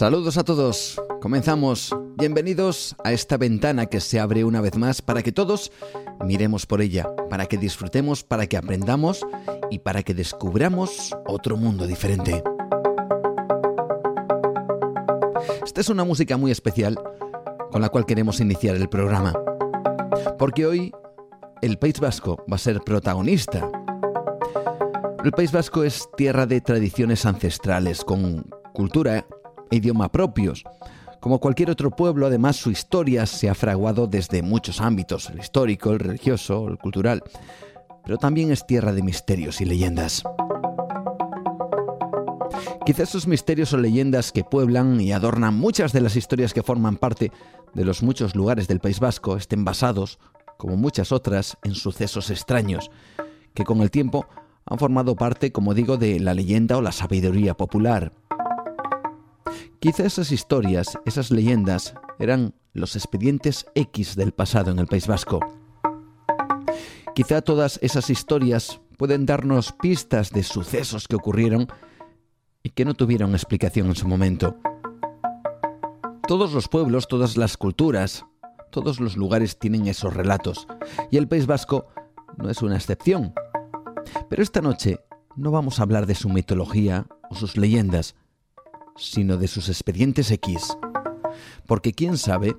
Saludos a todos. Comenzamos. Bienvenidos a esta ventana que se abre una vez más para que todos miremos por ella, para que disfrutemos, para que aprendamos y para que descubramos otro mundo diferente. Esta es una música muy especial con la cual queremos iniciar el programa. Porque hoy el País Vasco va a ser protagonista. El País Vasco es tierra de tradiciones ancestrales, con cultura idioma propios. Como cualquier otro pueblo, además, su historia se ha fraguado desde muchos ámbitos, el histórico, el religioso, el cultural, pero también es tierra de misterios y leyendas. Quizás esos misterios o leyendas que pueblan y adornan muchas de las historias que forman parte de los muchos lugares del País Vasco estén basados, como muchas otras, en sucesos extraños, que con el tiempo han formado parte, como digo, de la leyenda o la sabiduría popular. Quizá esas historias, esas leyendas, eran los expedientes X del pasado en el País Vasco. Quizá todas esas historias pueden darnos pistas de sucesos que ocurrieron y que no tuvieron explicación en su momento. Todos los pueblos, todas las culturas, todos los lugares tienen esos relatos, y el País Vasco no es una excepción. Pero esta noche no vamos a hablar de su mitología o sus leyendas, sino de sus expedientes X. Porque quién sabe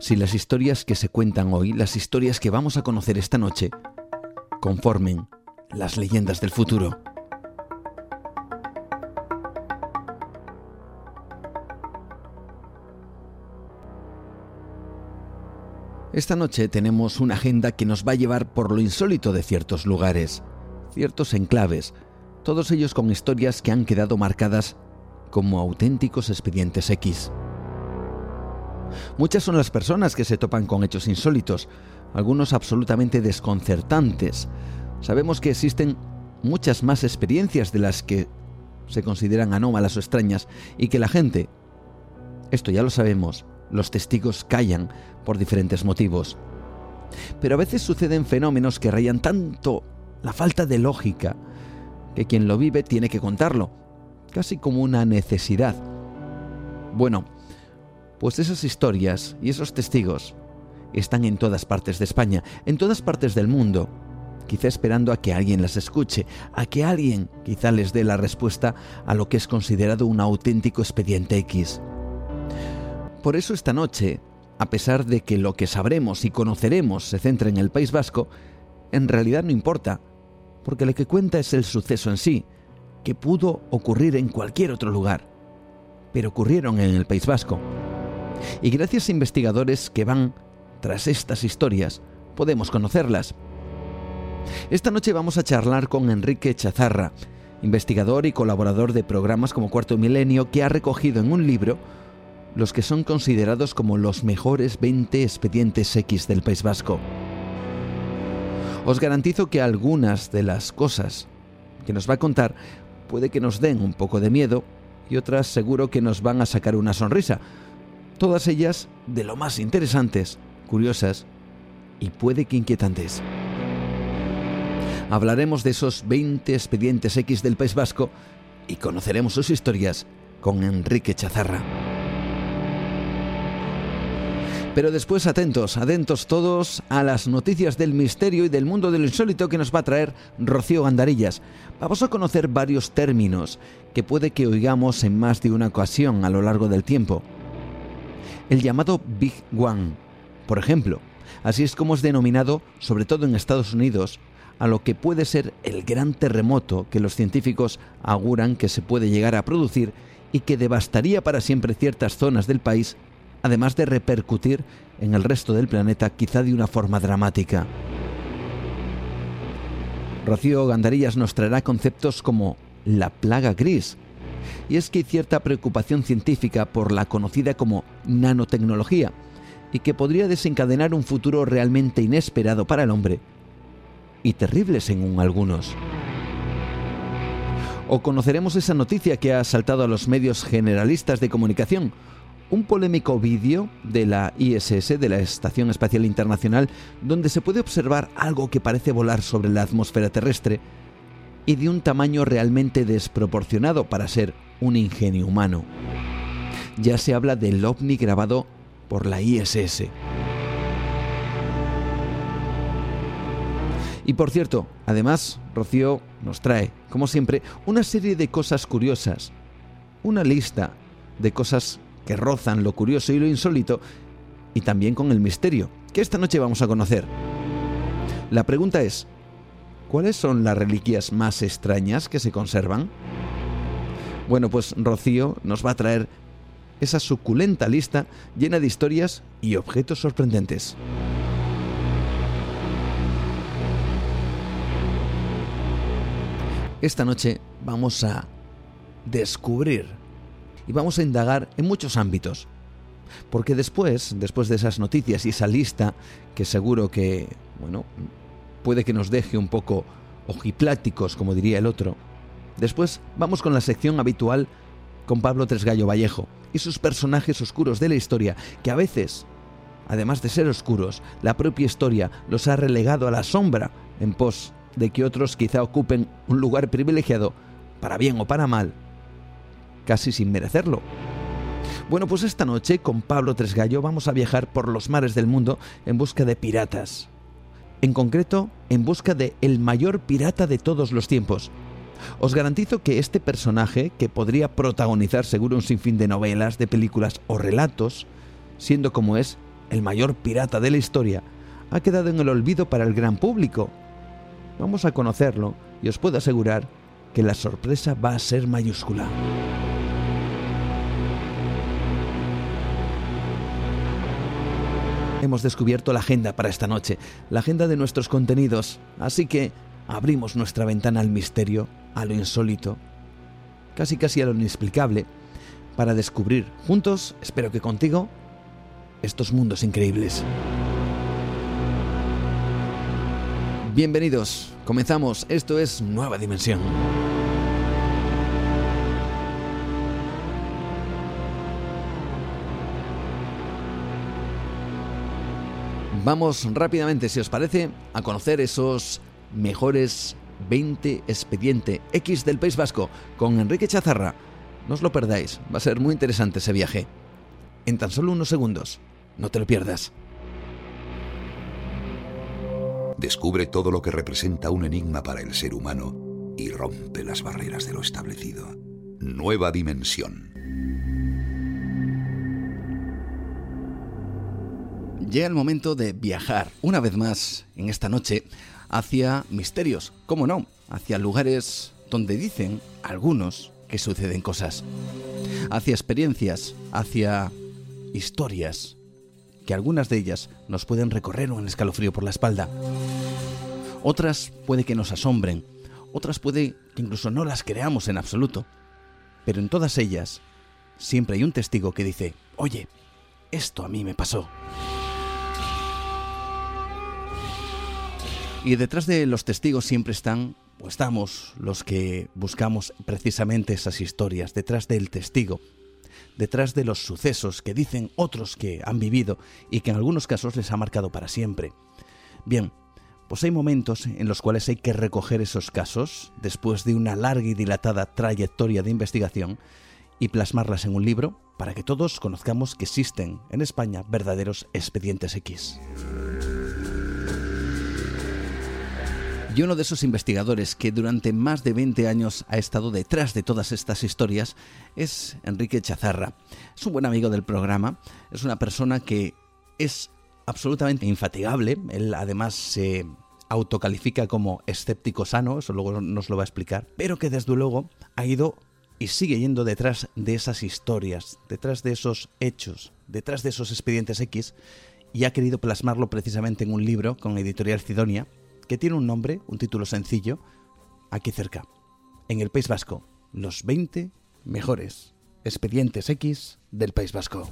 si las historias que se cuentan hoy, las historias que vamos a conocer esta noche, conformen las leyendas del futuro. Esta noche tenemos una agenda que nos va a llevar por lo insólito de ciertos lugares, ciertos enclaves, todos ellos con historias que han quedado marcadas como auténticos expedientes X. Muchas son las personas que se topan con hechos insólitos, algunos absolutamente desconcertantes. Sabemos que existen muchas más experiencias de las que se consideran anómalas o extrañas y que la gente, esto ya lo sabemos, los testigos callan por diferentes motivos. Pero a veces suceden fenómenos que rayan tanto la falta de lógica que quien lo vive tiene que contarlo casi como una necesidad. Bueno, pues esas historias y esos testigos están en todas partes de España, en todas partes del mundo, quizá esperando a que alguien las escuche, a que alguien quizá les dé la respuesta a lo que es considerado un auténtico expediente X. Por eso esta noche, a pesar de que lo que sabremos y conoceremos se centre en el País Vasco, en realidad no importa, porque lo que cuenta es el suceso en sí, que pudo ocurrir en cualquier otro lugar, pero ocurrieron en el País Vasco. Y gracias a investigadores que van tras estas historias, podemos conocerlas. Esta noche vamos a charlar con Enrique Chazarra, investigador y colaborador de programas como Cuarto Milenio, que ha recogido en un libro los que son considerados como los mejores 20 expedientes X del País Vasco. Os garantizo que algunas de las cosas que nos va a contar puede que nos den un poco de miedo y otras seguro que nos van a sacar una sonrisa. Todas ellas de lo más interesantes, curiosas y puede que inquietantes. Hablaremos de esos 20 expedientes X del País Vasco y conoceremos sus historias con Enrique Chazarra. Pero después atentos, atentos todos a las noticias del misterio y del mundo del insólito que nos va a traer Rocío Gandarillas. Vamos a conocer varios términos que puede que oigamos en más de una ocasión a lo largo del tiempo. El llamado Big One, por ejemplo, así es como es denominado, sobre todo en Estados Unidos, a lo que puede ser el gran terremoto que los científicos auguran que se puede llegar a producir y que devastaría para siempre ciertas zonas del país además de repercutir en el resto del planeta quizá de una forma dramática. Rocío Gandarillas nos traerá conceptos como la plaga gris, y es que hay cierta preocupación científica por la conocida como nanotecnología, y que podría desencadenar un futuro realmente inesperado para el hombre, y terrible según algunos. O conoceremos esa noticia que ha saltado a los medios generalistas de comunicación, un polémico vídeo de la ISS, de la Estación Espacial Internacional, donde se puede observar algo que parece volar sobre la atmósfera terrestre y de un tamaño realmente desproporcionado para ser un ingenio humano. Ya se habla del ovni grabado por la ISS. Y por cierto, además, Rocío nos trae, como siempre, una serie de cosas curiosas, una lista de cosas que rozan lo curioso y lo insólito, y también con el misterio, que esta noche vamos a conocer. La pregunta es, ¿cuáles son las reliquias más extrañas que se conservan? Bueno, pues Rocío nos va a traer esa suculenta lista llena de historias y objetos sorprendentes. Esta noche vamos a descubrir y vamos a indagar en muchos ámbitos. Porque después, después de esas noticias y esa lista, que seguro que, bueno, puede que nos deje un poco ojipláticos, como diría el otro, después vamos con la sección habitual con Pablo Tresgallo Vallejo y sus personajes oscuros de la historia, que a veces, además de ser oscuros, la propia historia los ha relegado a la sombra en pos de que otros quizá ocupen un lugar privilegiado, para bien o para mal, casi sin merecerlo. Bueno, pues esta noche con Pablo Tresgallo vamos a viajar por los mares del mundo en busca de piratas. En concreto, en busca de el mayor pirata de todos los tiempos. Os garantizo que este personaje, que podría protagonizar seguro un sinfín de novelas, de películas o relatos, siendo como es el mayor pirata de la historia, ha quedado en el olvido para el gran público. Vamos a conocerlo y os puedo asegurar que la sorpresa va a ser mayúscula. Hemos descubierto la agenda para esta noche, la agenda de nuestros contenidos, así que abrimos nuestra ventana al misterio, a lo insólito, casi casi a lo inexplicable, para descubrir juntos, espero que contigo, estos mundos increíbles. Bienvenidos, comenzamos, esto es Nueva Dimensión. Vamos rápidamente, si os parece, a conocer esos mejores 20 expediente X del País Vasco con Enrique Chazarra. No os lo perdáis, va a ser muy interesante ese viaje. En tan solo unos segundos, no te lo pierdas. Descubre todo lo que representa un enigma para el ser humano y rompe las barreras de lo establecido. Nueva dimensión. Llega el momento de viajar una vez más en esta noche hacia misterios, ¿cómo no? Hacia lugares donde dicen algunos que suceden cosas, hacia experiencias, hacia historias, que algunas de ellas nos pueden recorrer un escalofrío por la espalda. Otras puede que nos asombren, otras puede que incluso no las creamos en absoluto, pero en todas ellas siempre hay un testigo que dice, oye, esto a mí me pasó. Y detrás de los testigos siempre están, o estamos, los que buscamos precisamente esas historias, detrás del testigo, detrás de los sucesos que dicen otros que han vivido y que en algunos casos les ha marcado para siempre. Bien, pues hay momentos en los cuales hay que recoger esos casos después de una larga y dilatada trayectoria de investigación y plasmarlas en un libro para que todos conozcamos que existen en España verdaderos expedientes X. Y uno de esos investigadores que durante más de 20 años ha estado detrás de todas estas historias es Enrique Chazarra. Es un buen amigo del programa, es una persona que es absolutamente infatigable, él además se autocalifica como escéptico sano, eso luego nos lo va a explicar, pero que desde luego ha ido y sigue yendo detrás de esas historias, detrás de esos hechos, detrás de esos expedientes X y ha querido plasmarlo precisamente en un libro con Editorial Cidonia que tiene un nombre, un título sencillo, aquí cerca, en el País Vasco, los 20 mejores expedientes X del País Vasco.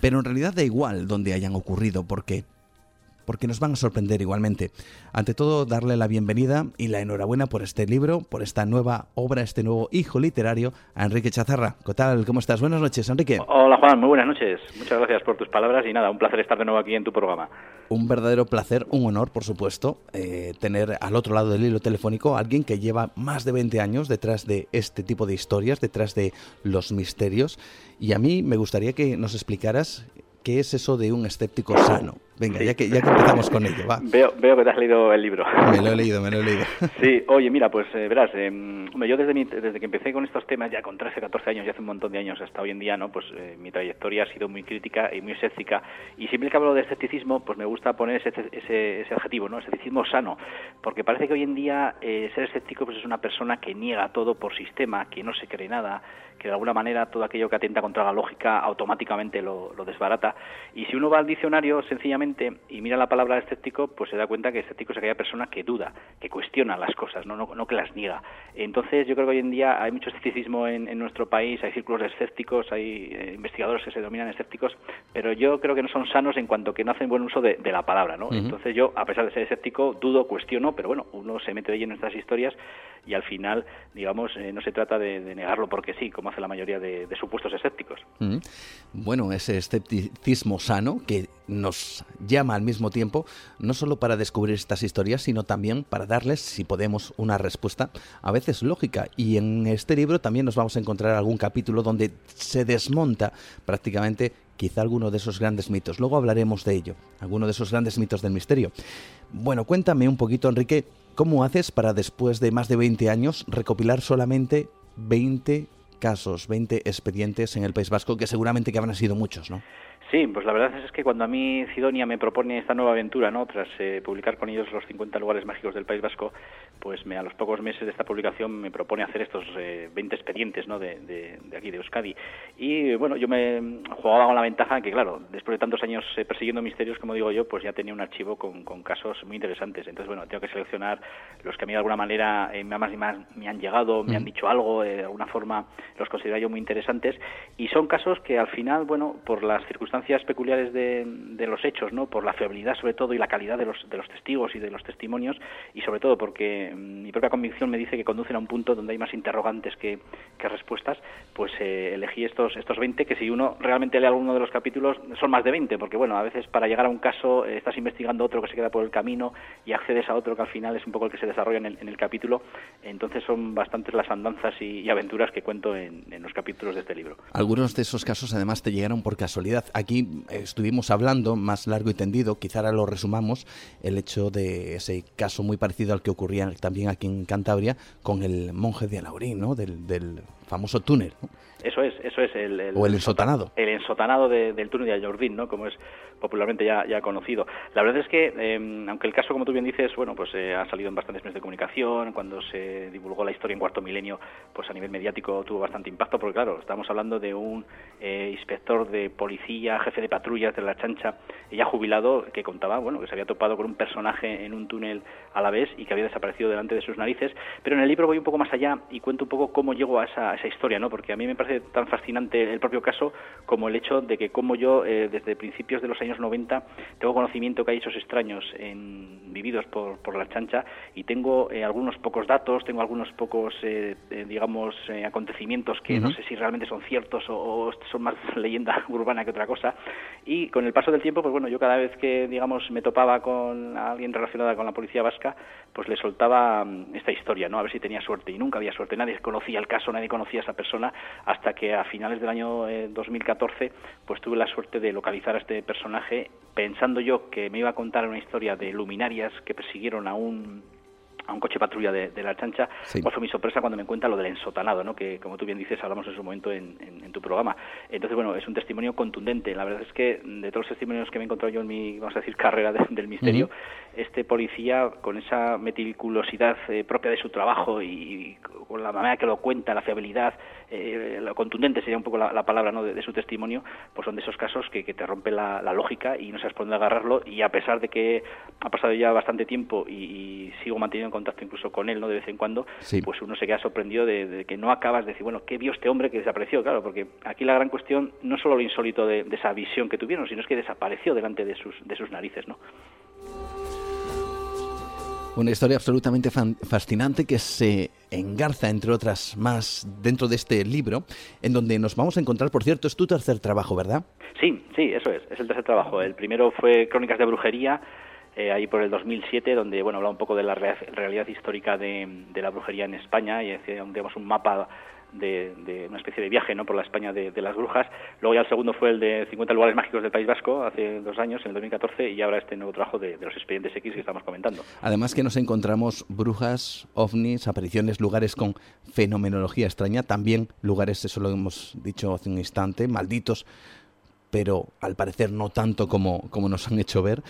Pero en realidad da igual donde hayan ocurrido, porque porque nos van a sorprender igualmente. Ante todo, darle la bienvenida y la enhorabuena por este libro, por esta nueva obra, este nuevo hijo literario, a Enrique Chazarra. ¿Qué tal? ¿Cómo estás? Buenas noches, Enrique. Hola, Juan. Muy buenas noches. Muchas gracias por tus palabras y nada, un placer estar de nuevo aquí en tu programa. Un verdadero placer, un honor, por supuesto, eh, tener al otro lado del hilo telefónico a alguien que lleva más de 20 años detrás de este tipo de historias, detrás de los misterios. Y a mí me gustaría que nos explicaras qué es eso de un escéptico sano. Venga, ya, que, ya que empezamos con ello, va. Veo, veo que te has leído el libro. Me lo he leído, me lo he leído. Sí, oye, mira, pues eh, verás, eh, yo desde, desde que empecé con estos temas, ya con 13, 14 años, ya hace un montón de años hasta hoy en día, ¿no? Pues eh, mi trayectoria ha sido muy crítica y muy escéptica. Y siempre que hablo de escepticismo, pues me gusta poner ese, ese, ese adjetivo, ¿no? Escepticismo sano. Porque parece que hoy en día ser escéptico pues es una persona que niega todo por sistema, que no se cree nada, que de alguna manera todo aquello que atenta contra la lógica automáticamente lo, lo desbarata. Y si uno va al diccionario, sencillamente, y mira la la palabra escéptico, pues se da cuenta que escéptico es aquella persona que duda, que cuestiona las cosas, no, no, que las niega. Entonces, yo creo que hoy en día hay mucho escepticismo en, nuestro país, hay círculos escépticos, hay eh, investigadores que se dominan escépticos, pero yo creo que no son sanos en cuanto que no hacen buen uso de, la palabra, ¿no? Entonces, yo, a pesar de ser escéptico, dudo, cuestiono, pero bueno, uno se mete de lleno en estas historias y al final, digamos, eh, no se trata de, negarlo porque sí, como la mayoría de, supuestos escépticos. Bueno, ese escepticismo sano que nos llama al mismo tiempo, no solo para descubrir estas historias, sino también para darles, si podemos, una respuesta a veces lógica. Y en este libro también nos vamos a encontrar algún capítulo donde se desmonta prácticamente quizá alguno de esos grandes mitos. Luego hablaremos de ello, alguno de esos grandes mitos del misterio. Bueno, cuéntame un poquito, Enrique, ¿cómo haces para después de más de 20 años recopilar solamente 20 casos, 20 expedientes en el País Vasco, que seguramente que habrán sido muchos, ¿no? Sí, pues la verdad es que cuando a mí Sidonia me propone esta nueva aventura, ¿no? tras eh, publicar con ellos los 50 lugares mágicos del País Vasco, pues me, a los pocos meses de esta publicación me propone hacer estos 20 eh, expedientes ¿no? de, de, aquí, de Euskadi. Y bueno, yo me jugaba con la ventaja que, claro, después de tantos años eh, persiguiendo misterios, como digo yo, pues ya tenía un archivo con, con, casos muy interesantes. Entonces, bueno, tengo que seleccionar los que a mí de alguna manera más y más me han llegado, me han dicho algo, de alguna forma los considero yo muy interesantes. Y son casos que al final, bueno, por las circunstancias peculiares de, los hechos, ¿no? por la fiabilidad sobre todo y la calidad de los, de los testigos y de los testimonios y sobre todo porque mi propia convicción me dice que conducen a un punto donde hay más interrogantes que, respuestas, pues eh, elegí estos, estos 20 que si uno realmente lee alguno de los capítulos son más de 20 porque bueno, a veces para llegar a un caso eh, estás investigando otro que se queda por el camino y accedes a otro que al final es un poco el que se desarrolla en el, en el capítulo, entonces son bastantes las andanzas y, aventuras que cuento en, en los capítulos de este libro. Algunos de esos casos además te llegaron por casualidad. Aquí estuvimos hablando más largo y tendido, quizá ahora lo resumamos, el hecho de ese caso muy parecido al que ocurría también aquí en Cantabria con el monje de Alaurín, ¿no? del, del famoso túnel. Eso es, eso es el, o el ensotanado. El ensotanado del túnel de Ayordín, ¿no? Como es popularmente ya, ya conocido. La verdad es que, em, aunque el caso, como tú bien dices, bueno, pues eh, ha salido en bastantes medios de comunicación, cuando se divulgó la historia en cuarto milenio, pues a nivel mediático tuvo bastante impacto, porque claro, estamos hablando de un eh, inspector de policía, jefe de patrullas de la chancha, ya jubilado, que contaba, bueno, que se había topado con un personaje en un túnel a la vez y que había desaparecido delante de sus narices. Pero en el libro voy un poco más allá y cuento un poco cómo llego a esa, esa historia, ¿no? Porque a mí me parece tan fascinante el propio caso como el hecho de que como yo, eh, desde principios de los años 90 tengo conocimiento que hay esos extraños en, vividos por, por la chancha y tengo eh, algunos pocos datos, tengo algunos pocos, eh, eh, digamos, acontecimientos que no sé si realmente son ciertos o, son más leyenda urbana que otra cosa. Y con el paso del tiempo, pues bueno, yo cada vez que, digamos, me topaba con alguien relacionada con la policía vasca, pues le soltaba mm, esta historia, ¿no? A ver si tenía suerte. Y nunca había suerte. Nadie conocía el caso, nadie conocía a esa persona hasta que a finales del año 2014 pues tuve la suerte de localizar a este personaje pensando yo que me iba a contar una historia de luminarias que persiguieron a un a un coche patrulla de, la chancha, sí. fue mi sorpresa cuando me cuenta lo del ensotanado, ¿no? que como tú bien dices hablamos en su momento en, tu programa. Entonces, bueno, es un testimonio contundente. La verdad es que de todos los testimonios que me he encontrado yo en mi, vamos a decir, carrera del misterio, este policía con esa meticulosidad eh, propia de su trabajo y, con la manera que lo cuenta, la fiabilidad, eh, lo contundente sería un poco la, palabra ¿no? de, su testimonio, pues son de esos casos que, te rompe la, lógica y no sabes por dónde agarrarlo. Y a pesar de que ha pasado ya bastante tiempo y, sigo manteniendo contacto incluso con él no de vez en cuando pues uno se queda sorprendido de, que no acabas de decir bueno qué vio este hombre que desapareció claro porque aquí la gran cuestión no solo lo insólito de, esa visión que tuvieron sino es que desapareció delante de sus de sus narices no una historia absolutamente fascinante que se engarza, entre otras más, dentro de este libro, en donde nos vamos a encontrar, por cierto, es tu tercer trabajo, ¿verdad? Sí, sí, eso es, es el tercer trabajo. El primero fue Crónicas de Brujería, eh, ahí por el 2007, donde bueno habla un poco de la realidad histórica de, la brujería en España y hacía digamos, un mapa de, una especie de viaje ¿no? por la España de, las brujas. Luego ya el segundo fue el de 50 lugares mágicos del País Vasco, hace dos años, en el 2014, y ahora este nuevo trabajo de, los expedientes X que estamos comentando. Además que nos encontramos brujas, ovnis, apariciones, lugares con fenomenología extraña, también lugares, eso lo hemos dicho hace un instante, malditos pero al parecer no tanto como, como nos han hecho ver.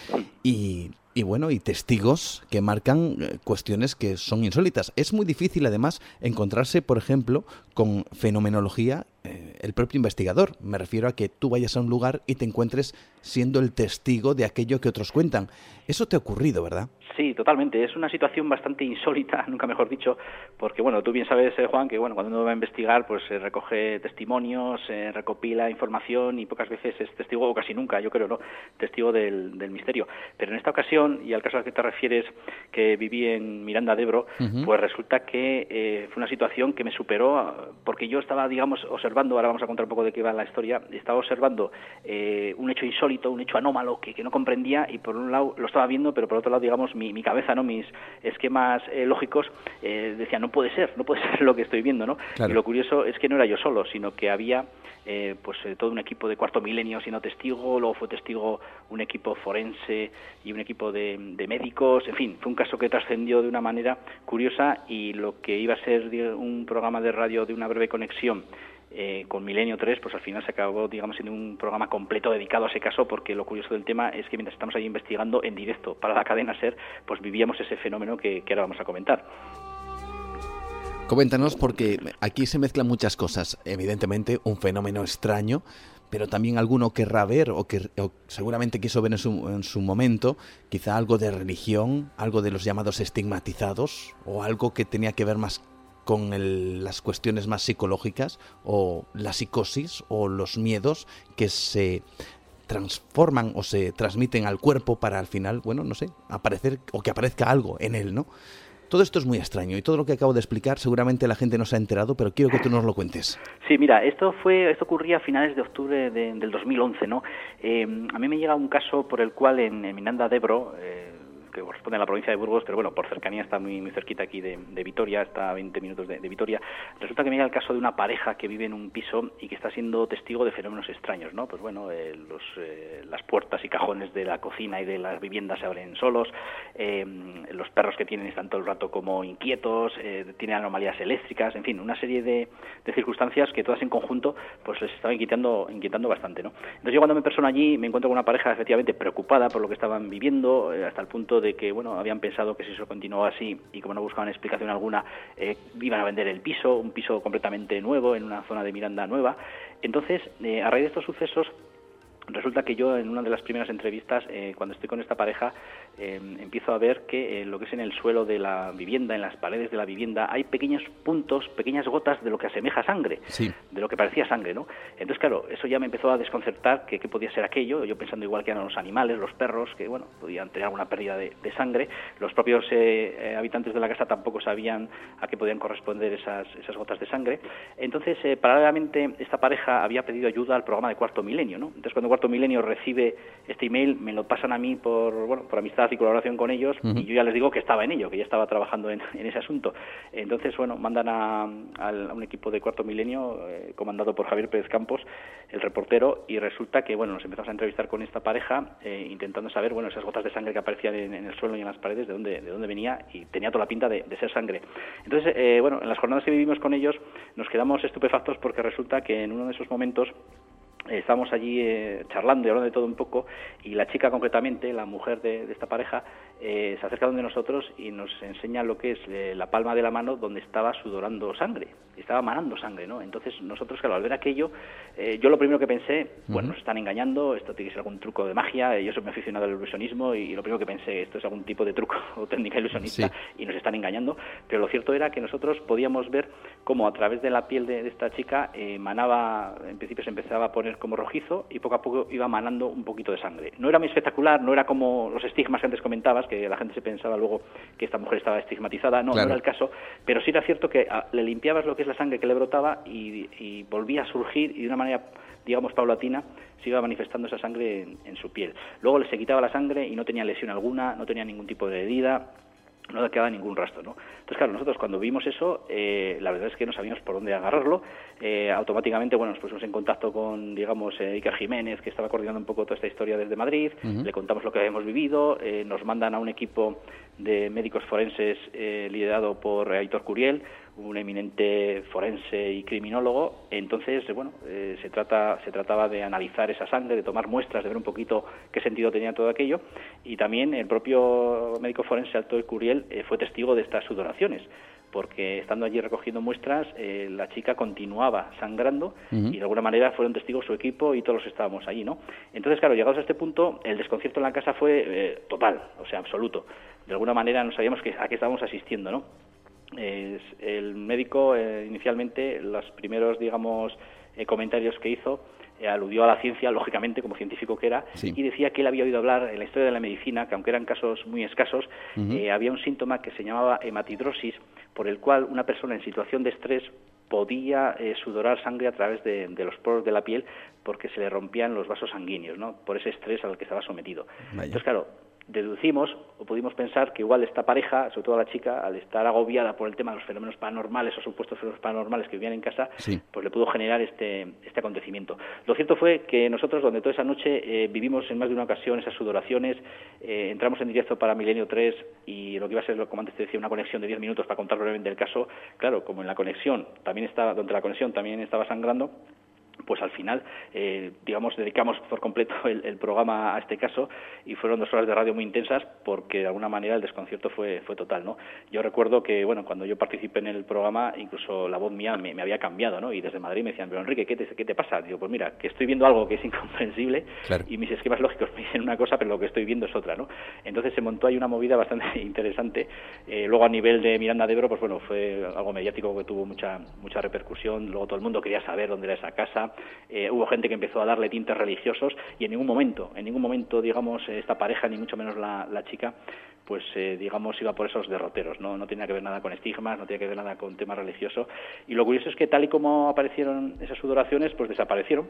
Y, y bueno, y testigos que marcan eh, cuestiones que son insólitas. Es muy difícil además encontrarse, por ejemplo, con fenomenología eh, el propio investigador. Me refiero a que tú vayas a un lugar y te encuentres siendo el testigo de aquello que otros cuentan. Eso te ha ocurrido, ¿verdad? Sí, totalmente. Es una situación bastante insólita, nunca mejor dicho, porque bueno, tú bien sabes, eh, Juan, que bueno, cuando uno va a investigar, pues se recoge testimonios, se recopila información y pocas veces es testigo, o casi nunca, yo creo, ¿no? Testigo del, misterio. Pero en esta ocasión, y al caso al que te refieres, que viví en Miranda de Ebro, pues resulta que eh, fue una situación que me superó, porque yo estaba, digamos, observando ahora vamos a contar un poco de qué va la historia, estaba observando eh, un hecho insólito, un hecho anómalo que, no comprendía y por un lado lo estaba viendo, pero por otro lado, digamos, mi, cabeza, no mis esquemas eh, lógicos eh, decían, no puede ser, no puede ser lo que estoy viendo, ¿no? Y lo curioso es que no era yo solo, sino que había eh, pues todo un equipo de cuarto milenio siendo testigo, luego fue testigo un equipo forense y un equipo de, de médicos, en fin, fue un caso que trascendió de una manera curiosa y lo que iba a ser un programa de radio de una breve conexión eh, con Milenio 3, pues al final se acabó, digamos, siendo un programa completo dedicado a ese caso, porque lo curioso del tema es que mientras estamos ahí investigando en directo para la cadena SER, pues vivíamos ese fenómeno que, ahora vamos a comentar. Coméntanos, porque aquí se mezclan muchas cosas. Evidentemente, un fenómeno extraño, pero también alguno querrá ver o que seguramente quiso ver en su, en su, momento, quizá algo de religión, algo de los llamados estigmatizados o algo que tenía que ver más con las cuestiones más psicológicas o la psicosis o los miedos que se transforman o se transmiten al cuerpo para al final, bueno, no sé, aparecer o que aparezca algo en él, ¿no? Todo esto es muy extraño y todo lo que acabo de explicar seguramente la gente no se ha enterado, pero quiero que tú nos lo cuentes. Sí, mira, esto fue esto ocurría a finales de octubre del 2011, ¿no? Eh, a mí me llega un caso por el cual en, Miranda de que corresponde a la provincia de Burgos, pero bueno, por cercanía está muy, muy cerquita aquí de, Vitoria, está a 20 minutos de, Vitoria. Resulta que me llega el caso de una pareja que vive en un piso y que está siendo testigo de fenómenos extraños, ¿no? Pues bueno, eh, los, eh, las puertas y cajones de la cocina y de las viviendas se abren solos, eh, los perros que tienen están todo el rato como inquietos, tienen anomalías eléctricas, en fin, una serie de, circunstancias que todas en conjunto pues les estaban inquietando, inquietando bastante, ¿no? Entonces yo cuando me persono allí me encuentro con una pareja efectivamente preocupada por lo que estaban viviendo, hasta el punto de que bueno habían pensado que si eso continuaba así y como no buscaban explicación alguna eh, iban a vender el piso, un piso completamente nuevo en una zona de Miranda nueva. Entonces, eh, a raíz de estos sucesos Resulta que yo en una de las primeras entrevistas, eh, cuando estoy con esta pareja, eh, empiezo a ver que en lo que es en el suelo de la vivienda, en las paredes de la vivienda, hay pequeños puntos, pequeñas gotas de lo que asemeja sangre, de lo que parecía sangre, ¿no? Entonces, claro, eso ya me empezó a desconcertar que qué podía ser aquello, yo pensando igual que eran los animales, los perros, que, bueno, podían tener alguna pérdida de, sangre, los propios eh, habitantes de la casa tampoco sabían a qué podían corresponder esas, esas gotas de sangre. Entonces, paralelamente, esta pareja había pedido ayuda al programa de Cuarto Milenio, ¿no? Entonces, cuando Cuarto Milenio recibe este email, me lo pasan a mí por, bueno, por amistad y colaboración con ellos y yo ya les digo que estaba en ello, que ya estaba trabajando en, ese asunto. Entonces, bueno, mandan a, un equipo de Cuarto Milenio eh, comandado por Javier Pérez Campos, el reportero, y resulta que, bueno, nos empezamos a entrevistar con esta pareja eh, intentando saber, bueno, esas gotas de sangre que aparecían en, el suelo y en las paredes, de dónde, de dónde venía y tenía toda la pinta de, ser sangre. Entonces, eh, bueno, en las jornadas que vivimos con ellos nos quedamos estupefactos porque resulta que en uno de esos momentos Estábamos allí eh, charlando y hablando de todo un poco y la chica concretamente, la mujer de, esta pareja, eh, se acerca donde nosotros y nos enseña lo que es eh, la palma de la mano donde estaba sudorando sangre, estaba manando sangre, ¿no? Entonces nosotros, claro, al ver aquello, yo lo primero que pensé, bueno, nos están engañando, esto tiene que ser algún truco de magia, yo soy muy aficionado al ilusionismo y, lo primero que pensé, esto es algún tipo de truco o técnica ilusionista y nos están engañando, pero lo cierto era que nosotros podíamos ver cómo a través de la piel de, de esta chica manaba, en principio se empezaba a poner como rojizo y poco a poco iba manando un poquito de sangre. No era muy espectacular, no era como los estigmas que antes comentabas, que la gente se pensaba luego que esta mujer estaba estigmatizada, no, no era el caso, pero sí era cierto que ah, le limpiabas lo que es la sangre que le brotaba y, volvía a surgir y de una manera digamos, paulatina, se iba manifestando esa sangre en, en, su piel. Luego le se quitaba la sangre y no tenía lesión alguna, no tenía ningún tipo de herida, no le quedaba ningún rastro, ¿no? Entonces, claro, nosotros cuando vimos eso, eh, la verdad es que no sabíamos por dónde agarrarlo. Eh, automáticamente, bueno, nos pusimos en contacto con, digamos, eh, Iker Jiménez, que estaba coordinando un poco toda esta historia desde Madrid, le contamos lo que habíamos vivido, nos mandan a un equipo de médicos forenses liderado por Aitor Curiel, un eminente forense y criminólogo. Entonces, bueno, eh, se, trata, se trataba de analizar esa sangre, de tomar muestras, de ver un poquito qué sentido tenía todo aquello. Y también el propio médico forense Alto Curiel eh, fue testigo de estas sudoraciones porque estando allí recogiendo muestras, eh, la chica continuaba sangrando y de alguna manera fueron testigos su equipo y todos los que estábamos allí, ¿no? Entonces, claro, llegados a este punto, el desconcierto en la casa fue total, o sea, absoluto. De alguna manera no sabíamos que, a qué estábamos asistiendo, ¿no? El médico eh, inicialmente los primeros digamos eh, comentarios que hizo eh, aludió a la ciencia lógicamente como científico que era y decía que él había oído hablar en la historia de la medicina que aunque eran casos muy escasos había un síntoma que se llamaba hematidrosis por el cual una persona en situación de estrés podía sudorar sangre a través de, los poros de la piel porque se le rompían los vasos sanguíneos, ¿no? Por ese estrés al que estaba sometido. Entonces, claro, deducimos o pudimos pensar que igual esta pareja, sobre todo la chica, al estar agobiada por el tema de los fenómenos paranormales o supuestos fenómenos paranormales que vivían en casa, pues le pudo generar este, este acontecimiento. Lo cierto fue que nosotros, donde toda esa noche eh, vivimos en más de una ocasión esas sudoraciones, eh, entramos en directo para Milenio 3 y lo que iba a ser, como antes te decía, una conexión de 10 minutos para contar brevemente el caso, claro, como en la conexión también estaba, donde la conexión también estaba sangrando, pues al final, eh, digamos, dedicamos por completo el, programa a este caso y fueron dos horas de radio muy intensas porque de alguna manera el desconcierto fue, fue total, ¿no? Yo recuerdo que, bueno, cuando yo participé en el programa, incluso la voz mía me, había cambiado, ¿no? Y desde Madrid me decían, pero Enrique, ¿qué te, qué te pasa? Digo, pues mira, que estoy viendo algo que es incomprensible y mis esquemas lógicos me dicen una cosa, pero lo que estoy viendo es otra, ¿no? Entonces se montó ahí una movida bastante interesante. Eh, luego a nivel de Miranda de Ebro, pues bueno, fue algo mediático que tuvo mucha, mucha repercusión. Luego todo el mundo quería saber dónde era esa casa eh, hubo gente que empezó a darle tintes religiosos y en ningún momento, en ningún momento, digamos, esta pareja, ni mucho menos la, chica, pues eh, digamos iba por esos derroteros, ¿no? no tenía que ver nada con estigmas, no tenía que ver nada con tema religioso y lo curioso es que tal y como aparecieron esas sudoraciones, pues desaparecieron.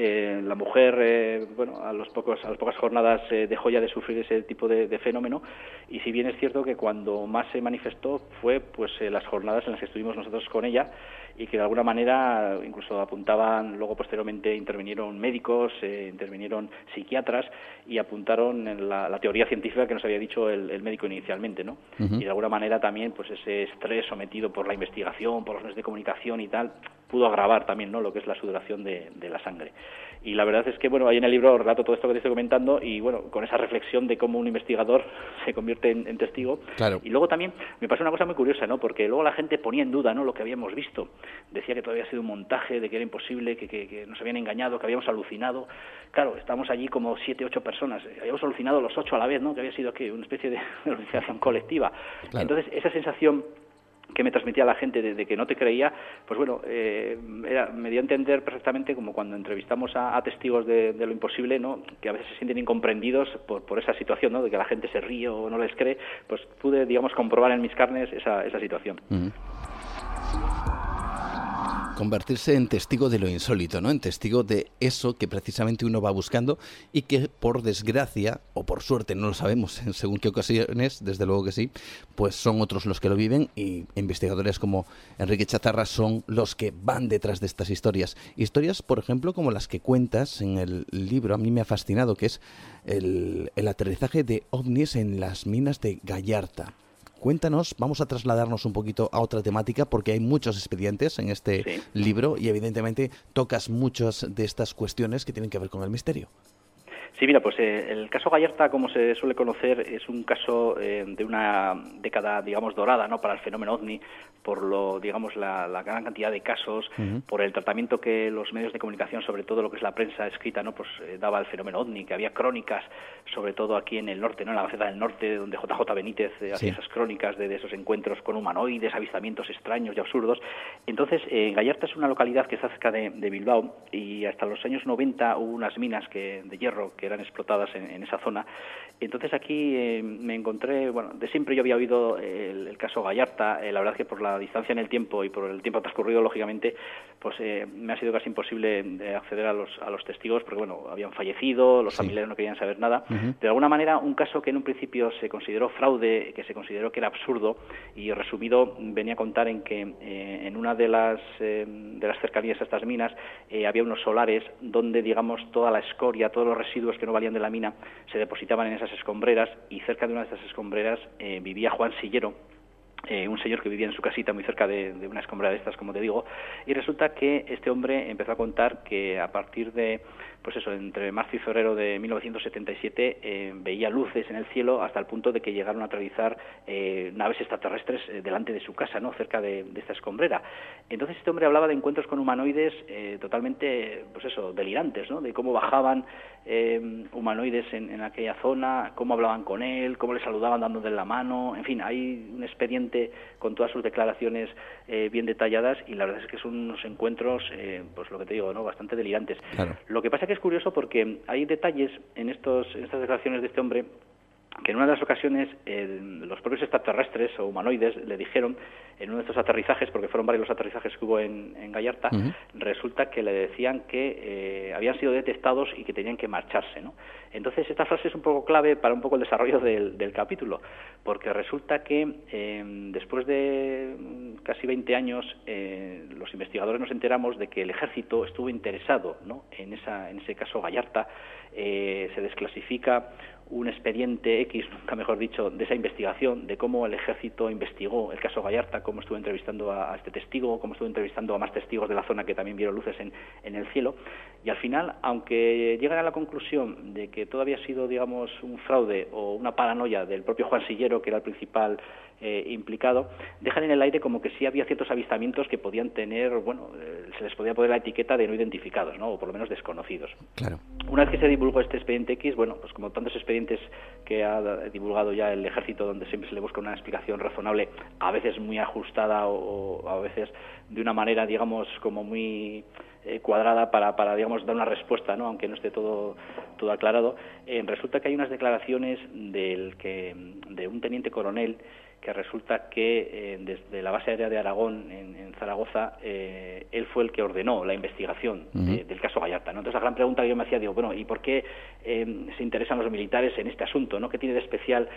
Eh, la mujer, bueno, a los pocos, a las pocas jornadas dejó ya de sufrir ese tipo de, de, fenómeno y si bien es cierto que cuando más se manifestó fue, pues, las jornadas en las que estuvimos nosotros con ella y que de alguna manera incluso apuntaban, luego posteriormente intervinieron médicos, eh, intervinieron psiquiatras y apuntaron en la, teoría científica que nos había dicho el, médico inicialmente, ¿no? Y de alguna manera también pues ese estrés sometido por la investigación, por los medios de comunicación y tal, pudo agravar también, ¿no? Lo que es la sudoración de, de la sangre. Y la verdad es que, bueno, ahí en el libro relato todo esto que te estoy comentando y, bueno, con esa reflexión de cómo un investigador se convierte en, testigo. Claro. Y luego también me pasó una cosa muy curiosa, ¿no? Porque luego la gente ponía en duda, ¿no? Lo que habíamos visto. Decía que todavía había sido un montaje, de que era imposible, que, que, nos habían engañado, que habíamos alucinado. Claro, estábamos allí como siete, ocho personas. Habíamos alucinado los ocho a la vez, ¿no? Que había sido, ¿qué? Una especie de alucinación colectiva. Entonces, esa sensación que me transmitía la gente de, que no te creía, pues bueno, eh, me dio a entender perfectamente como cuando entrevistamos a, testigos de, lo imposible, ¿no? que a veces se sienten incomprendidos por, por esa situación, ¿no? de que la gente se ríe o no les cree, pues pude, digamos, comprobar en mis carnes esa, esa situación. Convertirse en testigo de lo insólito, ¿no? En testigo de eso que precisamente uno va buscando y que por desgracia o por suerte, no lo sabemos en según qué ocasiones, desde luego que sí, pues son otros los que lo viven y investigadores como Enrique Chazarra son los que van detrás de estas historias. Historias, por ejemplo, como las que cuentas en el libro, a mí me ha fascinado, que es el, el aterrizaje de ovnis en las minas de Gallarta. Cuéntanos, vamos a trasladarnos un poquito a otra temática porque hay muchos expedientes en este libro y evidentemente tocas muchas de estas cuestiones que tienen que ver con el misterio. Sí, mira, pues eh, el caso Gallarta, como se suele conocer, es un caso eh, de una década, digamos, dorada, ¿no? Para el fenómeno ovni, por lo, digamos, la, gran cantidad de casos, por el tratamiento que los medios de comunicación, sobre todo lo que es la prensa escrita, ¿no? Pues eh, daba al fenómeno ovni, que había crónicas, sobre todo aquí en el norte, ¿no? En la Gaceta del Norte, donde JJ Benítez hacía esas crónicas de, esos encuentros con humanoides, avistamientos extraños y absurdos. Entonces, Gallarta es una localidad que está cerca de, Bilbao y hasta los años 90 hubo unas minas que, de hierro que eran explotadas en, esa zona. Entonces aquí eh, me encontré, bueno, de siempre yo había oído el, caso Gallarta, eh, la verdad es que por la distancia en el tiempo y por el tiempo transcurrido, lógicamente, pues eh, me ha sido casi imposible acceder a los, a los testigos porque, bueno, habían fallecido, los familiares no querían saber nada. De alguna manera, un caso que en un principio se consideró fraude, que se consideró que era absurdo y resumido venía a contar en que en una de las, de las cercanías a estas minas había unos solares donde, digamos, toda la escoria, todos los residuos que no valían de la mina se depositaban en esas escombreras y cerca de una de esas escombreras eh, vivía Juan Sillero, eh, un señor que vivía en su casita muy cerca de, de, una escombrera de estas, como te digo, y resulta que este hombre empezó a contar que a partir de pues eso, entre marzo y febrero de 1977 eh, veía luces en el cielo hasta el punto de que llegaron a aterrizar eh, naves extraterrestres eh, delante de su casa, ¿no? cerca de, esta escombrera. Entonces este hombre hablaba de encuentros con humanoides totalmente, pues eso, delirantes, ¿no? de cómo bajaban humanoides en, aquella zona, cómo hablaban con él, cómo le saludaban dándole la mano, en fin, hay un expediente con todas sus declaraciones bien detalladas y la verdad es que son unos encuentros, pues lo que te digo, ¿no? bastante delirantes. Lo que pasa que es curioso porque hay detalles en, estos, en estas declaraciones de este hombre que en una de las ocasiones los propios extraterrestres o humanoides le dijeron en uno de estos aterrizajes, porque fueron varios los aterrizajes que hubo en, Gallarta, resulta que le decían que eh, habían sido detectados y que tenían que marcharse. ¿no? Entonces, esta frase es un poco clave para un poco el desarrollo del, capítulo, porque resulta que eh, después de casi 20 años, eh, los investigadores nos enteramos de que el ejército estuvo interesado ¿no? en, esa, en ese caso Gallarta, se desclasifica un expediente X, nunca mejor dicho, de esa investigación, de cómo el ejército investigó el caso Gallarta, cómo estuvo entrevistando a, este testigo, cómo estuvo entrevistando a más testigos de la zona que también vieron luces en, en, el cielo. Y al final, aunque llegan a la conclusión de que todo había sido, digamos, un fraude o una paranoia del propio Juan Sillero, que era el principal eh, implicado, dejan en el aire como que sí había ciertos avistamientos que podían tener, bueno, eh, se les podía poner la etiqueta de no identificados, ¿no? O por lo menos desconocidos. Claro. Una vez que se divulgó este expediente X, bueno, pues como tantos expedientes que ha divulgado ya el ejército, donde siempre se le busca una explicación razonable, a veces muy ajustada o, a veces de una manera, digamos, como muy eh, cuadrada para, para, digamos, dar una respuesta, ¿no? aunque no esté todo, todo aclarado. resulta que hay unas declaraciones del que, de un teniente coronel que resulta que eh, desde la base aérea de Aragón en, Zaragoza eh, él fue el que ordenó la investigación del caso Gallarta. ¿no? Entonces la gran pregunta que yo me hacía, digo, bueno, ¿y por qué eh, se interesan los militares en este asunto? ¿no? ¿Qué tiene de especial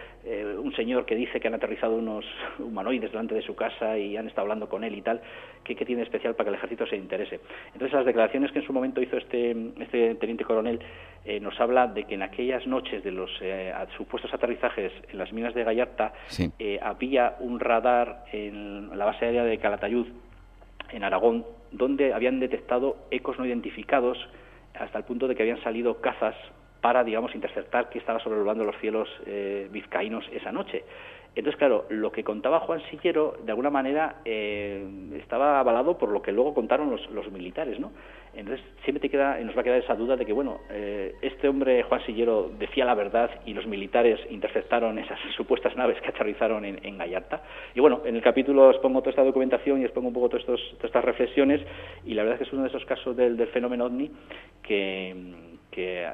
un señor que dice que han aterrizado unos humanoides delante de su casa y han estado hablando con él y tal? ¿Qué, qué tiene de especial para que el ejército se interese? Entonces las declaraciones que en su momento hizo este, este teniente coronel nos habla de que en aquellas noches de los supuestos aterrizajes en las minas de Gallarta había un radar en la base aérea de Calatayud, en Aragón, donde habían detectado ecos no identificados hasta el punto de que habían salido cazas para, digamos, interceptar que estaba sobrevolando los cielos eh, vizcaínos esa noche. Entonces, claro, lo que contaba Juan Sillero, de alguna manera, eh, estaba avalado por lo que luego contaron los, los, militares, ¿no? Entonces, siempre te queda, nos va a quedar esa duda de que, bueno, eh, este hombre, Juan Sillero, decía la verdad y los militares interceptaron esas supuestas naves que aterrizaron en, en Gallarta. Y bueno, en el capítulo os pongo toda esta documentación y os pongo un poco todas estas reflexiones y la verdad es que es uno de esos casos del, del fenómeno OVNI que que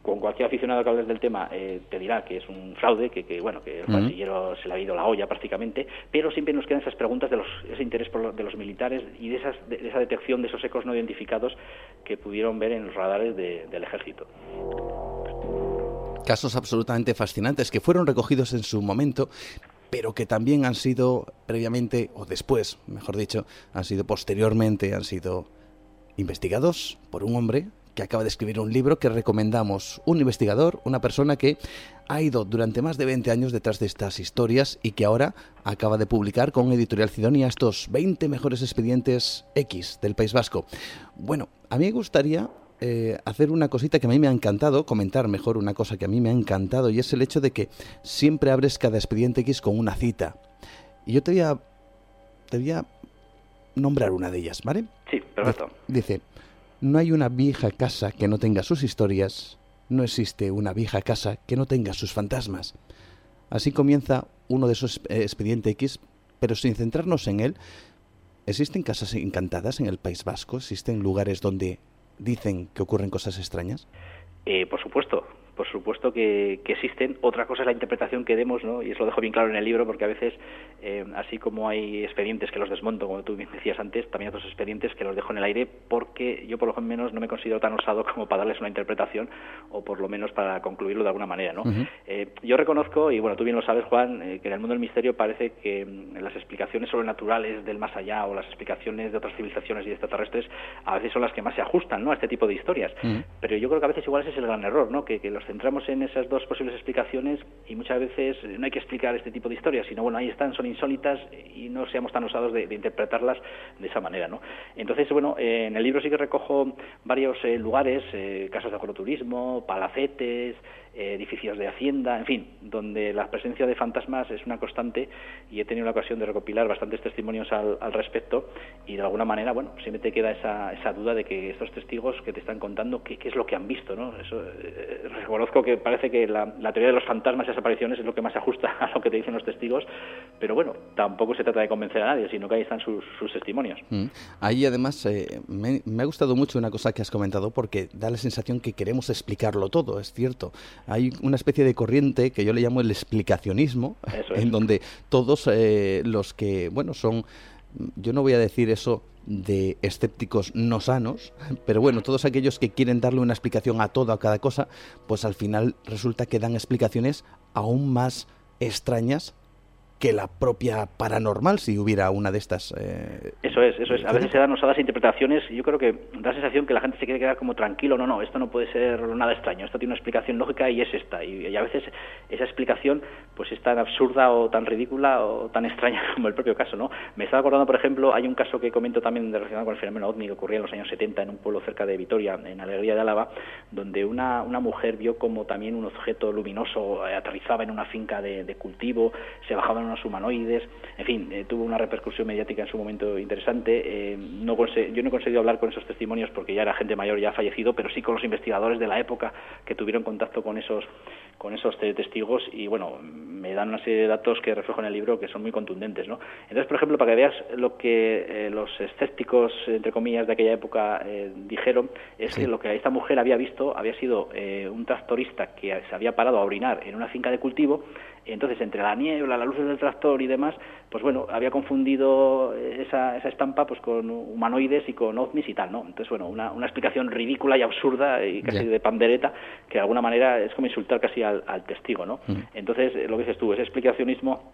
con cualquier aficionado que hables del tema eh, te dirá que es un fraude, que, que bueno, que el cuadrillero se le ha ido la olla prácticamente, pero siempre nos quedan esas preguntas de los, ese interés por de los militares y de, esas, de, esa detección de esos ecos no identificados que pudieron ver en los radares del ejército. Casos absolutamente fascinantes que fueron recogidos en su momento pero que también han sido previamente, o después, mejor dicho, han sido posteriormente, han sido investigados por un hombre que acaba de escribir un libro que recomendamos. Un investigador, una persona que ha ido durante más de 20 años detrás de estas historias y que ahora acaba de publicar con Editorial Sidonia estos 20 mejores expedientes X del País Vasco. Bueno, a mí me gustaría eh, hacer una cosita que a mí me ha encantado, comentar mejor una cosa que a mí me ha encantado y es el hecho de que siempre abres cada expediente X con una cita. Y yo te voy a, te voy a nombrar una de ellas, ¿vale? Sí, perfecto. Dice, no hay una vieja casa que no tenga sus historias, no existe una vieja casa que no tenga sus fantasmas. Así comienza uno de esos eh, expedientes X, pero sin centrarnos en él, ¿existen casas encantadas en el País Vasco? ¿Existen lugares donde dicen que ocurren cosas extrañas? Eh, por supuesto, por supuesto que, existen. Otra cosa es la interpretación que demos, ¿no? y eso lo dejo bien claro en el libro, porque a veces, eh, así como hay expedientes que los desmonto, como tú bien decías antes, también hay otros expedientes que los dejo en el aire, porque yo por lo menos no me considero tan osado como para darles una interpretación, o por lo menos para concluirlo de alguna manera. ¿no? Eh, yo reconozco, y bueno, tú bien lo sabes, Juan, eh, que en el mundo del misterio parece que mm, las explicaciones sobrenaturales del más allá o las explicaciones de otras civilizaciones y extraterrestres a veces son las que más se ajustan ¿no? a este tipo de historias. Pero yo creo que a veces igual ese es el gran error, ¿no? que, que los centramos en esas dos posibles explicaciones y muchas veces no hay que explicar este tipo de historias, sino bueno, ahí están, son insólitas y no seamos tan osados de, interpretarlas de esa manera, ¿no? Entonces, bueno, en el libro sí que recojo varios eh, lugares, eh, casas de agroturismo, palacetes, edificios de hacienda, en fin, donde la presencia de fantasmas es una constante y he tenido la ocasión de recopilar bastantes testimonios al, respecto y de alguna manera, bueno, siempre te queda esa, duda de que estos testigos que te están contando qué, es lo que han visto, ¿no? Eh, reconozco que parece que la, teoría de los fantasmas y las apariciones es lo que más ajusta a lo que te dicen los testigos, pero bueno, tampoco se trata de convencer a nadie, sino que ahí están sus, testimonios. Mm. Ahí además eh, me, me ha gustado mucho una cosa que has comentado porque da la sensación que queremos explicarlo todo, es cierto hay una especie de corriente que yo le llamo el explicacionismo, en donde todos eh, los que, bueno, son, yo no voy a decir eso de escépticos no sanos, pero bueno, todos aquellos que quieren darle una explicación a todo, a cada cosa, pues al final resulta que dan explicaciones aún más extrañas que la propia paranormal si hubiera una de estas. Eh, eso es, eso es. A veces se dan osadas interpretaciones y yo creo que da la sensación que la gente se quiere quedar como tranquilo. No, no, esto no puede ser nada extraño. Esto tiene una explicación lógica y es esta. Y, a veces esa explicación pues es tan absurda o tan ridícula o tan extraña como el propio caso, ¿no? Me estaba acordando, por ejemplo, hay un caso que comento también relacionado con el fenómeno OVNI que ocurría en los años 70 en un pueblo cerca de Vitoria, en Alegría de Álava, donde una, una mujer vio como también un objeto luminoso eh, aterrizaba en una finca de, de cultivo, se bajaban unos humanoides, en fin, eh, tuvo una repercusión mediática en su momento interesante. Eh, no yo no he conseguido hablar con esos testimonios porque ya era gente mayor, ya fallecido, pero sí con los investigadores de la época que tuvieron contacto con esos con esos testigos y bueno, me dan una serie de datos que reflejo en el libro que son muy contundentes, ¿no? Entonces, por ejemplo, para que veas lo que eh, los escépticos, entre comillas, de aquella época dijeron, es que lo que esta mujer había visto había sido un tractorista que se había parado a orinar en una finca de cultivo entonces, entre la niebla, las luces del tractor y demás, pues bueno, había confundido esa, esa estampa pues con humanoides y con ovnis y tal, ¿no? Entonces, bueno, una, una explicación ridícula y absurda y casi de pandereta, que de alguna manera es como insultar casi al, testigo, ¿no? Mm. Entonces, lo que dices tú, ese explicacionismo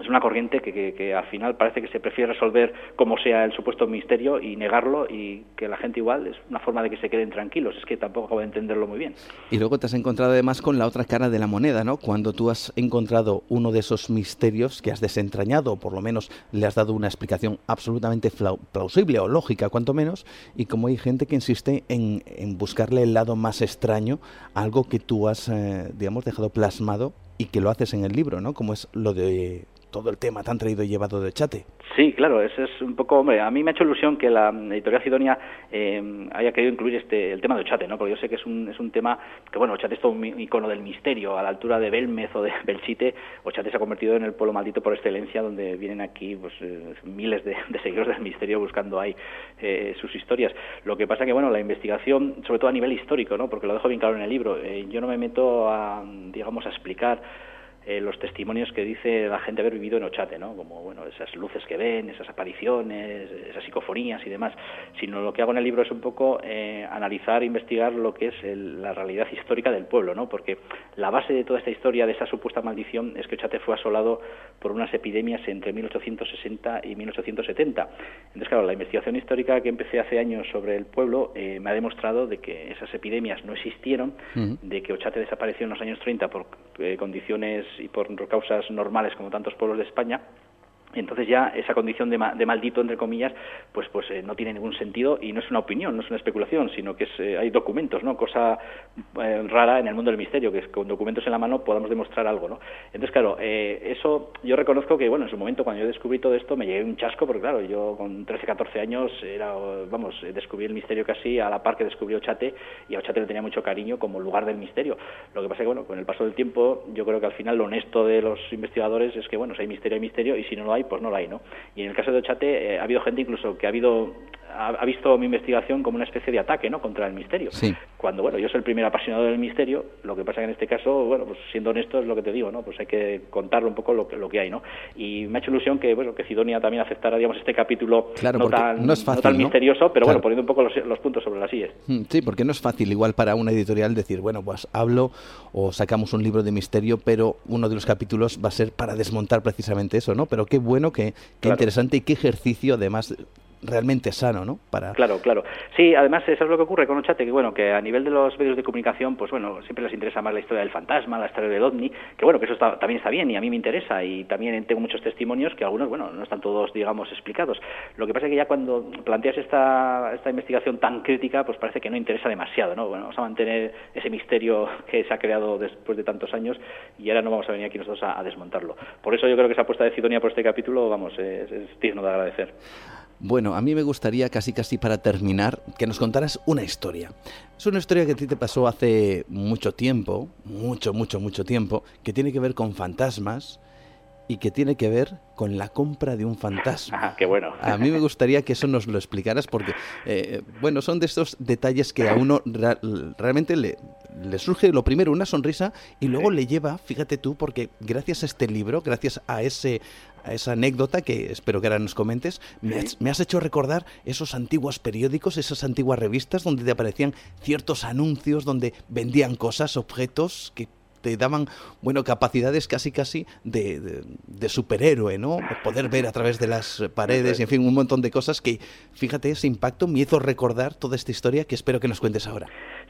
es una corriente que, que, al final parece que se prefiere resolver como sea el supuesto misterio y negarlo y que la gente igual es una forma de que se queden tranquilos. Es que tampoco acabo de entenderlo muy bien. Y luego te has encontrado además con la otra cara de la moneda, ¿no? Cuando tú has encontrado uno de esos misterios que has desentrañado, o por lo menos le has dado una explicación absolutamente plausible o lógica, cuanto menos, y como hay gente que insiste en, buscarle el lado más extraño, algo que tú has, eh, digamos, dejado plasmado y que lo haces en el libro, ¿no? Como es lo de todo el tema tan traído y llevado de Chate. Sí, claro, eso es un poco, hombre, a mí me ha hecho ilusión que la editorial Sidonia eh, haya querido incluir este el tema de Ochate, ¿no? Porque yo sé que es un, es un tema que, bueno, Ochate es todo un icono del misterio, a la altura de Belmez o de Belchite, Ochate se ha convertido en el pueblo maldito por excelencia, donde vienen aquí pues, eh, miles de, seguidores del misterio buscando ahí eh, sus historias. Lo que pasa que, bueno, la investigación, sobre todo a nivel histórico, ¿no? Porque lo dejo bien claro en el libro, yo no me meto a, digamos, a explicar eh, los testimonios que dice la gente haber vivido en Ochate, ¿no? Como, bueno, esas luces que ven, esas apariciones, esas psicofonías y demás, sino lo que hago en el libro es un poco eh, analizar, investigar lo que es la realidad histórica del pueblo, ¿no? Porque la base de toda esta historia, de esa supuesta maldición, es que Ochate fue asolado por unas epidemias entre 1860 y 1870. Entonces, claro, la investigación histórica que empecé hace años sobre el pueblo eh, me ha demostrado de que esas epidemias no existieron, de que Ochate desapareció en los años 30 por condiciones y por causas normales como tantos pueblos de España entonces ya esa condición de, maldito entre comillas pues pues eh, no tiene ningún sentido y no es una opinión no es una especulación sino que es, eh, hay documentos no cosa eh, rara en el mundo del misterio que es con documentos en la mano podamos demostrar algo no entonces claro eso yo reconozco que bueno en su momento cuando yo descubrí todo esto me llegué un chasco porque claro yo con 13 14 años era vamos descubrí el misterio casi a la par que descubrió Ochate y a Ochate le tenía mucho cariño como lugar del misterio. Lo que pasa es que bueno con el paso del tiempo yo creo que al final lo honesto de los investigadores es que bueno si hay misterio hay misterio y si no lo hay pues no lo hay, ¿no? Y en el caso de Ochate eh, ha habido gente incluso que ha habido ha, visto mi investigación como una especie de ataque no contra el misterio. Cuando bueno yo soy el primer apasionado del misterio lo que pasa que en este caso bueno pues siendo honesto es lo que te digo no pues hay que contarlo un poco lo, lo que hay no y me ha hecho ilusión que bueno que Sidonia también aceptara digamos este capítulo no, tan, no, es fácil, misterioso pero bueno poniendo un poco los, puntos sobre las sillas mm, sí porque no es fácil igual para una editorial decir bueno pues hablo o sacamos un libro de misterio pero uno de los capítulos va a ser para desmontar precisamente eso no pero qué bueno qué, qué interesante y qué ejercicio además realmente sano, ¿no? Para... Claro, claro. Sí, además eso es lo que ocurre con Ochate, que bueno, que a nivel de los medios de comunicación, pues bueno, siempre les interesa más la historia del fantasma, la historia del ovni, que bueno, que eso también está bien y a mí me interesa y también tengo muchos testimonios que algunos, bueno, no están todos, digamos, explicados. Lo que pasa es que ya cuando planteas esta, esta investigación tan crítica, pues parece que no interesa demasiado, ¿no? Bueno, vamos a mantener ese misterio que se ha creado después de tantos años y ahora no vamos a venir aquí nosotros a, desmontarlo. Por eso yo creo que esa apuesta de Cidonia por este capítulo, vamos, es, es digno de agradecer. Bueno, a mí me gustaría casi casi para terminar que nos contaras una historia. Es una historia que a ti te pasó hace mucho tiempo, mucho, mucho, mucho tiempo, que tiene que ver con fantasmas y que tiene que ver con la compra de un fantasma. Ah, qué bueno. A mí me gustaría que eso nos lo explicaras porque, eh, bueno, son de estos detalles que a uno realmente le, le, surge lo primero una sonrisa y luego le lleva, fíjate tú, porque gracias a este libro, gracias a ese a esa anécdota que espero que ahora nos comentes, me has, me has, hecho recordar esos antiguos periódicos, esas antiguas revistas donde te aparecían ciertos anuncios, donde vendían cosas, objetos que te daban, bueno, capacidades casi casi de, de, superhéroe, ¿no? Poder ver a través de las paredes y, en fin, un montón de cosas que, fíjate, ese impacto me hizo recordar toda esta historia que espero que nos cuentes ahora.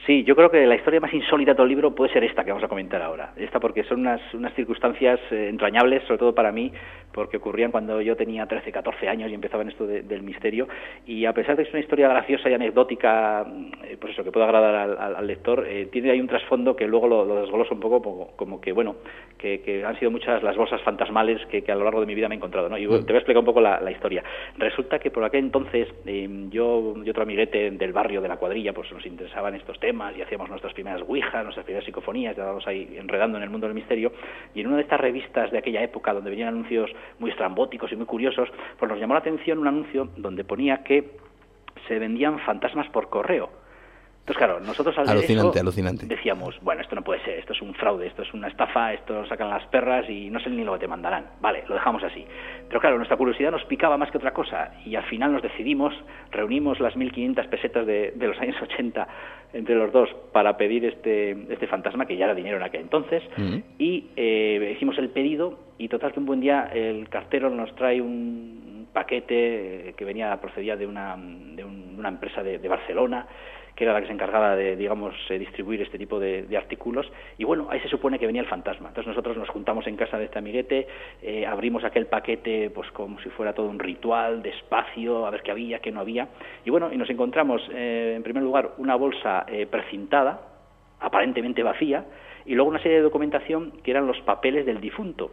Sí, yo creo que la historia más insólita de todo el libro puede ser esta que vamos a comentar ahora. Esta porque son unas, unas circunstancias eh, entrañables, sobre todo para mí, porque ocurrían cuando yo tenía 13, 14 años y empezaba en esto del misterio. Y a pesar de que es una historia graciosa y anecdótica, eh, pues eso, que puede agradar al, lector, eh, tiene ahí un trasfondo que luego lo, lo desgloso un poco como, que, bueno, que, han sido muchas las bolsas fantasmales que, a lo largo de mi vida me he encontrado, ¿no? Y mm. te voy a explicar un poco la, historia. Resulta que por aquel entonces em, yo y otro amiguete del barrio, de la cuadrilla, pues nos interesaban estos temas y hacíamos nuestras primeras ouijas, nuestras primeras psicofonías, ya estábamos ahí enredando en el mundo del misterio, y en una de estas revistas de aquella época donde venían anuncios muy estrambóticos y muy curiosos, pues nos llamó la atención un anuncio donde ponía que se vendían fantasmas por correo. Entonces, claro, nosotros al alucinante, alucinante. decíamos, bueno, esto no puede ser, esto es un fraude, esto es una estafa, esto sacan las perras y no sé ni lo que te mandarán. Vale, lo dejamos así. Pero claro, nuestra curiosidad nos picaba más que otra cosa y al final nos decidimos, reunimos las 1.500 pesetas de, los años 80 entre los dos para pedir este, este fantasma, que ya era dinero en aquel entonces, y eh, hicimos el pedido y total que un buen día el cartero nos trae un paquete que venía procedía de una, de una empresa de, de Barcelona que era la que se encargaba de, digamos, eh, distribuir este tipo de, artículos. Y bueno, ahí se supone que venía el fantasma. Entonces nosotros nos juntamos en casa de este amiguete, eh, abrimos aquel paquete pues como si fuera todo un ritual, despacio, a ver qué había, qué no había. Y bueno, y nos encontramos, eh, en primer lugar, una bolsa precintada, aparentemente vacía, y luego una serie de documentación que eran los papeles del difunto.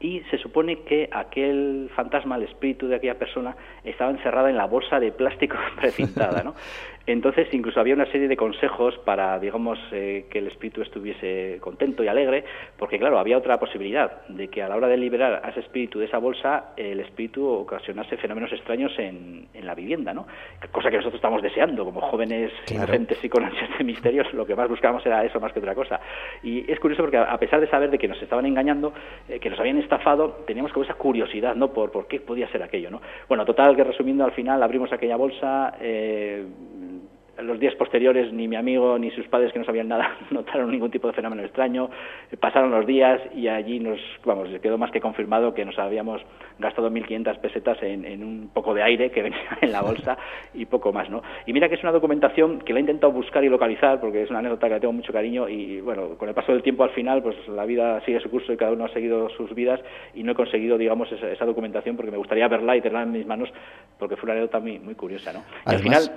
Y se supone que aquel fantasma, el espíritu de aquella persona, estaba encerrada en la bolsa de plástico precintada, ¿no? Entonces, incluso había una serie de consejos para, digamos, eh, que el espíritu estuviese contento y alegre, porque, claro, había otra posibilidad de que a la hora de liberar a ese espíritu de esa bolsa, el espíritu ocasionase fenómenos extraños en, la vivienda, ¿no? Cosa que nosotros estamos deseando, como jóvenes inocentes y con ansias de misterios, lo que más buscábamos era eso más que otra cosa. Y es curioso porque, a pesar de saber de que nos estaban engañando, eh, que nos habían estafado, teníamos como esa curiosidad, ¿no? Por, por qué podía ser aquello, ¿no? Bueno, total, que resumiendo, al final abrimos aquella bolsa, eh, en los días posteriores ni mi amigo ni sus padres que no sabían nada notaron ningún tipo de fenómeno extraño. Pasaron los días y allí nos, vamos, quedó más que confirmado que nos habíamos gastado 1.500 pesetas en, un poco de aire que venía en la bolsa y poco más, ¿no? Y mira que es una documentación que la he intentado buscar y localizar porque es una anécdota que le tengo mucho cariño y, bueno, con el paso del tiempo al final, pues la vida sigue su curso y cada uno ha seguido sus vidas y no he conseguido, digamos, esa, documentación porque me gustaría verla y tenerla en mis manos porque fue una anécdota muy, muy curiosa, ¿no? al final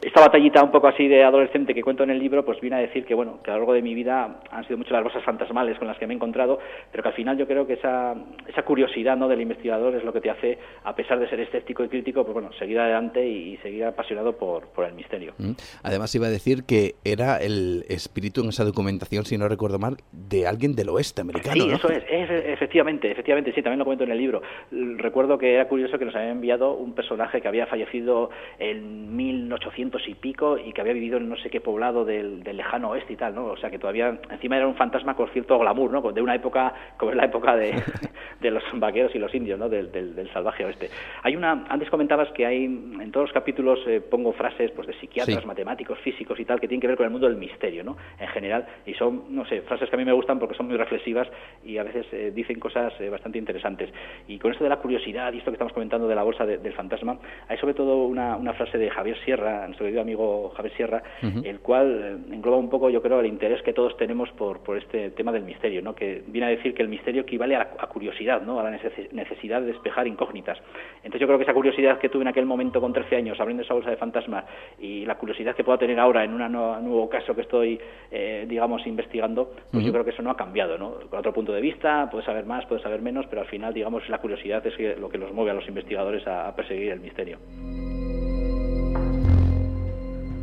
esta batallita un poco así de adolescente que cuento en el libro, pues viene a decir que, bueno, que a lo largo de mi vida han sido muchas las cosas fantasmales con las que me he encontrado, pero que al final yo creo que esa, esa curiosidad ¿no? del investigador es lo que te hace, a pesar de ser escéptico y crítico, pues bueno, seguir adelante y, seguir apasionado por, por el misterio. Mm. Además iba a decir que era el espíritu en esa documentación, si no recuerdo mal, de alguien del oeste americano. Sí, eso es, efectivamente, efectivamente, sí, también lo cuento en el libro. Recuerdo que era curioso que nos habían enviado un personaje que había fallecido en 1800 y pico y que había vivido en no sé qué poblado del, lejano oeste y tal, ¿no? O sea, que todavía encima era un fantasma con cierto glamour, ¿no? De una época como es la época de, los vaqueros y los indios, ¿no? Del, salvaje oeste. Hay una, antes comentabas que hay, en todos los capítulos eh, pongo frases pues de psiquiatras, matemáticos, físicos y tal, que tienen que ver con el mundo del misterio, ¿no? En general, y son, no sé, frases que a mí me gustan porque son muy reflexivas y a veces eh, dicen cosas eh, bastante interesantes. Y con esto de la curiosidad y esto que estamos comentando de la bolsa del fantasma, hay sobre todo una, una frase de Javier Sierra, nuestro querido amigo Javier Sierra, el cual eh, engloba un poco, yo creo, el interés que todos tenemos por, por este tema del misterio, ¿no? que viene a decir que el misterio equivale a, a curiosidad, ¿no? a la necesidad de despejar incógnitas. Entonces yo creo que esa curiosidad que tuve en aquel momento con 13 años abriendo esa bolsa de fantasmas y la curiosidad que pueda tener ahora en un nuevo caso que estoy, eh, digamos, investigando, pues yo creo que eso no ha cambiado. ¿no? Con otro punto de vista, puedes saber más, puedes saber menos, pero al final, digamos, la curiosidad es lo que los mueve a los investigadores a perseguir el misterio.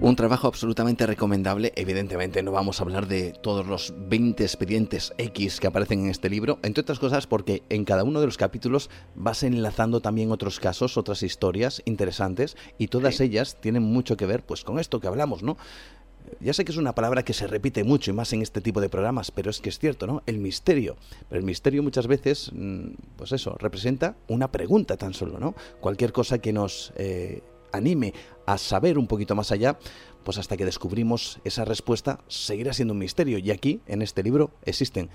Un trabajo absolutamente recomendable. Evidentemente no vamos a hablar de todos los 20 expedientes X que aparecen en este libro, entre otras cosas porque en cada uno de los capítulos vas enlazando también otros casos, otras historias interesantes y todas ellas tienen mucho que ver pues con esto que hablamos, ¿no? Ya sé que es una palabra que se repite mucho y más en este tipo de programas, pero es que es cierto, ¿no? El misterio. Pero el misterio muchas veces, mm, pues eso, representa una pregunta tan solo, ¿no? Cualquier cosa que nos eh, anime a saber un poquito más allá, pues hasta que descubrimos esa respuesta seguirá siendo un misterio. Y aquí, en este libro, existen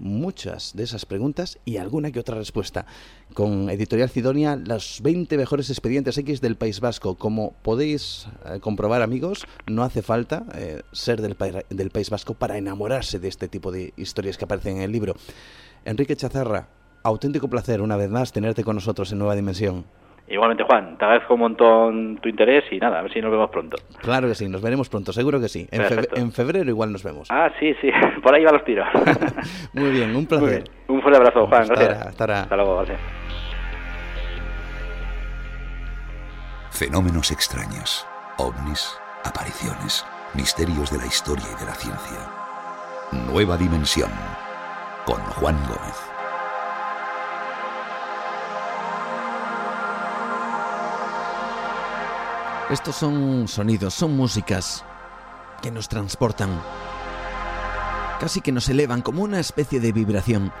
muchas de esas preguntas y alguna que otra respuesta. Con Editorial Cidonia, los 20 mejores expedientes X del País Vasco. Como podéis eh, comprobar, amigos, no hace falta eh, ser del, del País Vasco para enamorarse de este tipo de historias que aparecen en el libro. Enrique Chazarra, auténtico placer una vez más tenerte con nosotros en Nueva Dimensión. Igualmente, Juan, te agradezco un montón tu interés y nada, a ver si nos vemos pronto. Claro que sí, nos veremos pronto, seguro que sí. En, febrero igual nos vemos. Ah, sí, sí, por ahí va los tiros. Muy bien, un placer. Un fuerte abrazo, Juan. Gracias. Hasta, luego, gracias. Fenómenos extraños, ovnis, apariciones, misterios de la historia y de la ciencia. Nueva dimensión, con Juan Gómez. Estos son sonidos, son músicas que nos transportan, casi que nos elevan como una especie de vibración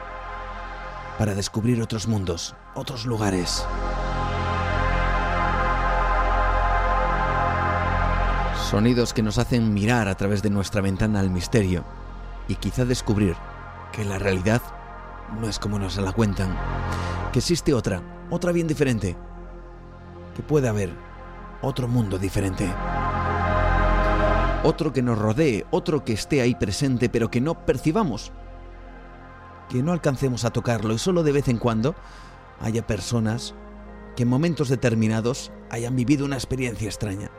para descubrir otros mundos, otros lugares. Sonidos que nos hacen mirar a través de nuestra ventana al misterio y quizá descubrir que la realidad no es como nos la cuentan, que existe otra, otra bien diferente, que puede haber otro mundo diferente. Otro que nos rodee, otro que esté ahí presente pero que no percibamos. Que no alcancemos a tocarlo y solo de vez en cuando haya personas que en momentos determinados hayan vivido una experiencia extraña,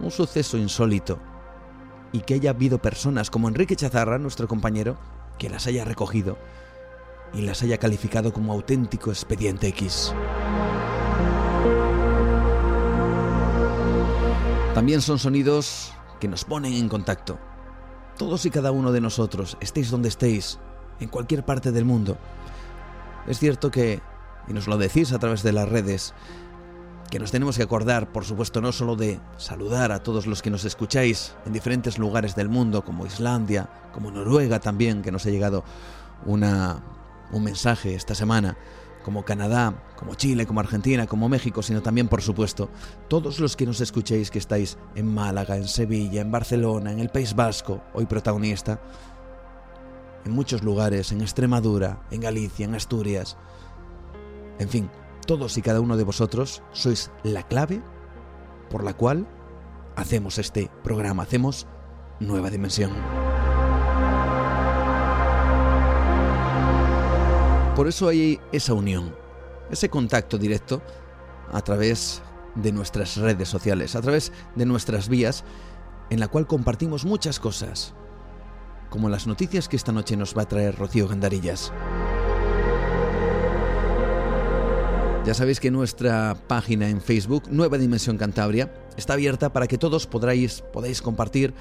un suceso insólito, y que haya habido personas como Enrique Chazarra, nuestro compañero, que las haya recogido y las haya calificado como auténtico expediente X. También son sonidos que nos ponen en contacto. Todos y cada uno de nosotros, estéis donde estéis, en cualquier parte del mundo. Es cierto que, y nos lo decís a través de las redes, que nos tenemos que acordar, por supuesto, no solo de saludar a todos los que nos escucháis en diferentes lugares del mundo, como Islandia, como Noruega también, que nos ha llegado una, un mensaje esta semana, como Canadá, como Chile, como Argentina, como México, sino también, por supuesto, todos los que nos escuchéis que estáis en Málaga, en Sevilla, en Barcelona, en el País Vasco, hoy protagonista, en muchos lugares, en Extremadura, en Galicia, en Asturias, en fin, todos y cada uno de vosotros sois la clave por la cual hacemos este programa, hacemos Nueva Dimensión. Por eso hay esa unión, ese contacto directo a través de nuestras redes sociales, a través de nuestras vías, en la cual compartimos muchas cosas, como las noticias que esta noche nos va a traer Rocío Gandarillas. Ya sabéis que nuestra página en Facebook, Nueva Dimensión Cantabria, está abierta para que todos podráis, podáis compartir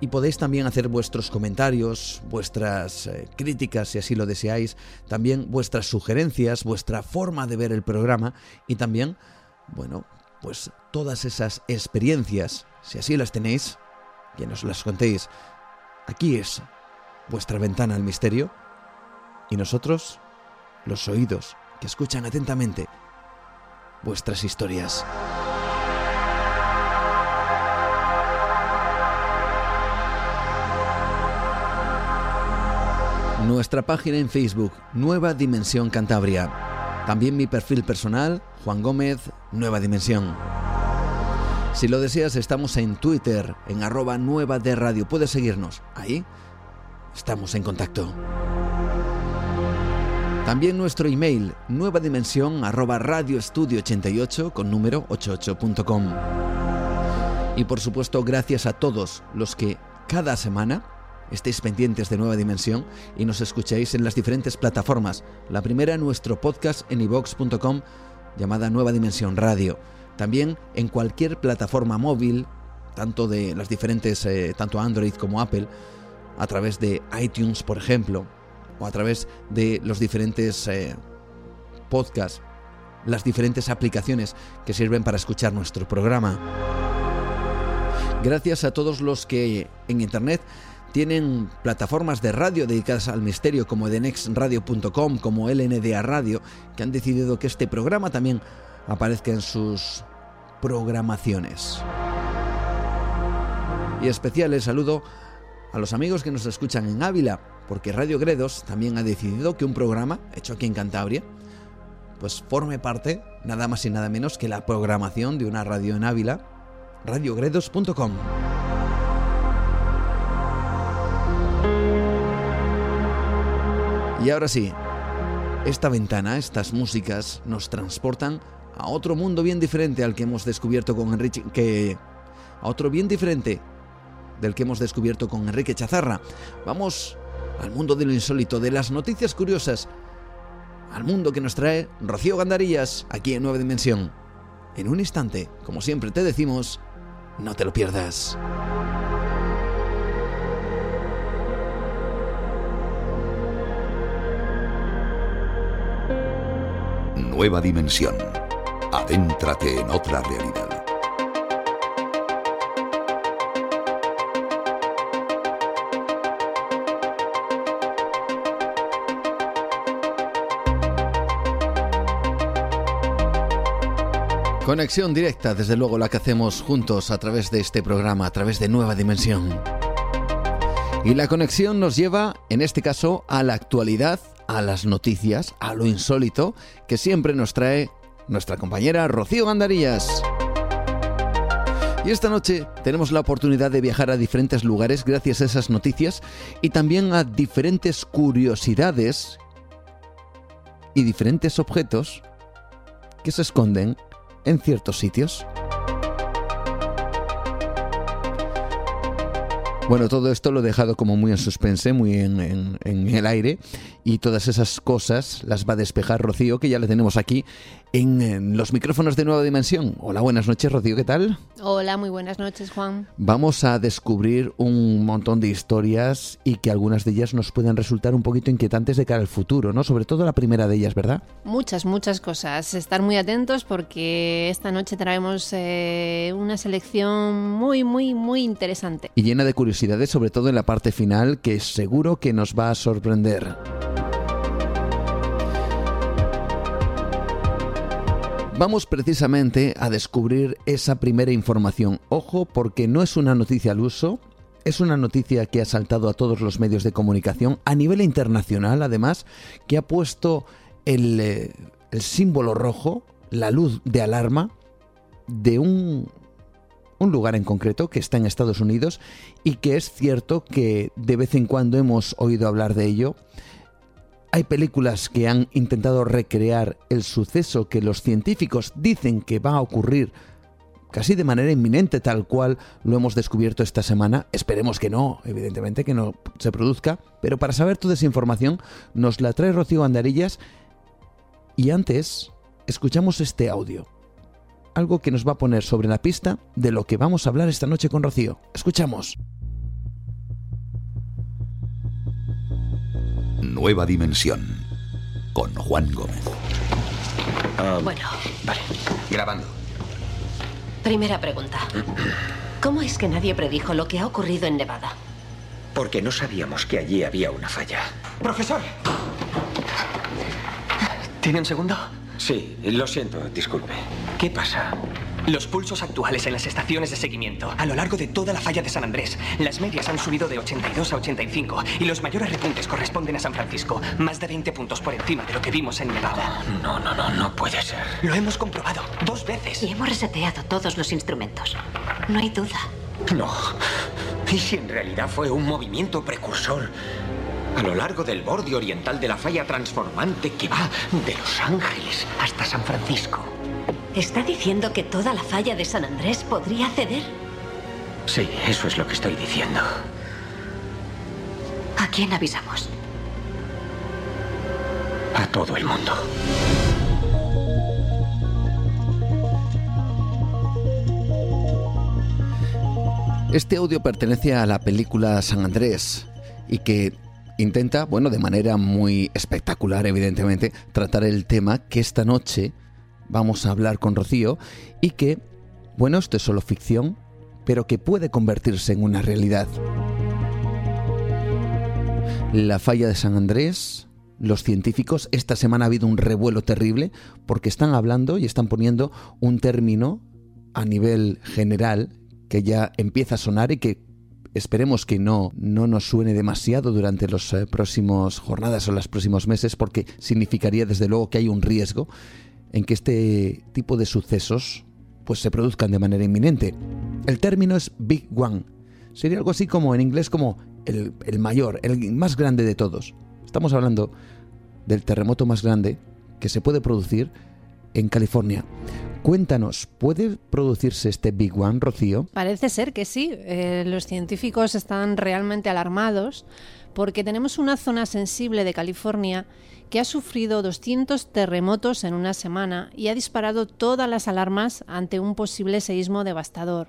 y podéis también hacer vuestros comentarios, vuestras eh, críticas si así lo deseáis, también vuestras sugerencias, vuestra forma de ver el programa y también, bueno, pues todas esas experiencias, si así las tenéis, que nos las contéis. Aquí es vuestra ventana al misterio y nosotros, los oídos que escuchan atentamente vuestras historias. Nuestra página en Facebook, Nueva Dimensión Cantabria. También mi perfil personal, Juan Gómez, Nueva Dimensión. Si lo deseas, estamos en Twitter, en arroba nueva de radio. Puedes seguirnos. Ahí estamos en contacto. También nuestro email, nueva dimensión arroba radioestudio 88 con número 88.com. Y por supuesto, gracias a todos los que cada semana estéis pendientes de Nueva Dimensión y nos escucháis en las diferentes plataformas. La primera, nuestro podcast en ivox.com llamada Nueva Dimensión Radio. También en cualquier plataforma móvil, tanto de las diferentes, eh, tanto Android como Apple, a través de iTunes, por ejemplo, o a través de los diferentes eh, podcasts, las diferentes aplicaciones que sirven para escuchar nuestro programa. Gracias a todos los que en Internet tienen plataformas de radio dedicadas al misterio como edenexradio.com, como LNDA Radio, que han decidido que este programa también aparezca en sus programaciones. Y especial saludo a los amigos que nos escuchan en Ávila, porque Radio Gredos también ha decidido que un programa hecho aquí en Cantabria pues forme parte nada más y nada menos que la programación de una radio en Ávila, radiogredos.com. Y ahora sí, esta ventana, estas músicas nos transportan a otro mundo bien diferente al que hemos descubierto con Enrique que a otro bien diferente del que hemos descubierto con Enrique Chazarra. Vamos al mundo de lo insólito, de las noticias curiosas, al mundo que nos trae Rocío Gandarillas aquí en Nueva Dimensión. En un instante, como siempre te decimos, no te lo pierdas. Nueva Dimensión. Adéntrate en otra realidad. Conexión directa, desde luego, la que hacemos juntos a través de este programa, a través de Nueva Dimensión. Y la conexión nos lleva, en este caso, a la actualidad, a las noticias, a lo insólito, que siempre nos trae nuestra compañera Rocío Gandarillas. Y esta noche tenemos la oportunidad de viajar a diferentes lugares gracias a esas noticias y también a diferentes curiosidades y diferentes objetos que se esconden en ciertos sitios. Bueno, todo esto lo he dejado como muy en suspense, muy en, el aire, y todas esas cosas las va a despejar Rocío, que ya la tenemos aquí en, los micrófonos de Nueva Dimensión. Hola, buenas noches, Rocío, ¿qué tal? Hola, muy buenas noches, Juan. Vamos a descubrir un montón de historias y que algunas de ellas nos pueden resultar un poquito inquietantes de cara al futuro, ¿no? Sobre todo la primera de ellas, ¿verdad? Muchas, muchas cosas. Estar muy atentos porque esta noche traemos eh, una selección muy, muy, muy interesante. Y llena de sobre todo en la parte final, que seguro que nos va a sorprender. Vamos precisamente a descubrir esa primera información. Ojo porque no es una noticia al uso, es una noticia que ha saltado a todos los medios de comunicación a nivel internacional, además, que ha puesto el, eh, el símbolo rojo, la luz de alarma de un, un lugar en concreto que está en Estados Unidos y que es cierto que de vez en cuando hemos oído hablar de ello hay películas que han intentado recrear el suceso que los científicos dicen que va a ocurrir casi de manera inminente, tal cual lo hemos descubierto esta semana. Esperemos que no, evidentemente que no se produzca, pero para saber toda esa información nos la trae Rocío Andarillas y antes escuchamos este audio. Algo que nos va a poner sobre la pista de lo que vamos a hablar esta noche con Rocío. Escuchamos. Nueva Dimensión con Juan Gómez. Ah, bueno. Vale, grabando. Primera pregunta. ¿Cómo es que nadie predijo lo que ha ocurrido en Nevada? Porque no sabíamos que allí había una falla. Profesor. ¿Tiene un segundo? Sí, lo siento, disculpe. ¿Qué pasa? Los pulsos actuales en las estaciones de seguimiento a lo largo de toda la falla de San Andrés. Las medias han subido de 82 a 85 y los mayores repuntes corresponden a San Francisco. Más de 20 puntos por encima de lo que vimos en Nevada. No, no, no, no puede ser. Lo hemos comprobado dos veces. Y hemos reseteado todos los instrumentos. No hay duda. No. ¿Y si en realidad fue un movimiento precursor? A lo largo del borde oriental de la falla transformante que va de Los Ángeles hasta San Francisco. ¿Está diciendo que toda la falla de San Andrés podría ceder? Sí, eso es lo que estoy diciendo. ¿A quién avisamos? A todo el mundo. Este audio pertenece a la película San Andrés y que intenta, bueno, de manera muy espectacular, evidentemente, tratar el tema que esta noche vamos a hablar con Rocío y que, bueno, esto es solo ficción, pero que puede convertirse en una realidad. La falla de San Andrés, los científicos, esta semana ha habido un revuelo terrible porque están hablando y están poniendo un término a nivel general que ya empieza a sonar y que esperemos que no, no nos suene demasiado durante las eh, próximas jornadas o los próximos meses porque significaría desde luego que hay un riesgo en que este tipo de sucesos pues se produzcan de manera inminente. El término es Big One. Sería algo así como en inglés como el, el mayor, el más grande de todos. Estamos hablando del terremoto más grande que se puede producir en California. Cuéntanos, ¿puede producirse este Big One, Rocío? Parece ser que sí. Eh, los científicos están realmente alarmados porque tenemos una zona sensible de California que ha sufrido 200 terremotos en una semana y ha disparado todas las alarmas ante un posible seísmo devastador.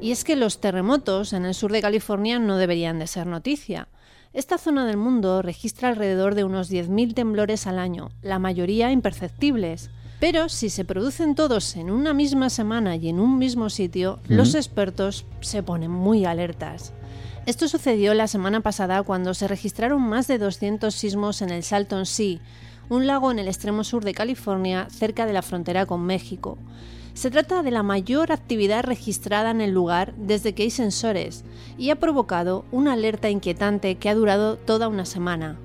Y es que los terremotos en el sur de California no deberían de ser noticia. Esta zona del mundo registra alrededor de unos 10.000 temblores al año, la mayoría imperceptibles. Pero si se producen todos en una misma semana y en un mismo sitio, los expertos se ponen muy alertas. Esto sucedió la semana pasada cuando se registraron más de 200 sismos en el Salton Sea, un lago en el extremo sur de California, cerca de la frontera con México. Se trata de la mayor actividad registrada en el lugar desde que hay sensores y ha provocado una alerta inquietante que ha durado toda una semana.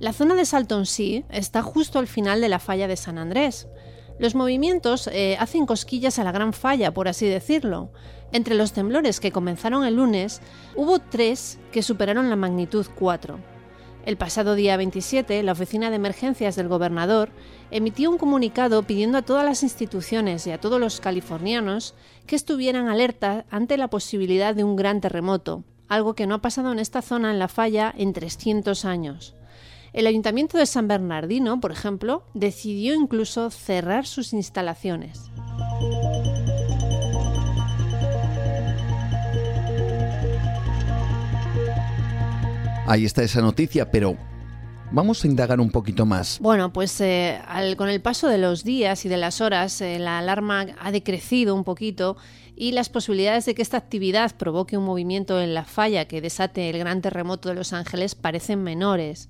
La zona de Salton Sea está justo al final de la falla de San Andrés. Los movimientos eh, hacen cosquillas a la gran falla, por así decirlo. Entre los temblores que comenzaron el lunes, hubo tres que superaron la magnitud 4. El pasado día 27, la Oficina de Emergencias del Gobernador emitió un comunicado pidiendo a todas las instituciones y a todos los californianos que estuvieran alerta ante la posibilidad de un gran terremoto. algo que no ha pasado en esta zona en la falla en 300 años. El Ayuntamiento de San Bernardino, por ejemplo, decidió incluso cerrar sus instalaciones. Ahí está esa noticia, pero Vamos a indagar un poquito más. Bueno, pues eh, con el paso de los días y de las horas, eh, la alarma ha decrecido un poquito y las posibilidades de que esta actividad provoque un movimiento en la falla que desate el gran terremoto de Los Ángeles parecen menores.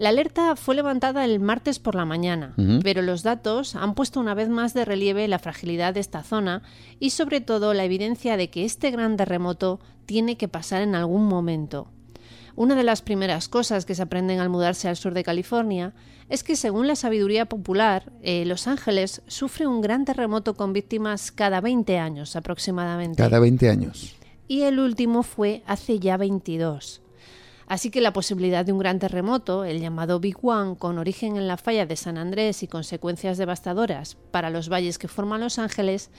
La alerta fue levantada el martes por la mañana, pero los datos han puesto una vez más de relieve la fragilidad de esta zona y sobre todo la evidencia de que este gran terremoto tiene que pasar en algún momento. Una de las primeras cosas que se aprenden al mudarse al sur de California es que, según la sabiduría popular, eh, Los Ángeles sufre un gran terremoto con víctimas cada 20 años aproximadamente. Cada 20 años. Y el último fue hace ya 22. Así que la posibilidad de un gran terremoto, el llamado Big One, con origen en la falla de San Andrés y consecuencias devastadoras para los valles que forman Los Ángeles,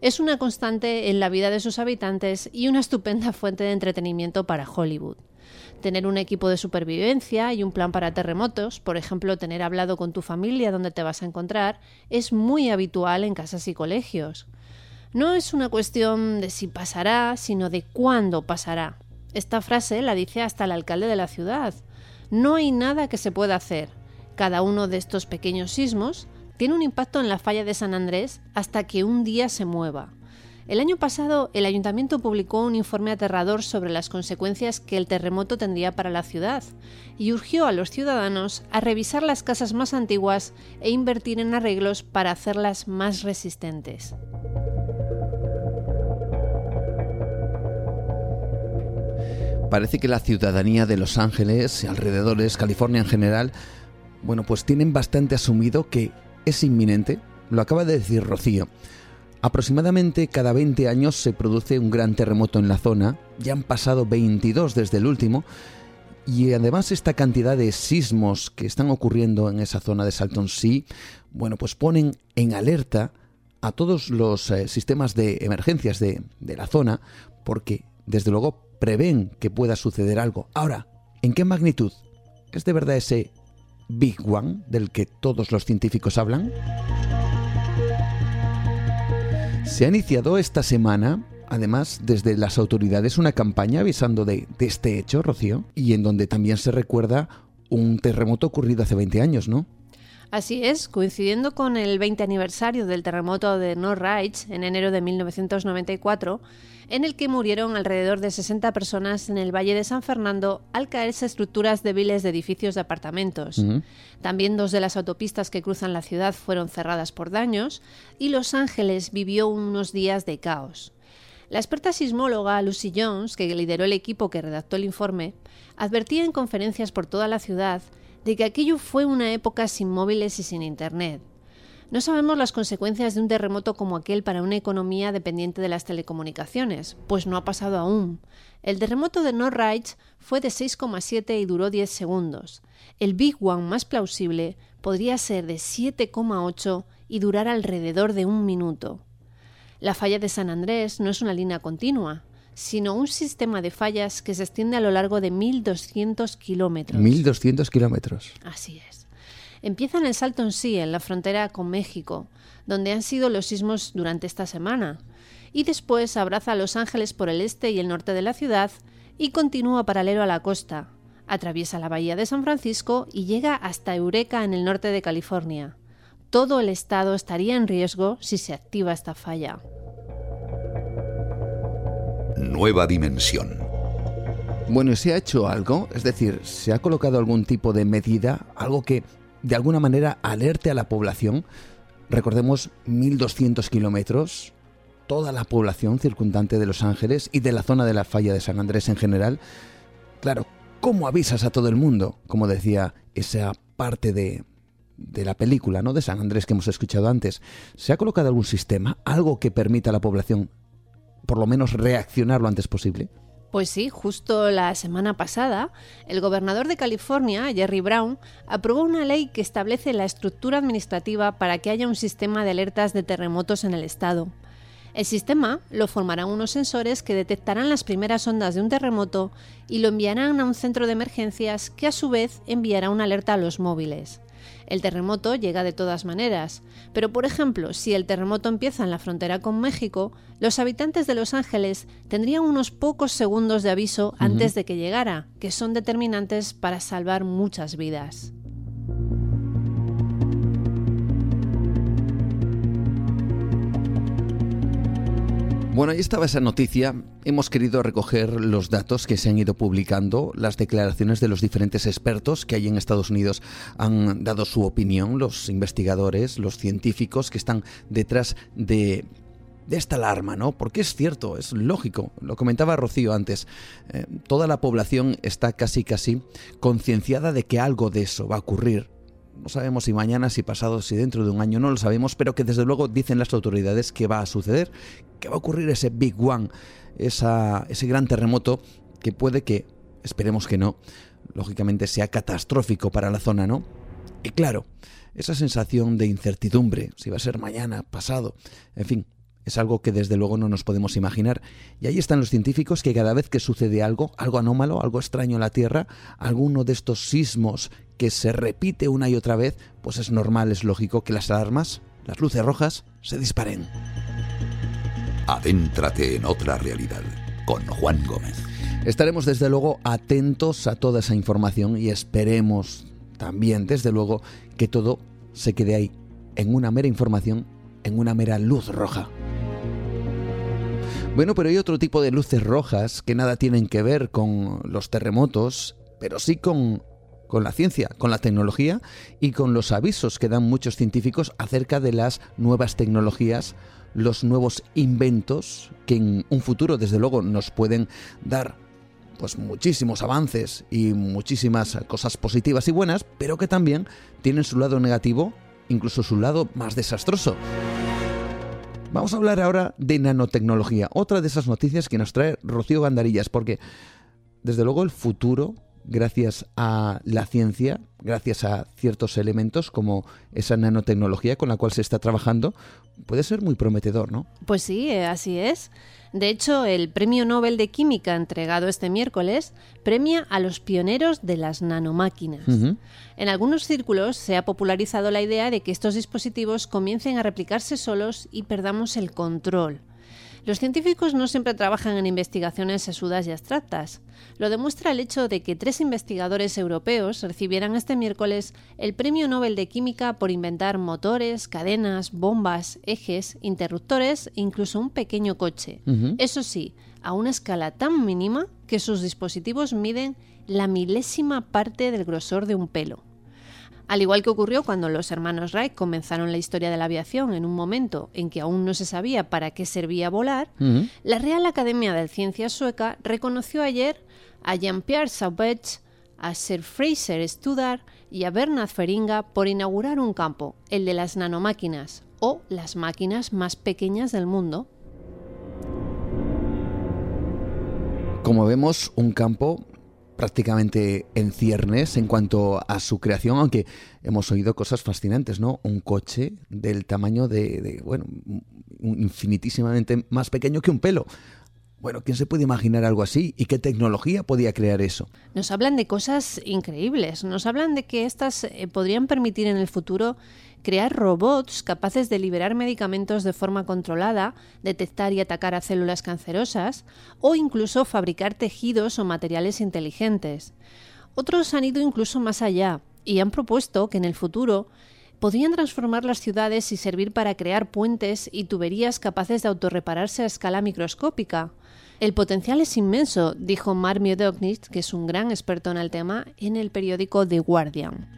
es una constante en la vida de sus habitantes y una estupenda fuente de entretenimiento para Hollywood tener un equipo de supervivencia y un plan para terremotos, por ejemplo, tener hablado con tu familia dónde te vas a encontrar, es muy habitual en casas y colegios. No es una cuestión de si pasará, sino de cuándo pasará. Esta frase la dice hasta el alcalde de la ciudad. No hay nada que se pueda hacer. Cada uno de estos pequeños sismos tiene un impacto en la falla de San Andrés hasta que un día se mueva. El año pasado, el ayuntamiento publicó un informe aterrador sobre las consecuencias que el terremoto tendría para la ciudad y urgió a los ciudadanos a revisar las casas más antiguas e invertir en arreglos para hacerlas más resistentes. Parece que la ciudadanía de Los Ángeles y alrededores, California en general, bueno, pues tienen bastante asumido que es inminente, lo acaba de decir Rocío. Aproximadamente cada 20 años se produce un gran terremoto en la zona, ya han pasado 22 desde el último, y además esta cantidad de sismos que están ocurriendo en esa zona de Salton Sea, bueno, pues ponen en alerta a todos los eh, sistemas de emergencias de, de la zona, porque desde luego prevén que pueda suceder algo. Ahora, ¿en qué magnitud? ¿Es de verdad ese Big One del que todos los científicos hablan? Se ha iniciado esta semana, además, desde las autoridades una campaña avisando de, este hecho, Rocío, y en donde también se recuerda un terremoto ocurrido hace 20 años, ¿no? Así es, coincidiendo con el 20 aniversario del terremoto de Northridge en enero de 1994, en el que murieron alrededor de 60 personas en el Valle de San Fernando al caerse estructuras débiles de edificios de apartamentos. También dos de las autopistas que cruzan la ciudad fueron cerradas por daños y Los Ángeles vivió unos días de caos. La experta sismóloga Lucy Jones, que lideró el equipo que redactó el informe, advertía en conferencias por toda la ciudad de que aquello fue una época sin móviles y sin Internet. No sabemos las consecuencias de un terremoto como aquel para una economía dependiente de las telecomunicaciones, pues no ha pasado aún. El terremoto de Northridge fue de 6,7 y duró 10 segundos. El Big One más plausible podría ser de 7,8 y durar alrededor de un minuto. La falla de San Andrés no es una línea continua, sino un sistema de fallas que se extiende a lo largo de 1.200 kilómetros. 1.200 kilómetros. Así es. Empieza en el Salton Sea, en la frontera con México, donde han sido los sismos durante esta semana, y después abraza a Los Ángeles por el este y el norte de la ciudad y continúa paralelo a la costa. Atraviesa la bahía de San Francisco y llega hasta Eureka en el norte de California. Todo el estado estaría en riesgo si se activa esta falla. Nueva dimensión. Bueno, ¿se ha hecho algo? Es decir, ¿se ha colocado algún tipo de medida, algo que de alguna manera alerte a la población? Recordemos 1.200 kilómetros, toda la población circundante de Los Ángeles y de la zona de la falla de San Andrés en general. Claro, ¿cómo avisas a todo el mundo? Como decía esa parte de, de la película, ¿no? De San Andrés que hemos escuchado antes. ¿Se ha colocado algún sistema, algo que permita a la población por lo menos reaccionar lo antes posible? Pues sí, justo la semana pasada, el gobernador de California, Jerry Brown, aprobó una ley que establece la estructura administrativa para que haya un sistema de alertas de terremotos en el estado. El sistema lo formarán unos sensores que detectarán las primeras ondas de un terremoto y lo enviarán a un centro de emergencias que a su vez enviará una alerta a los móviles. El terremoto llega de todas maneras, pero por ejemplo, si el terremoto empieza en la frontera con México, los habitantes de Los Ángeles tendrían unos pocos segundos de aviso antes de que llegara, que son determinantes para salvar muchas vidas. Bueno, ahí estaba esa noticia. Hemos querido recoger los datos que se han ido publicando, las declaraciones de los diferentes expertos que hay en Estados Unidos han dado su opinión, los investigadores, los científicos que están detrás de esta alarma, ¿no? Porque es cierto, es lógico, lo comentaba Rocío antes, eh, toda la población está casi casi concienciada de que algo de eso va a ocurrir. No sabemos si mañana, si pasado, si dentro de un año, no lo sabemos, pero que desde luego dicen las autoridades que va a suceder, que va a ocurrir ese Big One, ese gran terremoto que puede que, esperemos que no, lógicamente sea catastrófico para la zona, ¿no? Y claro, esa sensación de incertidumbre, si va a ser mañana, pasado, en fin, es algo que desde luego no nos podemos imaginar. Y ahí están los científicos que cada vez que sucede algo, algo anómalo, algo extraño en la Tierra, alguno de estos sismos que se repite una y otra vez, pues es normal, es lógico que las alarmas, las luces rojas, se disparen. Adéntrate en otra realidad con Juan Gómez. Estaremos desde luego atentos a toda esa información y esperemos también desde luego que todo se quede ahí, en una mera información, en una mera luz roja. Bueno, pero hay otro tipo de luces rojas que nada tienen que ver con los terremotos, pero sí con, con la ciencia, con la tecnología y con los avisos que dan muchos científicos acerca de las nuevas tecnologías, los nuevos inventos que en un futuro desde luego nos pueden dar pues muchísimos avances y muchísimas cosas positivas y buenas, pero que también tienen su lado negativo, incluso su lado más desastroso. Vamos a hablar ahora de nanotecnología, otra de esas noticias que nos trae Rocío Gandarillas, porque desde luego el futuro, gracias a la ciencia, gracias a ciertos elementos como esa nanotecnología con la cual se está trabajando, puede ser muy prometedor, ¿no? Pues sí, eh, así es. De hecho, el Premio Nobel de Química entregado este miércoles premia a los pioneros de las nanomáquinas. En algunos círculos se ha popularizado la idea de que estos dispositivos comiencen a replicarse solos y perdamos el control. Los científicos no siempre trabajan en investigaciones sesudas y abstractas. Lo demuestra el hecho de que tres investigadores europeos recibieran este miércoles el Premio Nobel de Química por inventar motores, cadenas, bombas, ejes, interruptores e incluso un pequeño coche. Eso sí, a una escala tan mínima que sus dispositivos miden la milésima parte del grosor de un pelo. Al igual que ocurrió cuando los hermanos Wright comenzaron la historia de la aviación en un momento en que aún no se sabía para qué servía volar, la Real Academia de Ciencias sueca reconoció ayer a Jean-Pierre Sauvage, a Sir Fraser Studar y a Bernard Feringa por inaugurar un campo, el de las nanomáquinas, o las máquinas más pequeñas del mundo. Como vemos, un campo prácticamente en ciernes en cuanto a su creación, aunque hemos oído cosas fascinantes, ¿no? Un coche del tamaño de, bueno, infinitísimamente más pequeño que un pelo. Bueno, ¿quién se puede imaginar algo así? ¿Y qué tecnología podía crear eso? Nos hablan de cosas increíbles. Nos hablan de que estas eh, podrían permitir en el futuro crear robots capaces de liberar medicamentos de forma controlada, detectar y atacar a células cancerosas o incluso fabricar tejidos o materiales inteligentes. Otros han ido incluso más allá y han propuesto que en el futuro podrían transformar las ciudades y servir para crear puentes y tuberías capaces de autorrepararse a escala microscópica. El potencial es inmenso, dijo Mark Miodognitz, que es un gran experto en el tema, en el periódico The Guardian.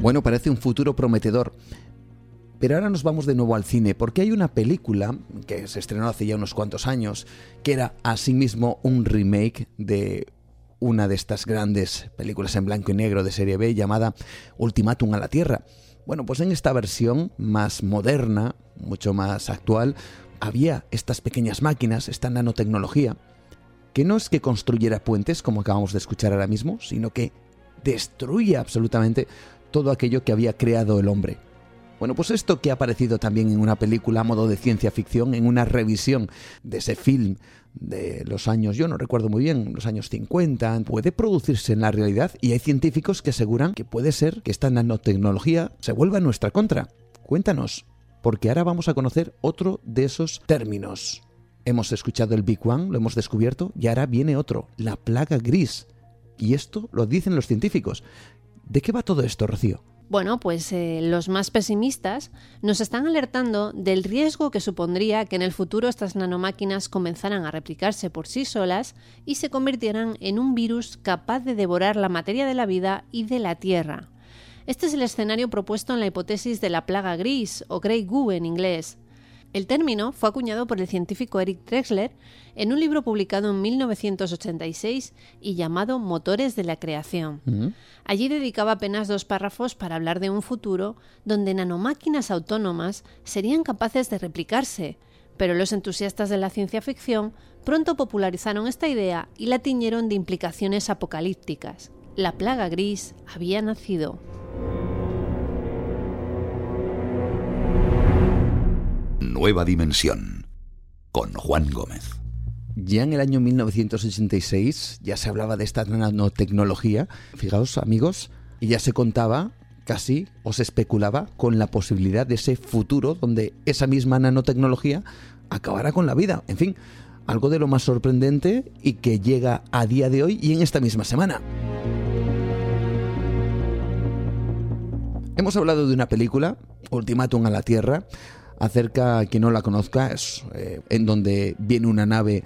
Bueno, parece un futuro prometedor. Pero ahora nos vamos de nuevo al cine, porque hay una película que se estrenó hace ya unos cuantos años, que era asimismo un remake de una de estas grandes películas en blanco y negro de serie B llamada Ultimátum a la Tierra. Bueno, pues en esta versión más moderna, mucho más actual, había estas pequeñas máquinas, esta nanotecnología, que no es que construyera puentes, como acabamos de escuchar ahora mismo, sino que destruía absolutamente todo aquello que había creado el hombre. Bueno, pues esto que ha aparecido también en una película a modo de ciencia ficción, en una revisión de ese film de los años, yo no recuerdo muy bien, los años 50, puede producirse en la realidad y hay científicos que aseguran que puede ser que esta nanotecnología se vuelva en nuestra contra. Cuéntanos, porque ahora vamos a conocer otro de esos términos. Hemos escuchado el Big One, lo hemos descubierto, y ahora viene otro, la plaga gris. Y esto lo dicen los científicos. ¿De qué va todo esto, Rocío? Bueno, pues eh, los más pesimistas nos están alertando del riesgo que supondría que en el futuro estas nanomáquinas comenzaran a replicarse por sí solas y se convirtieran en un virus capaz de devorar la materia de la vida y de la Tierra. Este es el escenario propuesto en la hipótesis de la plaga gris o Grey Goo en inglés, el término fue acuñado por el científico Eric Drexler en un libro publicado en 1986 y llamado Motores de la Creación. Allí dedicaba apenas dos párrafos para hablar de un futuro donde nanomáquinas autónomas serían capaces de replicarse, pero los entusiastas de la ciencia ficción pronto popularizaron esta idea y la tiñeron de implicaciones apocalípticas. La plaga gris había nacido. Nueva Dimensión con Juan Gómez. Ya en el año 1986 ya se hablaba de esta nanotecnología. Fijaos, amigos, y ya se contaba casi o se especulaba con la posibilidad de ese futuro donde esa misma nanotecnología acabará con la vida. En fin, algo de lo más sorprendente y que llega a día de hoy y en esta misma semana. Hemos hablado de una película, Ultimátum a la Tierra, acerca a quien no la conozca, es eh, en donde viene una nave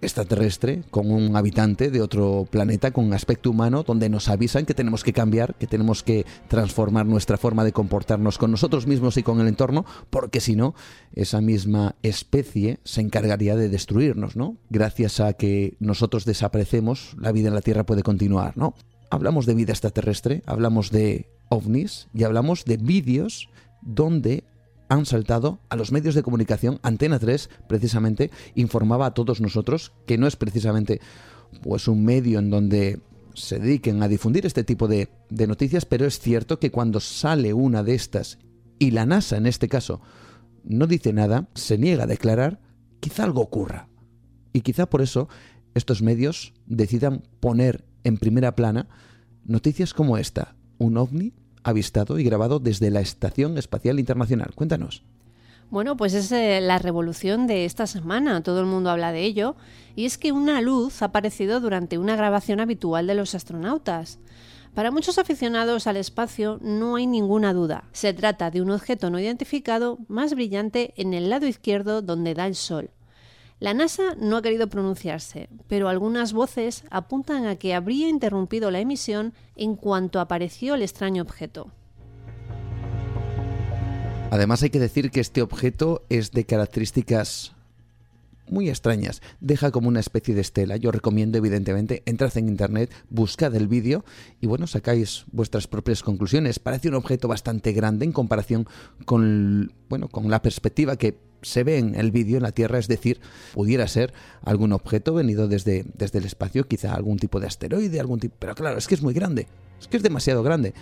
extraterrestre con un habitante de otro planeta con aspecto humano donde nos avisan que tenemos que cambiar, que tenemos que transformar nuestra forma de comportarnos con nosotros mismos y con el entorno, porque si no, esa misma especie se encargaría de destruirnos, ¿no? Gracias a que nosotros desaparecemos, la vida en la Tierra puede continuar, ¿no? Hablamos de vida extraterrestre, hablamos de ovnis y hablamos de vídeos donde han saltado a los medios de comunicación. Antena 3, precisamente, informaba a todos nosotros que no es precisamente pues un medio en donde se dediquen a difundir este tipo de, de noticias, pero es cierto que cuando sale una de estas, y la NASA en este caso no dice nada, se niega a declarar, quizá algo ocurra. Y quizá por eso estos medios decidan poner en primera plana noticias como esta, un ovni avistado y grabado desde la Estación Espacial Internacional. Cuéntanos. Bueno, pues es eh, la revolución de esta semana, todo el mundo habla de ello, y es que una luz ha aparecido durante una grabación habitual de los astronautas. Para muchos aficionados al espacio no hay ninguna duda, se trata de un objeto no identificado más brillante en el lado izquierdo donde da el Sol. La NASA no ha querido pronunciarse, pero algunas voces apuntan a que habría interrumpido la emisión en cuanto apareció el extraño objeto. Además hay que decir que este objeto es de características muy extrañas. Deja como una especie de estela. Yo recomiendo, evidentemente, entrad en internet, buscad el vídeo y bueno, sacáis vuestras propias conclusiones. Parece un objeto bastante grande en comparación con, bueno, con la perspectiva que se ve en el vídeo en la Tierra, es decir, pudiera ser algún objeto venido desde, desde el espacio, quizá algún tipo de asteroide, algún tipo... Pero claro, es que es muy grande, es que es demasiado grande.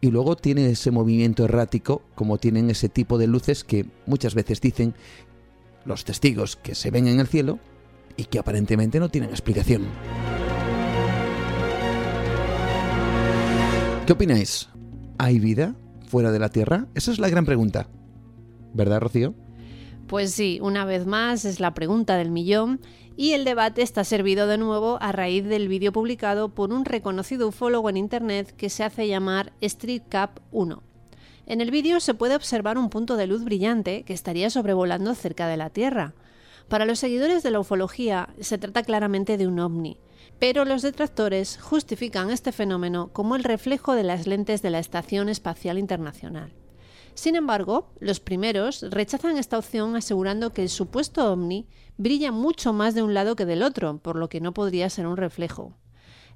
Y luego tiene ese movimiento errático, como tienen ese tipo de luces que muchas veces dicen los testigos que se ven en el cielo y que aparentemente no tienen explicación. ¿Qué opináis? ¿Hay vida fuera de la Tierra? Esa es la gran pregunta. ¿Verdad, Rocío? Pues sí, una vez más es la pregunta del millón y el debate está servido de nuevo a raíz del vídeo publicado por un reconocido ufólogo en Internet que se hace llamar StreetCap 1. En el vídeo se puede observar un punto de luz brillante que estaría sobrevolando cerca de la Tierra. Para los seguidores de la ufología se trata claramente de un ovni, pero los detractores justifican este fenómeno como el reflejo de las lentes de la Estación Espacial Internacional. Sin embargo, los primeros rechazan esta opción asegurando que el supuesto ovni brilla mucho más de un lado que del otro, por lo que no podría ser un reflejo.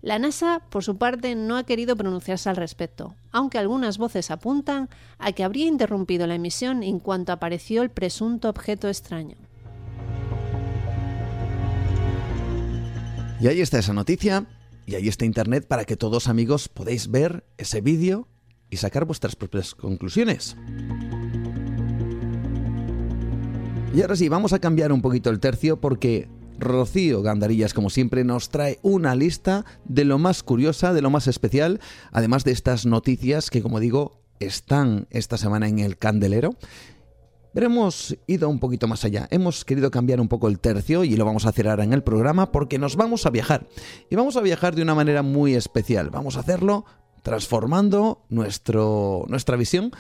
La NASA, por su parte, no ha querido pronunciarse al respecto, aunque algunas voces apuntan a que habría interrumpido la emisión en cuanto apareció el presunto objeto extraño. Y ahí está esa noticia, y ahí está Internet para que todos amigos podáis ver ese vídeo y sacar vuestras propias conclusiones. Y ahora sí, vamos a cambiar un poquito el tercio porque Rocío Gandarillas, como siempre, nos trae una lista de lo más curiosa, de lo más especial, además de estas noticias que, como digo, están esta semana en el candelero. Pero hemos ido un poquito más allá. Hemos querido cambiar un poco el tercio y lo vamos a hacer ahora en el programa porque nos vamos a viajar. Y vamos a viajar de una manera muy especial. Vamos a hacerlo transformando nuestro, nuestra visión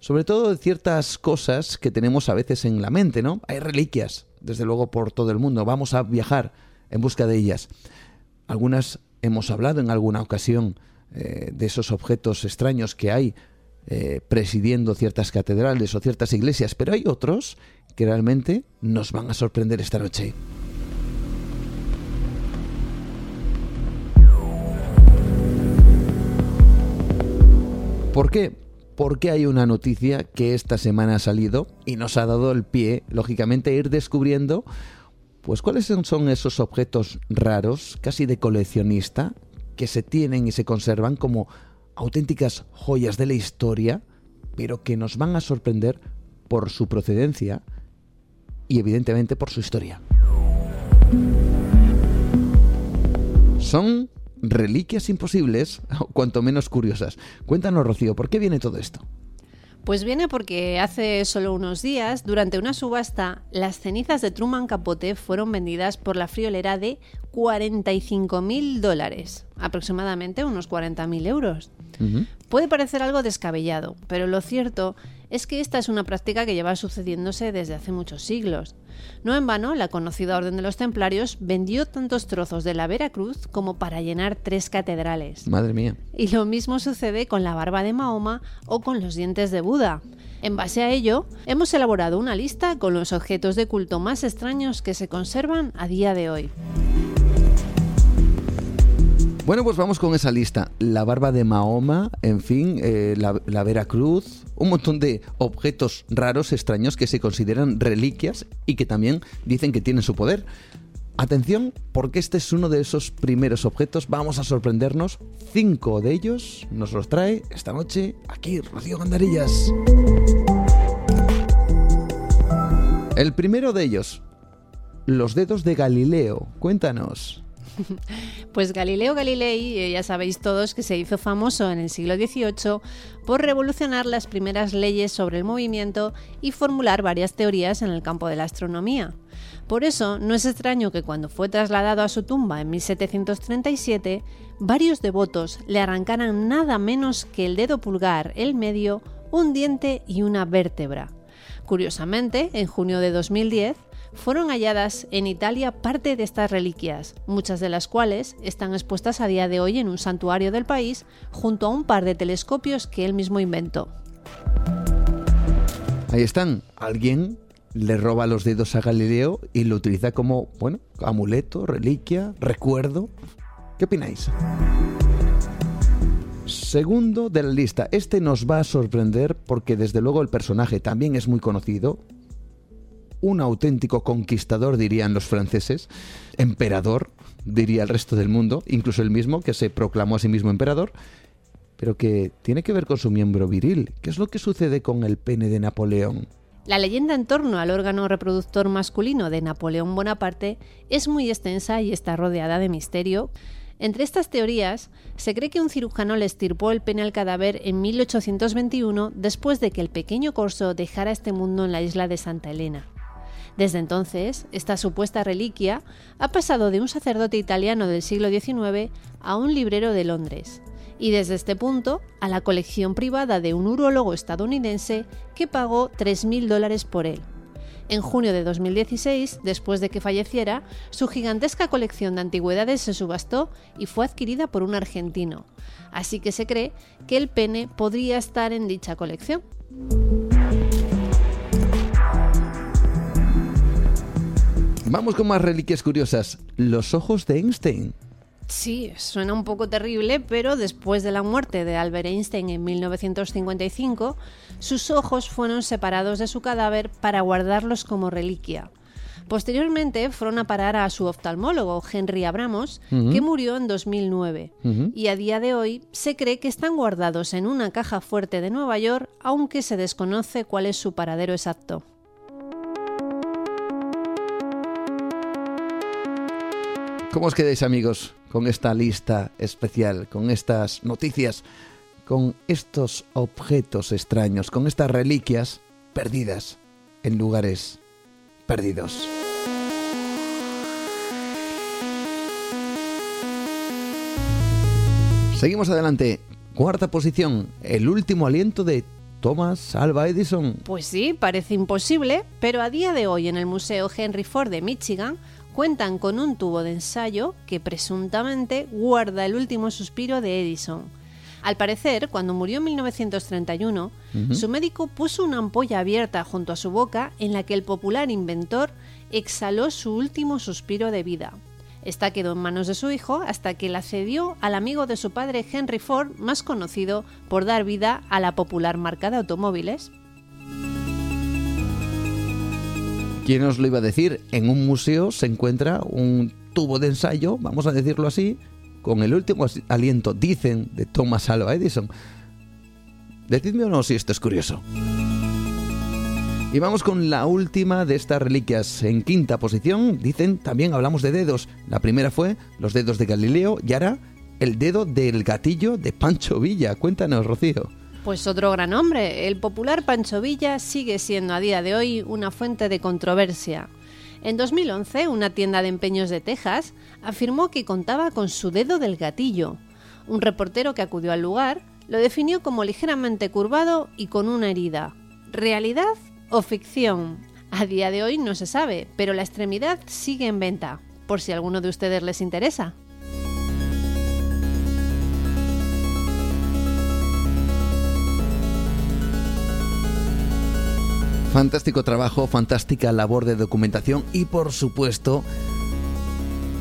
sobre todo de ciertas cosas que tenemos a veces en la mente, ¿no? Hay reliquias, desde luego, por todo el mundo. Vamos a viajar en busca de ellas. Algunas hemos hablado en alguna ocasión eh, de esos objetos extraños que hay eh, presidiendo ciertas catedrales o ciertas iglesias, pero hay otros que realmente nos van a sorprender esta noche. ¿Por qué? porque hay una noticia que esta semana ha salido y nos ha dado el pie, lógicamente, a ir descubriendo pues cuáles son esos objetos raros, casi de coleccionista, que se tienen y se conservan como auténticas joyas de la historia, pero que nos van a sorprender por su procedencia y evidentemente por su historia. Son reliquias imposibles, o cuanto menos curiosas. Cuéntanos, Rocío, ¿por qué viene todo esto? Pues viene porque hace solo unos días, durante una subasta, las cenizas de Truman Capote fueron vendidas por la friolera de 45 mil dólares, aproximadamente unos 40 mil euros. Puede parecer algo descabellado, pero lo cierto es que esta es una práctica que lleva sucediéndose desde hace muchos siglos. No en vano, la conocida Orden de los Templarios vendió tantos trozos de la Veracruz como para llenar tres catedrales. Madre mía. Y lo mismo sucede con la barba de Mahoma o con los dientes de Buda. En base a ello, hemos elaborado una lista con los objetos de culto más extraños que se conservan a día de hoy. Bueno, pues vamos con esa lista. La barba de Mahoma, en fin, eh, la, la, Veracruz, un montón de objetos raros, extraños, que se consideran reliquias y que también dicen que tienen su poder. Atención, porque este es uno de esos primeros objetos. Vamos a sorprendernos. Cinco de ellos nos los trae esta noche aquí, Rocío Gandarillas. El primero de ellos, los dedos de Galileo. Cuéntanos. Pues Galileo Galilei, eh, ya sabéis todos que se hizo famoso en el siglo XVIII por revolucionar las primeras leyes sobre el movimiento y formular varias teorías en el campo de la astronomía. Por eso, no es extraño que cuando fue trasladado a su tumba en 1737, varios devotos le arrancaran nada menos que el dedo pulgar, el medio, un diente y una vértebra. Curiosamente, en junio de 2010, fueron halladas en Italia parte de estas reliquias, muchas de las cuales están expuestas a día de hoy en un santuario del país junto a un par de telescopios que él mismo inventó. Ahí están, alguien le roba los dedos a Galileo y lo utiliza como, bueno, amuleto, reliquia, recuerdo. ¿Qué opináis? Segundo de la lista, este nos va a sorprender porque desde luego el personaje también es muy conocido, un auténtico conquistador, dirían los franceses, emperador, diría el resto del mundo, incluso el mismo que se proclamó a sí mismo emperador, pero que tiene que ver con su miembro viril. ¿Qué es lo que sucede con el pene de Napoleón? La leyenda en torno al órgano reproductor masculino de Napoleón Bonaparte es muy extensa y está rodeada de misterio. Entre estas teorías, se cree que un cirujano le estirpó el pene al cadáver en 1821 después de que el pequeño corso dejara este mundo en la isla de Santa Elena. Desde entonces, esta supuesta reliquia ha pasado de un sacerdote italiano del siglo XIX a un librero de Londres, y desde este punto a la colección privada de un urólogo estadounidense que pagó 3.000 dólares por él. En junio de 2016, después de que falleciera, su gigantesca colección de antigüedades se subastó y fue adquirida por un argentino, así que se cree que el pene podría estar en dicha colección. Vamos con más reliquias curiosas. Los ojos de Einstein. Sí, suena un poco terrible, pero después de la muerte de Albert Einstein en 1955, sus ojos fueron separados de su cadáver para guardarlos como reliquia. Posteriormente fueron a parar a su oftalmólogo, Henry Abramos, que murió en 2009. Y a día de hoy se cree que están guardados en una caja fuerte de Nueva York, aunque se desconoce cuál es su paradero exacto. ¿Cómo os quedáis amigos con esta lista especial, con estas noticias, con estos objetos extraños, con estas reliquias perdidas en lugares perdidos? Seguimos adelante. Cuarta posición, el último aliento de Thomas Alva Edison. Pues sí, parece imposible, pero a día de hoy en el Museo Henry Ford de Michigan cuentan con un tubo de ensayo que presuntamente guarda el último suspiro de Edison. Al parecer, cuando murió en 1931, su médico puso una ampolla abierta junto a su boca en la que el popular inventor exhaló su último suspiro de vida. Esta quedó en manos de su hijo hasta que la cedió al amigo de su padre Henry Ford, más conocido por dar vida a la popular marca de automóviles. ¿Quién os lo iba a decir? En un museo se encuentra un tubo de ensayo, vamos a decirlo así, con el último aliento, dicen, de Thomas Alva Edison. Decidme o no si esto es curioso. Y vamos con la última de estas reliquias. En quinta posición, dicen, también hablamos de dedos. La primera fue los dedos de Galileo y ahora el dedo del gatillo de Pancho Villa. Cuéntanos, Rocío. Pues otro gran hombre. El popular Pancho Villa sigue siendo a día de hoy una fuente de controversia. En 2011, una tienda de empeños de Texas afirmó que contaba con su dedo del gatillo. Un reportero que acudió al lugar lo definió como ligeramente curvado y con una herida. ¿Realidad o ficción. A día de hoy no se sabe, pero la extremidad sigue en venta, por si alguno de ustedes les interesa. Fantástico trabajo, fantástica labor de documentación y por supuesto,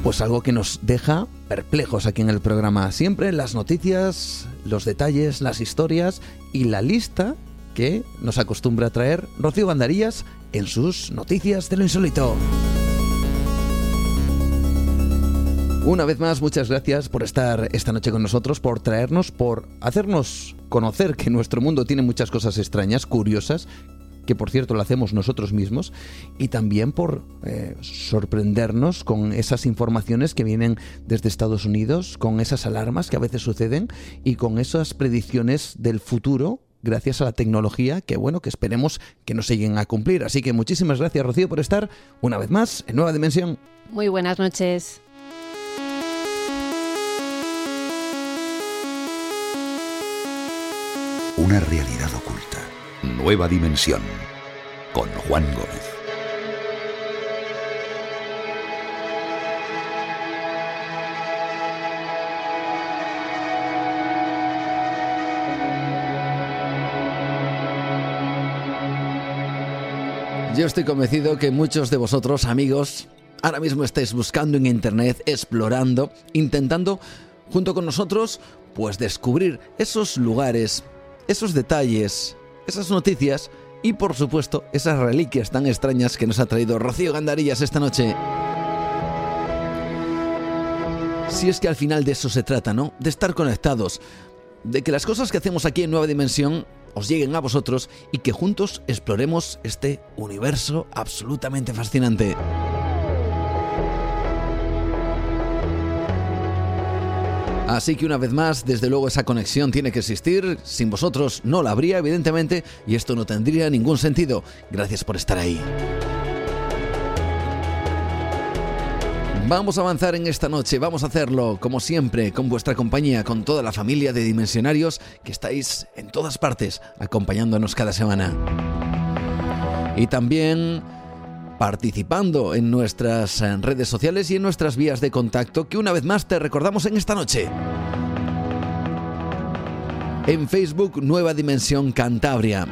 pues algo que nos deja perplejos aquí en el programa. Siempre las noticias, los detalles, las historias y la lista que nos acostumbra a traer Rocío Bandarillas en sus noticias de lo insólito. Una vez más, muchas gracias por estar esta noche con nosotros, por traernos, por hacernos conocer que nuestro mundo tiene muchas cosas extrañas, curiosas, que por cierto lo hacemos nosotros mismos, y también por eh, sorprendernos con esas informaciones que vienen desde Estados Unidos, con esas alarmas que a veces suceden y con esas predicciones del futuro gracias a la tecnología que bueno, que esperemos que nos lleguen a cumplir. Así que muchísimas gracias Rocío por estar una vez más en Nueva Dimensión. Muy buenas noches. Una realidad oculta. Nueva Dimensión. Con Juan Gómez. Yo estoy convencido que muchos de vosotros, amigos, ahora mismo estáis buscando en Internet, explorando, intentando, junto con nosotros, pues descubrir esos lugares, esos detalles, esas noticias y, por supuesto, esas reliquias tan extrañas que nos ha traído Rocío Gandarillas esta noche. Si es que al final de eso se trata, ¿no? De estar conectados, de que las cosas que hacemos aquí en Nueva Dimensión os lleguen a vosotros y que juntos exploremos este universo absolutamente fascinante. Así que una vez más, desde luego esa conexión tiene que existir, sin vosotros no la habría evidentemente y esto no tendría ningún sentido. Gracias por estar ahí. Vamos a avanzar en esta noche, vamos a hacerlo como siempre, con vuestra compañía, con toda la familia de dimensionarios que estáis en todas partes acompañándonos cada semana. Y también participando en nuestras eh, redes sociales y en nuestras vías de contacto que una vez más te recordamos en esta noche. En Facebook Nueva Dimensión Cantabria.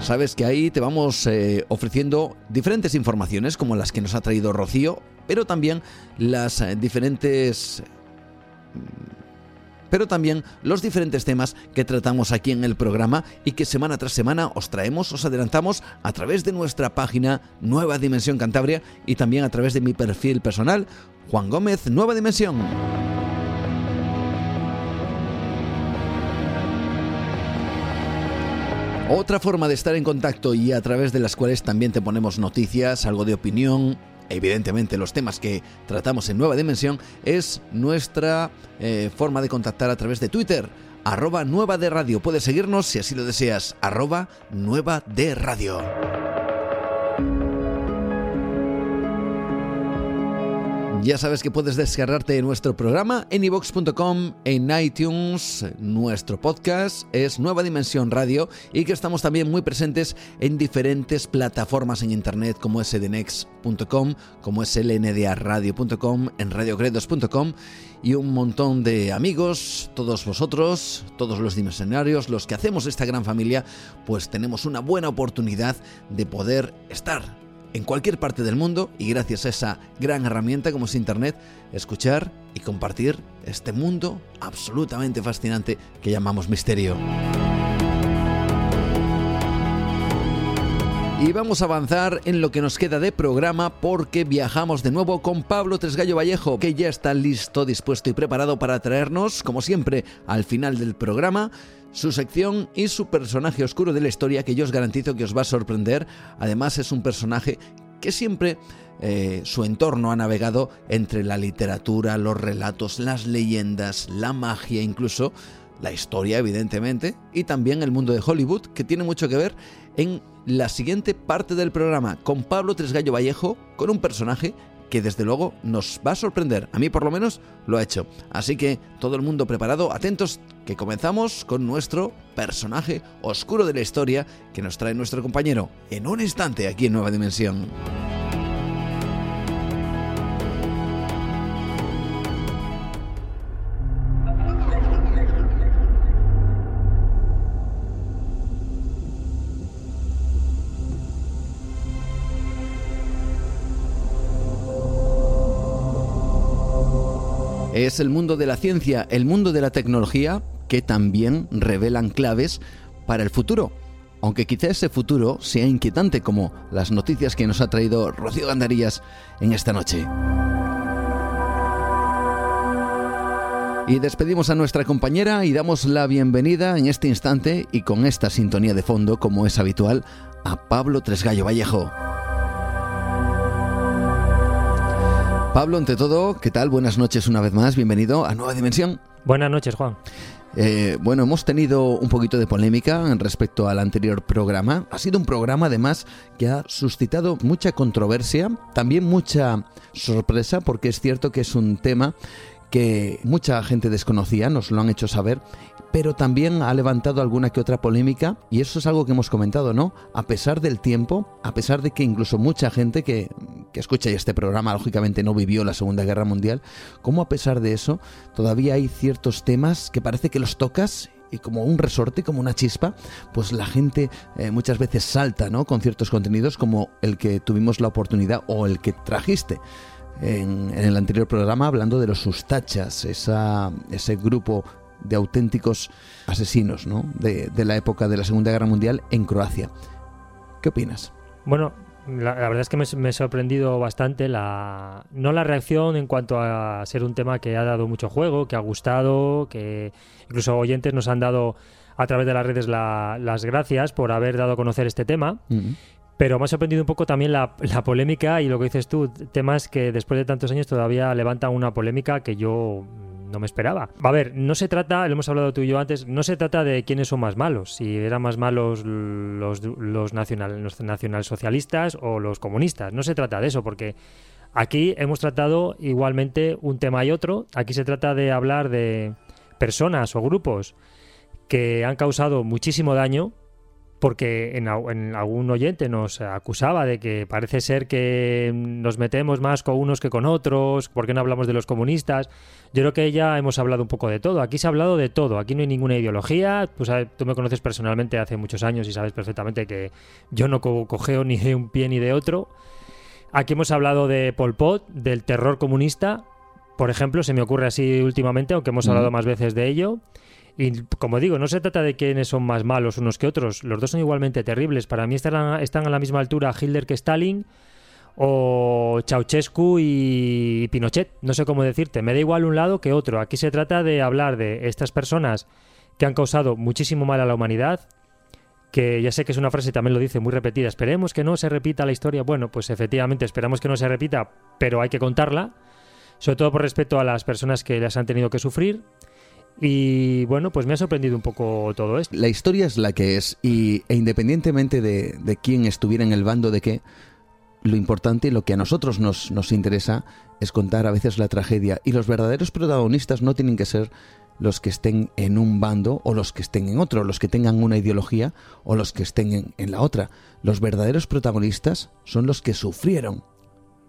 Sabes que ahí te vamos eh, ofreciendo diferentes informaciones como las que nos ha traído Rocío pero también las eh, diferentes pero también los diferentes temas que tratamos aquí en el programa y que semana tras semana os traemos, os adelantamos a través de nuestra página Nueva Dimensión Cantabria y también a través de mi perfil personal, Juan Gómez Nueva Dimensión. Otra forma de estar en contacto y a través de las cuales también te ponemos noticias, algo de opinión, evidentemente los temas que tratamos en Nueva Dimensión, es nuestra eh, forma de contactar a través de Twitter arroba nueva de radio. Puedes seguirnos si así lo deseas, arroba nueva de radio. Ya sabes que puedes descargarte nuestro programa en ivox.com, en iTunes. Nuestro podcast es Nueva Dimensión Radio y que estamos también muy presentes en diferentes plataformas en internet como es edenex.com, como es lndradio.com, en radiocredos.com y un montón de amigos, todos vosotros, todos los dimensionarios, los que hacemos esta gran familia, pues tenemos una buena oportunidad de poder estar en cualquier parte del mundo y gracias a esa gran herramienta como es Internet, escuchar y compartir este mundo absolutamente fascinante que llamamos misterio. Y vamos a avanzar en lo que nos queda de programa porque viajamos de nuevo con Pablo Tresgallo Vallejo, que ya está listo, dispuesto y preparado para traernos, como siempre, al final del programa, su sección y su personaje oscuro de la historia que yo os garantizo que os va a sorprender. Además es un personaje que siempre eh, su entorno ha navegado entre la literatura, los relatos, las leyendas, la magia incluso, la historia evidentemente, y también el mundo de Hollywood, que tiene mucho que ver en la siguiente parte del programa, con Pablo Tresgallo Vallejo, con un personaje que desde luego nos va a sorprender. A mí por lo menos lo ha hecho. Así que todo el mundo preparado, atentos, que comenzamos con nuestro personaje oscuro de la historia que nos trae nuestro compañero en un instante aquí en Nueva Dimensión. Es el mundo de la ciencia, el mundo de la tecnología, que también revelan claves para el futuro. Aunque quizá ese futuro sea inquietante como las noticias que nos ha traído Rocío Gandarillas en esta noche. Y despedimos a nuestra compañera y damos la bienvenida en este instante y con esta sintonía de fondo, como es habitual, a Pablo Tresgallo Vallejo. Pablo, ante todo, ¿qué tal? Buenas noches una vez más, bienvenido a Nueva Dimensión. Buenas noches, Juan. Eh, bueno, hemos tenido un poquito de polémica respecto al anterior programa. Ha sido un programa, además, que ha suscitado mucha controversia, también mucha sorpresa, porque es cierto que es un tema que mucha gente desconocía, nos lo han hecho saber, pero también ha levantado alguna que otra polémica y eso es algo que hemos comentado, ¿no? A pesar del tiempo, a pesar de que incluso mucha gente que, que escucha este programa lógicamente no vivió la Segunda Guerra Mundial, como a pesar de eso todavía hay ciertos temas que parece que los tocas y como un resorte, como una chispa, pues la gente eh, muchas veces salta, ¿no? Con ciertos contenidos como el que tuvimos la oportunidad o el que trajiste en, el anterior programa hablando de los sustachas, esa, ese grupo de auténticos asesinos ¿no? de, de, la época de la Segunda Guerra Mundial en Croacia. ¿Qué opinas? Bueno, la, la verdad es que me, me, ha sorprendido bastante la no la reacción en cuanto a ser un tema que ha dado mucho juego, que ha gustado, que incluso oyentes nos han dado a través de las redes la, las gracias por haber dado a conocer este tema. Uh -huh. Pero me ha sorprendido un poco también la, la, polémica y lo que dices tú, temas que después de tantos años todavía levantan una polémica que yo no me esperaba. A ver, no se trata, lo hemos hablado tú y yo antes, no se trata de quiénes son más malos, si eran más malos los, los, nacional, los nacionalsocialistas o los comunistas. No se trata de eso, porque aquí hemos tratado igualmente un tema y otro. Aquí se trata de hablar de personas o grupos que han causado muchísimo daño porque en, en, algún oyente nos acusaba de que parece ser que nos metemos más con unos que con otros, ¿por qué no hablamos de los comunistas? Yo creo que ya hemos hablado un poco de todo, aquí se ha hablado de todo, aquí no hay ninguna ideología, pues tú me conoces personalmente hace muchos años y sabes perfectamente que yo no co cogeo ni de un pie ni de otro. Aquí hemos hablado de Pol Pot, del terror comunista, por ejemplo, se me ocurre así últimamente, aunque hemos hablado mm. más veces de ello. Y como digo, no se trata de quiénes son más malos unos que otros. Los dos son igualmente terribles. Para mí están, están a la misma altura Hitler que Stalin o Ceausescu y Pinochet. No sé cómo decirte. Me da igual un lado que otro. Aquí se trata de hablar de estas personas que han causado muchísimo mal a la humanidad, que ya sé que es una frase, también lo dice muy repetida, esperemos que no se repita la historia. Bueno, pues efectivamente esperamos que no se repita, pero hay que contarla, sobre todo por respeto a las personas que las han tenido que sufrir. Y bueno, pues me ha sorprendido un poco todo esto. La historia es la que es, y, e independientemente de, de quién estuviera en el bando de qué, lo importante y lo que a nosotros nos, nos interesa es contar a veces la tragedia. Y los verdaderos protagonistas no tienen que ser los que estén en un bando o los que estén en otro, los que tengan una ideología o los que estén en, en la otra. Los verdaderos protagonistas son los que sufrieron,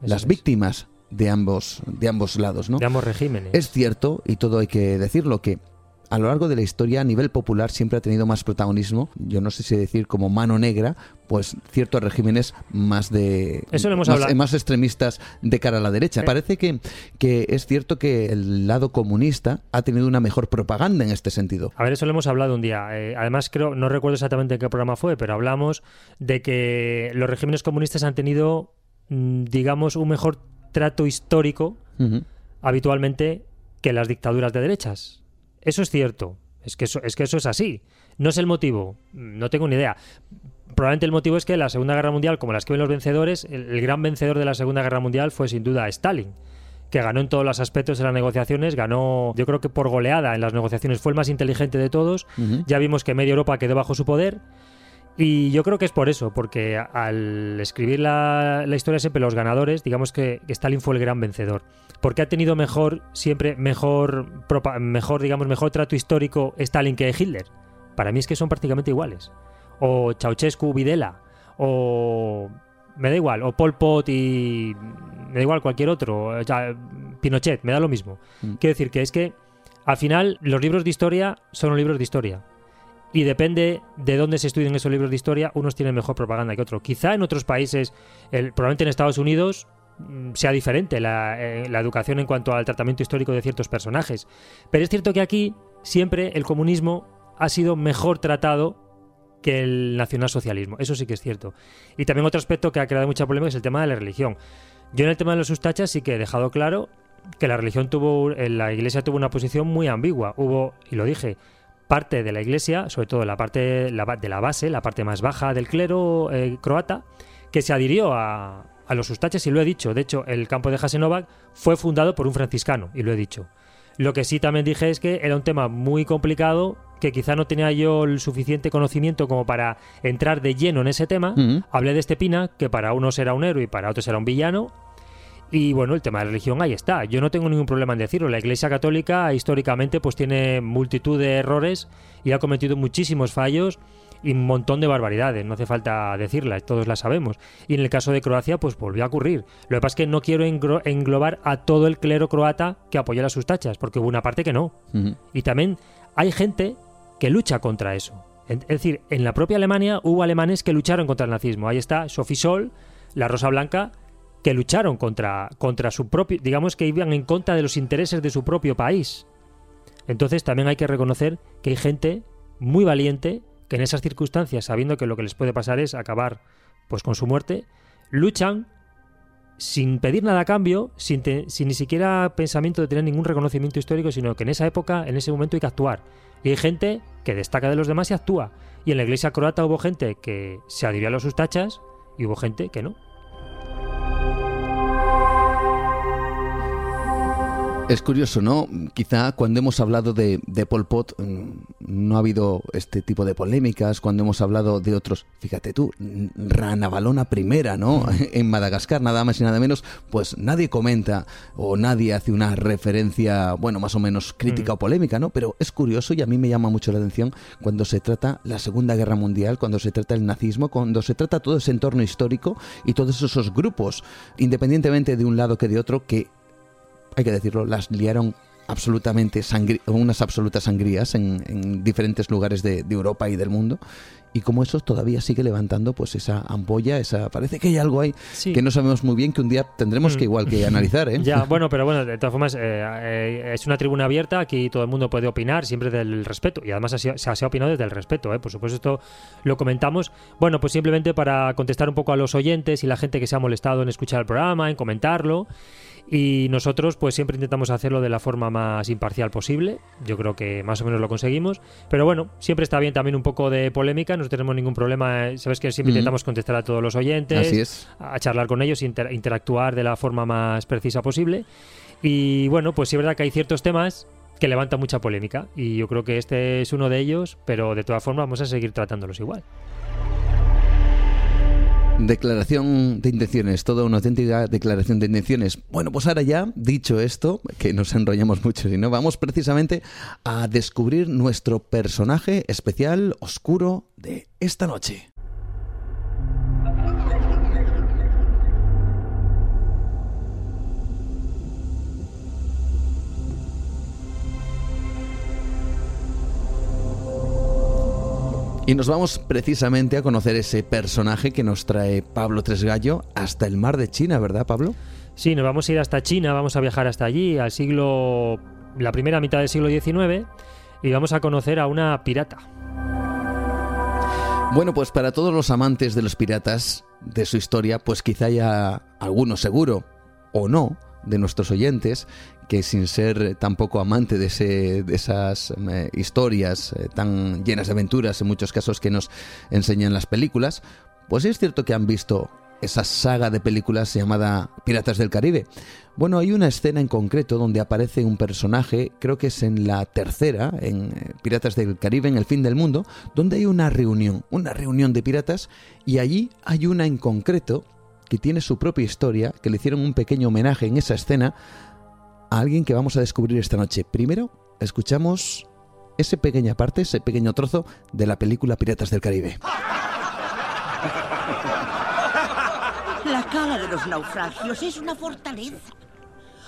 Eso las es. víctimas de ambos, de ambos lados, ¿no? De ambos regímenes. Es cierto, y todo hay que decirlo, que a lo largo de la historia a nivel popular siempre ha tenido más protagonismo, yo no sé si decir como mano negra, pues ciertos regímenes más de Eso hemos más, más extremistas de cara a la derecha. Parece que, que es cierto que el lado comunista ha tenido una mejor propaganda en este sentido. A ver, eso lo hemos hablado un día. Eh, además, creo, no recuerdo exactamente en qué programa fue, pero hablamos de que los regímenes comunistas han tenido, mm, digamos, un mejor trato histórico habitualmente que las dictaduras de derechas. Eso es cierto. Es que eso, es que eso es así. No es el motivo. No tengo ni idea. Probablemente el motivo es que la Segunda Guerra Mundial, como la escriben los vencedores, el, el gran vencedor de la Segunda Guerra Mundial fue sin duda Stalin, que ganó en todos los aspectos de las negociaciones, ganó yo creo que por goleada en las negociaciones, fue el más inteligente de todos. Ya vimos que media Europa quedó bajo su poder. Y yo creo que es por eso, porque al escribir la, la historia siempre los ganadores, digamos que, que Stalin fue el gran vencedor. Porque ha tenido mejor, siempre mejor, mejor, digamos, mejor trato histórico Stalin que Hitler. Para mí es que son prácticamente iguales. O Ceausescu, Videla, o me da igual, o Pol Pot y me da igual cualquier otro, o sea, Pinochet, me da lo mismo. Mm. Quiero decir que es que al final los libros de historia son los libros de historia. Y depende de dónde se estudien esos libros de historia, unos tienen mejor propaganda que otros. Quizá en otros países, probablemente en Estados Unidos, mm, sea diferente la, eh, la educación en cuanto al tratamiento histórico de ciertos personajes. Pero es cierto que aquí siempre el comunismo ha sido mejor tratado que el nacionalsocialismo. Eso sí que es cierto. Y también otro aspecto que ha creado mucha polémica es el tema de la religión. Yo en el tema de los sustachas sí que he dejado claro que la religión tuvo, eh, la iglesia tuvo una posición muy ambigua. Hubo, y lo dije, parte de la iglesia, sobre todo la parte la de la base, la parte más baja del clero eh, croata, que se adhirió a, a los sustachas y lo he dicho. De hecho, el campo de Jasenovac fue fundado por un franciscano y lo he dicho. Lo que sí también dije es que era un tema muy complicado, que quizá no tenía yo el suficiente conocimiento como para entrar de lleno en ese tema. Hablé de Estepina, que para unos era un héroe y para otros era un villano. Y bueno, el tema de la religión ahí está. Yo no tengo ningún problema en decirlo. La Iglesia Católica históricamente pues tiene multitud de errores y ha cometido muchísimos fallos y un montón de barbaridades. No hace falta decirlas, todos las sabemos. Y en el caso de Croacia pues volvió a ocurrir. Lo que pasa es que no quiero englobar a todo el clero croata que apoya las tachas, porque hubo una parte que no. Y también hay gente que lucha contra eso. Es decir, en la propia Alemania hubo alemanes que lucharon contra el nazismo. Ahí está Sophie Sol, la Rosa Blanca, que lucharon contra, contra su propio, digamos que iban en contra de los intereses de su propio país. Entonces también hay que reconocer que hay gente muy valiente que en esas circunstancias, sabiendo que lo que les puede pasar es acabar pues con su muerte, luchan sin pedir nada a cambio, sin, sin ni siquiera pensamiento de tener ningún reconocimiento histórico, sino que en esa época, en ese momento hay que actuar. Y hay gente que destaca de los demás y actúa. Y en la iglesia croata hubo gente que se adhirió a los tachas y hubo gente que no. Es curioso, ¿no? Quizá cuando hemos hablado de, de Pol Pot mm, no ha habido este tipo de polémicas, cuando hemos hablado de otros, fíjate tú, mm, Ranavalona primera, ¿no? En Madagascar, nada más y nada menos, pues nadie comenta o nadie hace una referencia, bueno, más o menos crítica Mm. o polémica, ¿no? Pero es curioso y a mí me llama mucho la atención cuando se trata la Segunda Guerra Mundial, cuando se trata el nazismo, cuando se trata todo ese entorno histórico y todos esos grupos, independientemente de un lado que de otro, que hay que decirlo, las liaron absolutamente unas absolutas sangrías en, en diferentes lugares de, de Europa y del mundo y como eso todavía sigue levantando pues esa ampolla, esa parece que hay algo ahí Sí. que no sabemos muy bien que un día tendremos Mm. que igual que analizar, ¿eh? Ya, bueno, pero bueno, de todas formas, eh, eh, es una tribuna abierta, aquí todo el mundo puede opinar, siempre del respeto, y además se ha, se ha opinado desde el respeto, ¿eh? por supuesto, esto lo comentamos. Bueno, pues simplemente para contestar un poco a los oyentes y la gente que se ha molestado en escuchar el programa, en comentarlo. Y nosotros, pues siempre intentamos hacerlo de la forma más imparcial posible. Yo creo que más o menos lo conseguimos. Pero bueno, siempre está bien también un poco de polémica. No tenemos ningún problema. Sabes que siempre intentamos contestar a todos los oyentes, Así es. a charlar con ellos, inter- interactuar de la forma más precisa posible. Y bueno, pues sí es verdad que hay ciertos temas que levantan mucha polémica y yo creo que este es uno de ellos, pero de todas formas vamos a seguir tratándolos igual. Declaración de intenciones, toda una auténtica declaración de intenciones. Bueno, pues ahora ya, dicho esto, que nos enrollamos mucho, si no, vamos precisamente a descubrir nuestro personaje especial, oscuro, de esta noche. Y nos vamos precisamente a conocer ese personaje que nos trae Pablo Tresgallo hasta el mar de China, ¿verdad, Pablo? Sí, nos vamos a ir hasta China, vamos a viajar hasta allí, al siglo. la primera mitad del siglo XIX, y vamos a conocer a una pirata. Bueno, pues para todos los amantes de los piratas, de su historia, pues quizá haya alguno seguro, o no, de nuestros oyentes, que sin ser tampoco amante de, ese, de esas eh, historias eh, tan llenas de aventuras, en muchos casos que nos enseñan las películas, pues es cierto que han visto esa saga de películas llamada Piratas del Caribe. Bueno, hay una escena en concreto donde aparece un personaje, creo que es en la tercera, en eh, Piratas del Caribe, en el fin del mundo, donde hay una reunión, una reunión de piratas, y allí hay una en concreto que tiene su propia historia, que le hicieron un pequeño homenaje en esa escena a alguien que vamos a descubrir esta noche. Primero, escuchamos esa pequeña parte, ese pequeño trozo de la película Piratas del Caribe. La cala de los naufragios es una fortaleza.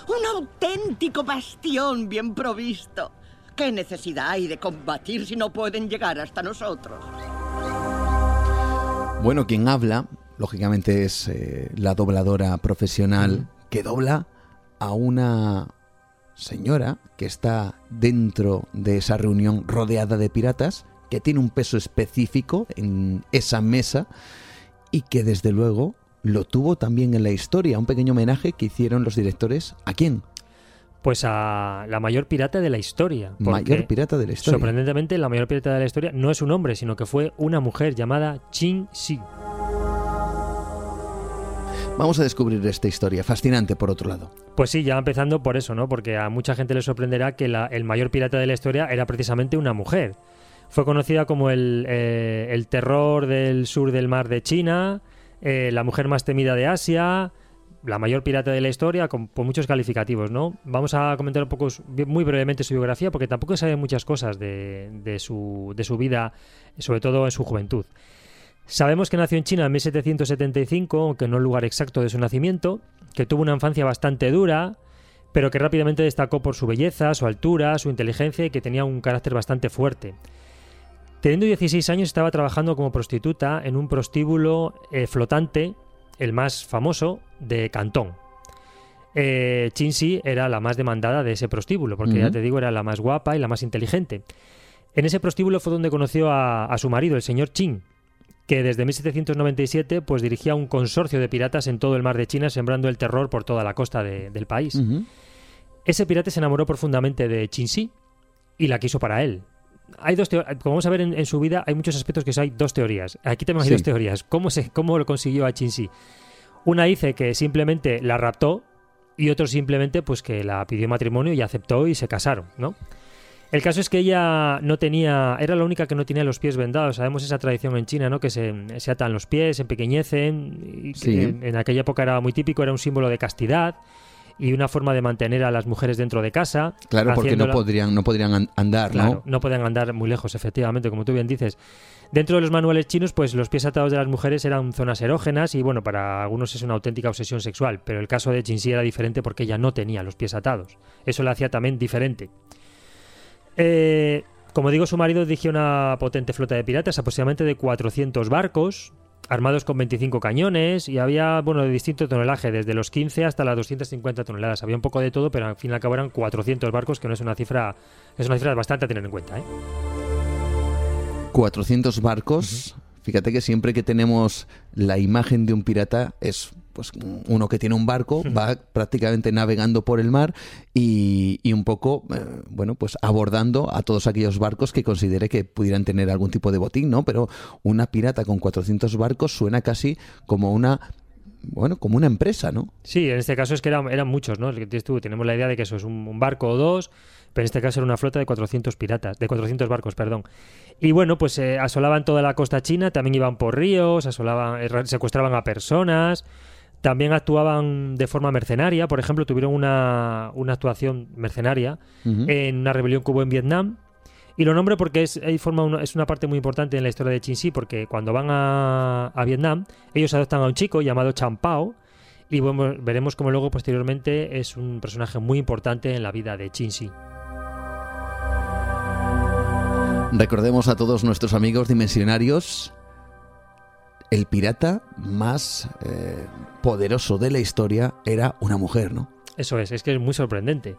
Un auténtico bastión bien provisto. ¿Qué necesidad hay de combatir si no pueden llegar hasta nosotros? Bueno, quien habla, lógicamente, es eh, la dobladora profesional que dobla a una señora que está dentro de esa reunión rodeada de piratas, que tiene un peso específico en esa mesa y que desde luego lo tuvo también en la historia, un pequeño homenaje que hicieron los directores. ¿A quién? Pues a la mayor pirata de la historia. Mayor pirata de la historia. Sorprendentemente, la mayor pirata de la historia no es un hombre, sino que fue una mujer llamada Qin Shi. Vamos a descubrir esta historia, fascinante por otro lado. Pues sí, ya empezando por eso, ¿no? Porque a mucha gente le sorprenderá que la- el mayor pirata de la historia era precisamente una mujer. Fue conocida como el, eh, terror del sur del mar de China, eh, la mujer más temida de Asia, la mayor pirata de la historia, con, muchos calificativos, ¿no? Vamos a comentar un poco, muy brevemente su biografía, porque tampoco se saben muchas cosas de su vida, sobre todo en su juventud. Sabemos que nació en China en 1775, aunque no el lugar exacto de su nacimiento, que tuvo una infancia bastante dura, pero que rápidamente destacó por su belleza, su altura, su inteligencia y que tenía un carácter bastante fuerte. Teniendo 16 años estaba trabajando como prostituta en un prostíbulo eh, flotante, el más famoso, de Cantón. Eh, Chin Shi era la más demandada de ese prostíbulo, porque ya te digo, era la más guapa y la más inteligente. En ese prostíbulo fue donde conoció a, a su marido, el señor Qin, que desde 1797 pues dirigía un consorcio de piratas en todo el mar de China, sembrando el terror por toda la costa de- del país. Ese pirata se enamoró profundamente de Qin Shi y la quiso para él. Hay dos como vamos a ver en, en su vida, hay muchos aspectos que hay dos teorías. Aquí tenemos Sí. dos teorías. ¿Cómo, se, ¿Cómo lo consiguió a Qin Shi? Una dice que simplemente la raptó y otro simplemente pues que la pidió matrimonio y aceptó y se casaron, ¿no? El caso es que ella no tenía, era la única que no tenía los pies vendados. Sabemos esa tradición en China, ¿no? Que se, se atan los pies, se empequeñecen. Y Sí. en, en aquella época era muy típico, era un símbolo de castidad y una forma de mantener a las mujeres dentro de casa. Claro, porque no podrían, no podrían an- andar, Claro, ¿no? no pueden andar muy lejos, efectivamente, como tú bien dices. Dentro de los manuales chinos, pues los pies atados de las mujeres eran zonas erógenas y bueno, para algunos es una auténtica obsesión sexual, pero el caso de Jinxi era diferente porque ella no tenía los pies atados. Eso la hacía también diferente. Eh, como digo, su marido dirigió una potente flota de piratas, aproximadamente de 400 barcos, armados con 25 cañones, y había, bueno, de distinto tonelaje, desde los 15 hasta las 250 toneladas. Había un poco de todo, pero al fin y al cabo eran 400 barcos, que no es una cifra, es una cifra bastante a tener en cuenta, ¿eh? 400 barcos. Fíjate que siempre que tenemos la imagen de un pirata es pues uno que tiene un barco va prácticamente navegando por el mar y, y un poco, eh, bueno, pues abordando a todos aquellos barcos que considere que pudieran tener algún tipo de botín, ¿no? Pero una pirata con 400 barcos suena casi como una bueno, como una empresa, ¿no? Sí, en este caso es que eran, eran muchos, ¿no? Tenemos la idea de que eso es un, un, barco o dos, pero en este caso era una flota de 400 piratas, de 400 barcos, perdón. Y bueno, pues eh, asolaban toda la costa china, también iban por ríos, asolaban, eh, secuestraban a personas, también actuaban de forma mercenaria, por ejemplo, tuvieron una, una actuación mercenaria en una rebelión que hubo en Vietnam, y lo nombro porque es, forma una, es una parte muy importante en la historia de Chin porque cuando van a, Vietnam, ellos adoptan a un chico llamado Champao, y veremos como luego posteriormente es un personaje muy importante en la vida de Chin Recordemos a todos nuestros amigos dimensionarios, el pirata más eh, poderoso de la historia era una mujer, ¿no? Eso es, es que es muy sorprendente.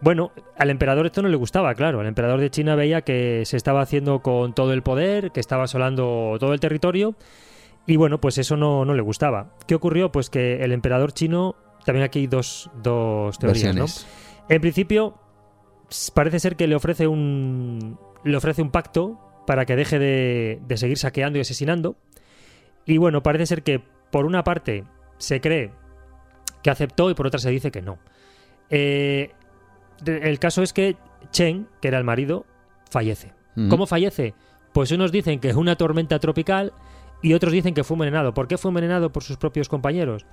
Bueno, al emperador esto no le gustaba, claro. El emperador de China veía que se estaba haciendo con todo el poder, que estaba asolando todo el territorio. Y bueno, pues eso no, no le gustaba. ¿Qué ocurrió? Pues que el emperador chino, también aquí hay dos, dos teorías, ¿no? En principio, parece ser que le ofrece un, le ofrece un pacto para que deje de, de seguir saqueando y asesinando. Y bueno, parece ser que por una parte se cree que aceptó y por otra se dice que no. Eh, el caso es que Chen, que era el marido, fallece. ¿Cómo fallece? Pues unos dicen que es una tormenta tropical y otros dicen que fue envenenado. ¿Por qué fue envenenado por sus propios compañeros?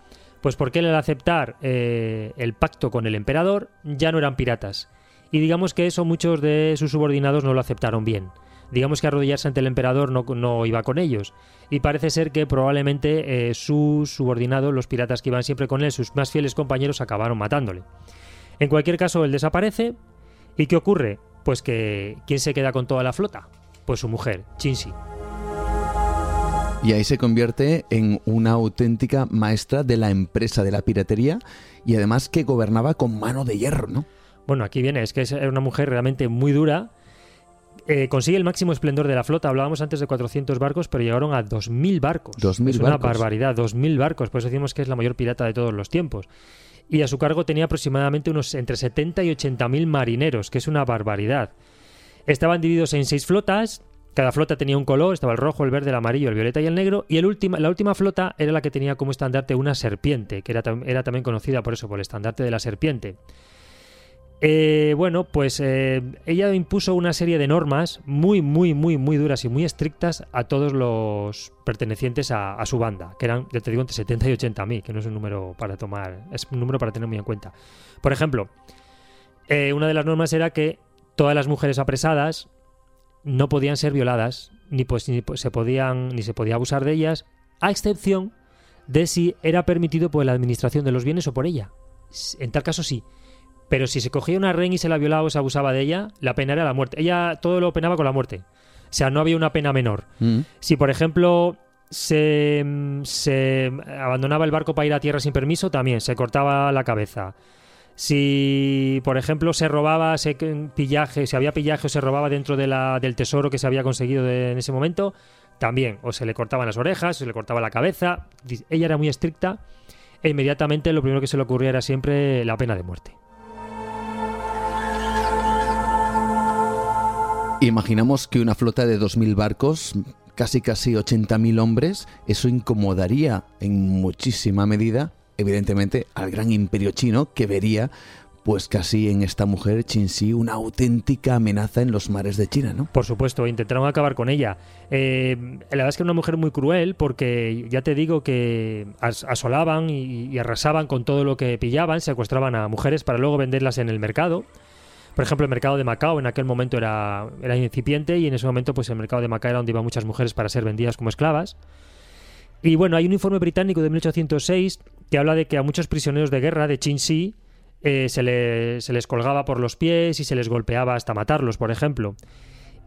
Pues porque él al aceptar eh, el pacto con el emperador ya no eran piratas. Y digamos que eso muchos de sus subordinados no lo aceptaron bien. Digamos que arrodillarse ante el emperador no, no iba con ellos. Y parece ser que probablemente eh, sus subordinados, los piratas que iban siempre con él, sus más fieles compañeros, acabaron matándole. En cualquier caso, él desaparece. ¿Y qué ocurre? Pues que ¿quién se queda con toda la flota? Pues su mujer, Chinsi. Y ahí se convierte en una auténtica maestra de la empresa de la piratería y además que gobernaba con mano de hierro, ¿no? Bueno, aquí viene, es que es una mujer realmente muy dura. Eh, consigue el máximo esplendor de la flota. Hablábamos antes de 400 barcos, pero llegaron a 2.000 barcos. 2.000 es una barbaridad, 2.000 barcos. Por eso decimos que es la mayor pirata de todos los tiempos y a su cargo tenía aproximadamente unos entre 70 y 80 mil marineros, que es una barbaridad. Estaban divididos en seis flotas, cada flota tenía un color, estaba el rojo, el verde, el amarillo, el violeta y el negro, y el la última flota era la que tenía como estandarte una serpiente, que era, era también conocida por eso, por el estandarte de la serpiente. Eh, bueno, pues eh, ella impuso una serie de normas muy, muy, muy, muy duras y muy estrictas a todos los pertenecientes a, su banda, que eran, ya te digo, entre 70 y 80 mil, que no es un número para tomar, es un número para tener muy en cuenta. Por ejemplo, eh, una de las normas era que todas las mujeres apresadas no podían ser violadas, ni, pues, ni se podían, ni se podía abusar de ellas, a excepción de si era permitido por la administración de los bienes o por ella. En tal caso sí. Pero si se cogía una ren y se la violaba o se abusaba de ella, la pena era la muerte. Ella todo lo penaba con la muerte. O sea, no había una pena menor. Mm. Si, por ejemplo, se, se, abandonaba el barco para ir a tierra sin permiso, también se cortaba la cabeza. Si, por ejemplo, se robaba se, pillaje, si había pillaje o se robaba dentro de la, del tesoro que se había conseguido en ese momento, también. O se le cortaban las orejas, o se le cortaba la cabeza. Ella era muy estricta e inmediatamente lo primero que se le ocurría era siempre la pena de muerte. Imaginamos que una flota de 2.000 barcos, casi casi 80.000 hombres, eso incomodaría en muchísima medida, evidentemente, al gran imperio chino que vería pues casi en esta mujer Qinxi una auténtica amenaza en los mares de China, ¿no? Por supuesto, intentaron acabar con ella. Eh, la verdad es que era una mujer muy cruel porque ya te digo que asolaban y, y arrasaban con todo lo que pillaban, secuestraban a mujeres para luego venderlas en el mercado. Por ejemplo, el mercado de Macao en aquel momento era, era incipiente y en ese momento pues el mercado de Macao era donde iban muchas mujeres para ser vendidas como esclavas. Y bueno, hay un informe británico de 1806 que habla de que a muchos prisioneros de guerra de Chin eh, se, se les colgaba por los pies y se les golpeaba hasta matarlos, por ejemplo.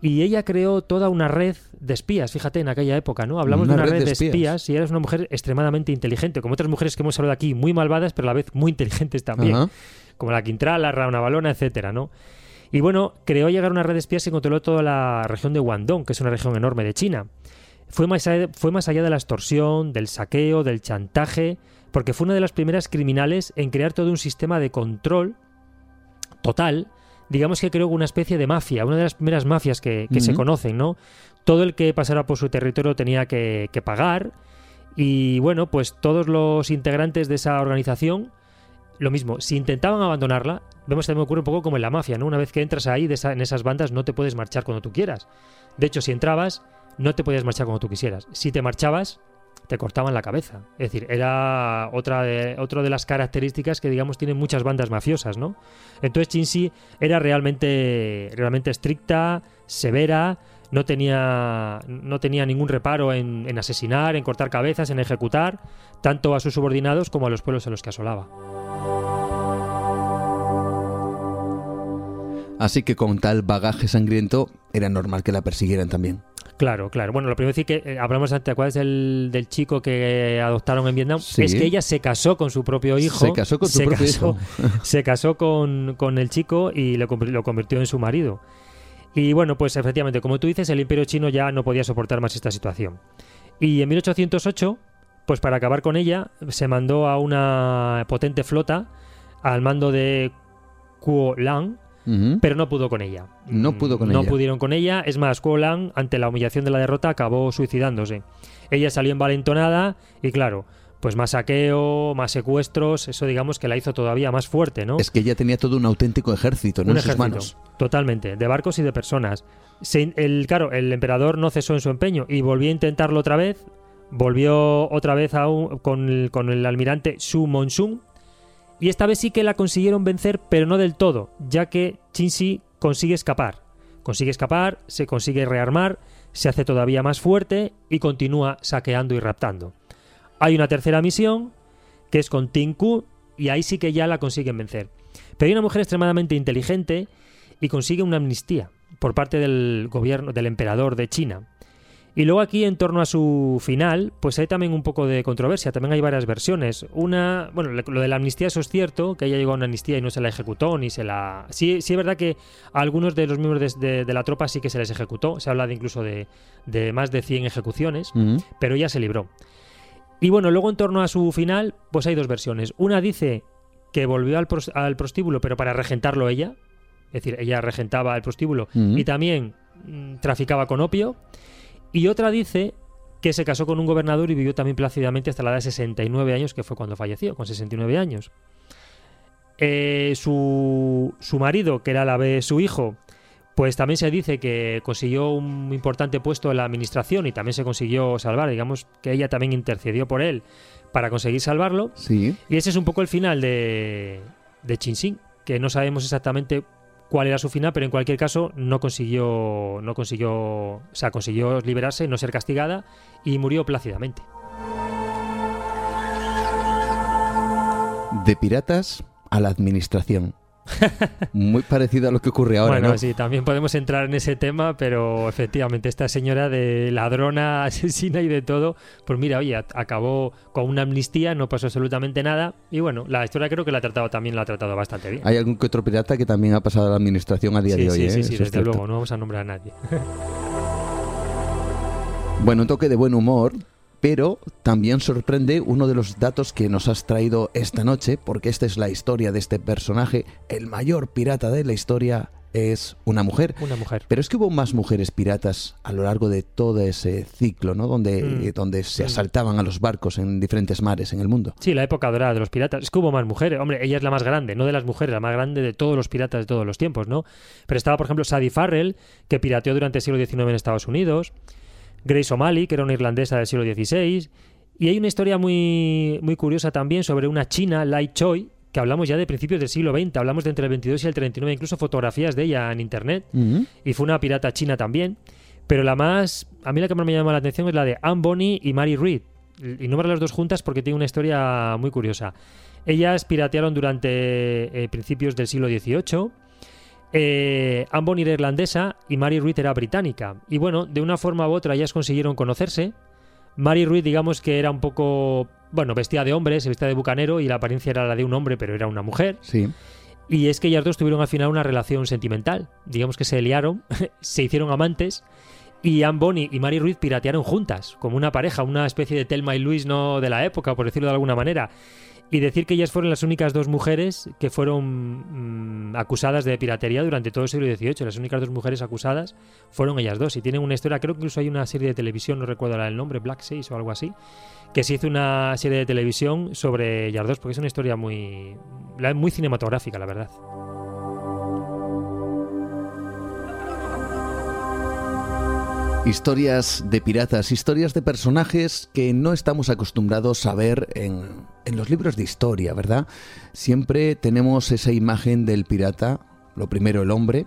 Y ella creó toda una red de espías, fíjate, en aquella época, ¿no? Hablamos de una red, de, espías. y eres una mujer extremadamente inteligente, como otras mujeres que hemos hablado aquí, muy malvadas, pero a la vez muy inteligentes también como la Quintral, la Rauna Balona, etcétera, ¿no? Y bueno, creó llegar una red de espías y controló toda la región de Guangdong, que es una región enorme de China. Fue más, allá, fue más allá de la extorsión, del saqueo, del chantaje, porque fue una de las primeras criminales en crear todo un sistema de control total. Digamos que creó una especie de mafia, una de las primeras mafias que, que se conocen, ¿no? Todo el que pasara por su territorio tenía que, que pagar y bueno, pues todos los integrantes de esa organización, lo mismo, si intentaban abandonarla, vemos que también ocurre un poco como en la mafia, ¿no? Una vez que entras ahí en esas bandas no te puedes marchar cuando tú quieras. De hecho, si entrabas, no te podías marchar cuando tú quisieras. Si te marchabas, te cortaban la cabeza. Es decir, era otra de, otra de las características que, digamos, tienen muchas bandas mafiosas, ¿no? Entonces Chinsi era realmente, realmente estricta, severa, no tenía, no tenía ningún reparo en, en asesinar, en cortar cabezas, en ejecutar, tanto a sus subordinados como a los pueblos en los que asolaba. Así que con tal bagaje sangriento era normal que la persiguieran también. Claro, claro. Bueno, lo primero que decir que eh, hablamos antes, ¿te acuerdas del, del chico que adoptaron en Vietnam? Sí. Es que ella se casó con su propio hijo. Se casó con su se propio casó- hijo. se casó con, con el chico y lo, lo convirtió en su marido. Y bueno, pues efectivamente, como tú dices, el imperio chino ya no podía soportar más esta situación. Y en 1808, pues para acabar con ella, se mandó a una potente flota al mando de Kuo Lang, Pero no pudo con ella. No pudo con no ella. pudieron con ella. Es más, Kuo Lang, ante la humillación de la derrota, acabó suicidándose. Ella salió envalentonada y claro, pues más saqueo, más secuestros, eso digamos que la hizo todavía más fuerte, ¿no? Es que ella tenía todo un auténtico ejército ¿no? un en sus manos. totalmente, de barcos y de personas. Se- el, claro, el emperador no cesó en su empeño y volvió a intentarlo otra vez. Volvió otra vez a un- con, el, con el almirante Su Monsun. Y esta vez sí que la consiguieron vencer, pero no del todo, ya que Chinsi consigue escapar. Consigue escapar, se consigue rearmar, se hace todavía más fuerte y continúa saqueando y raptando. Hay una tercera misión, que es con Tinku, y ahí sí que ya la consiguen vencer. Pero hay una mujer extremadamente inteligente y consigue una amnistía por parte del gobierno, del emperador de China. Y luego aquí, en torno a su final, pues hay también un poco de controversia, también hay varias versiones. Una, bueno, lo de la amnistía eso es cierto, que ella llegó a una amnistía y no se la ejecutó, ni se la... Sí, sí es verdad que a algunos de los miembros de, de- de la tropa sí que se les ejecutó, se habla de incluso de, de más de 100 ejecuciones, pero ella se libró. Y bueno, luego en torno a su final, pues hay dos versiones. Una dice que volvió al, pros- al prostíbulo, pero para regentarlo ella. Es decir, ella regentaba el prostíbulo y también mm, traficaba con opio. Y otra dice que se casó con un gobernador y vivió también plácidamente hasta la edad de 69 años, que fue cuando falleció, con 69 años. Eh, su, su marido, que era a la vez su hijo, pues también se dice que consiguió un importante puesto en la administración y también se consiguió salvar. Digamos que ella también intercedió por él para conseguir salvarlo. Sí. Y ese es un poco el final de, de Chin que no sabemos exactamente cuál era su final, pero en cualquier caso no consiguió, no consiguió, o sea, consiguió liberarse, no ser castigada y murió plácidamente. De piratas a la administración. Muy parecido a lo que ocurre ahora, bueno, ¿no? sí, también podemos entrar en ese tema, pero efectivamente esta señora de ladrona, asesina y de todo, pues mira, oye, acabó con una amnistía, no pasó absolutamente nada y bueno, la historia creo que la ha tratado también, la ha tratado bastante bien. Hay algún que otro pirata que también ha pasado a la administración a día sí, de hoy, sí, ¿eh? sí, sí, Eso es desde luego, no vamos a nombrar a nadie. Bueno, un toque de buen humor, pero también sorprende uno de los datos que nos has traído esta noche, porque esta es la historia de este personaje. El mayor pirata de la historia es una mujer. Una mujer. Pero es que hubo más mujeres piratas a lo largo de todo ese ciclo, ¿no? Donde, Mm. donde se Mm. asaltaban a los barcos en diferentes mares en el mundo. Sí, la época dorada de los piratas. Es que hubo más mujeres. Hombre, ella es la más grande, no de las mujeres, la más grande de todos los piratas de todos los tiempos, ¿no? Pero estaba, por ejemplo, Sadie Farrell, que pirateó durante el siglo XIX en Estados Unidos. Grace O'Malley, que era una irlandesa del siglo XVI. Y hay una historia muy, muy curiosa también sobre una china, Lai Choi, que hablamos ya de principios del siglo XX, hablamos de entre el 22 y el 39, incluso fotografías de ella en internet y fue una pirata china también. Pero la más, a mí la que más me llama la atención es la de Anne Bonny y Mary Read. Y nombro las dos juntas porque tiene una historia muy curiosa. Ellas piratearon durante eh, principios del siglo XVIII. Eh, Bonny era irlandesa y Mary Read era británica. Y bueno, de una forma u otra ellas consiguieron conocerse. Mary Read, digamos que era un poco, bueno, vestía de hombre, se vestía de bucanero y la apariencia era la de un hombre, pero era una mujer. Sí. Y es que ellas dos tuvieron al final una relación sentimental. Digamos que se liaron, se hicieron amantes y Anne Bonny y Mary Ruiz piratearon juntas, como una pareja, una especie de Telma y Luis no de la época, por decirlo de alguna manera. Y decir que ellas fueron las únicas dos mujeres que fueron mm, acusadas de piratería durante todo el siglo XVIII. Las únicas dos mujeres acusadas fueron ellas dos. Y tienen una historia, creo que incluso hay una serie de televisión, no recuerdo el nombre, Black Seas o algo así, que se hizo una serie de televisión sobre ellas dos, porque es una historia muy, muy cinematográfica, la verdad. Historias de piratas, historias de personajes que no estamos acostumbrados a ver en, los libros de historia, ¿verdad? Siempre tenemos esa imagen del pirata, lo primero el hombre,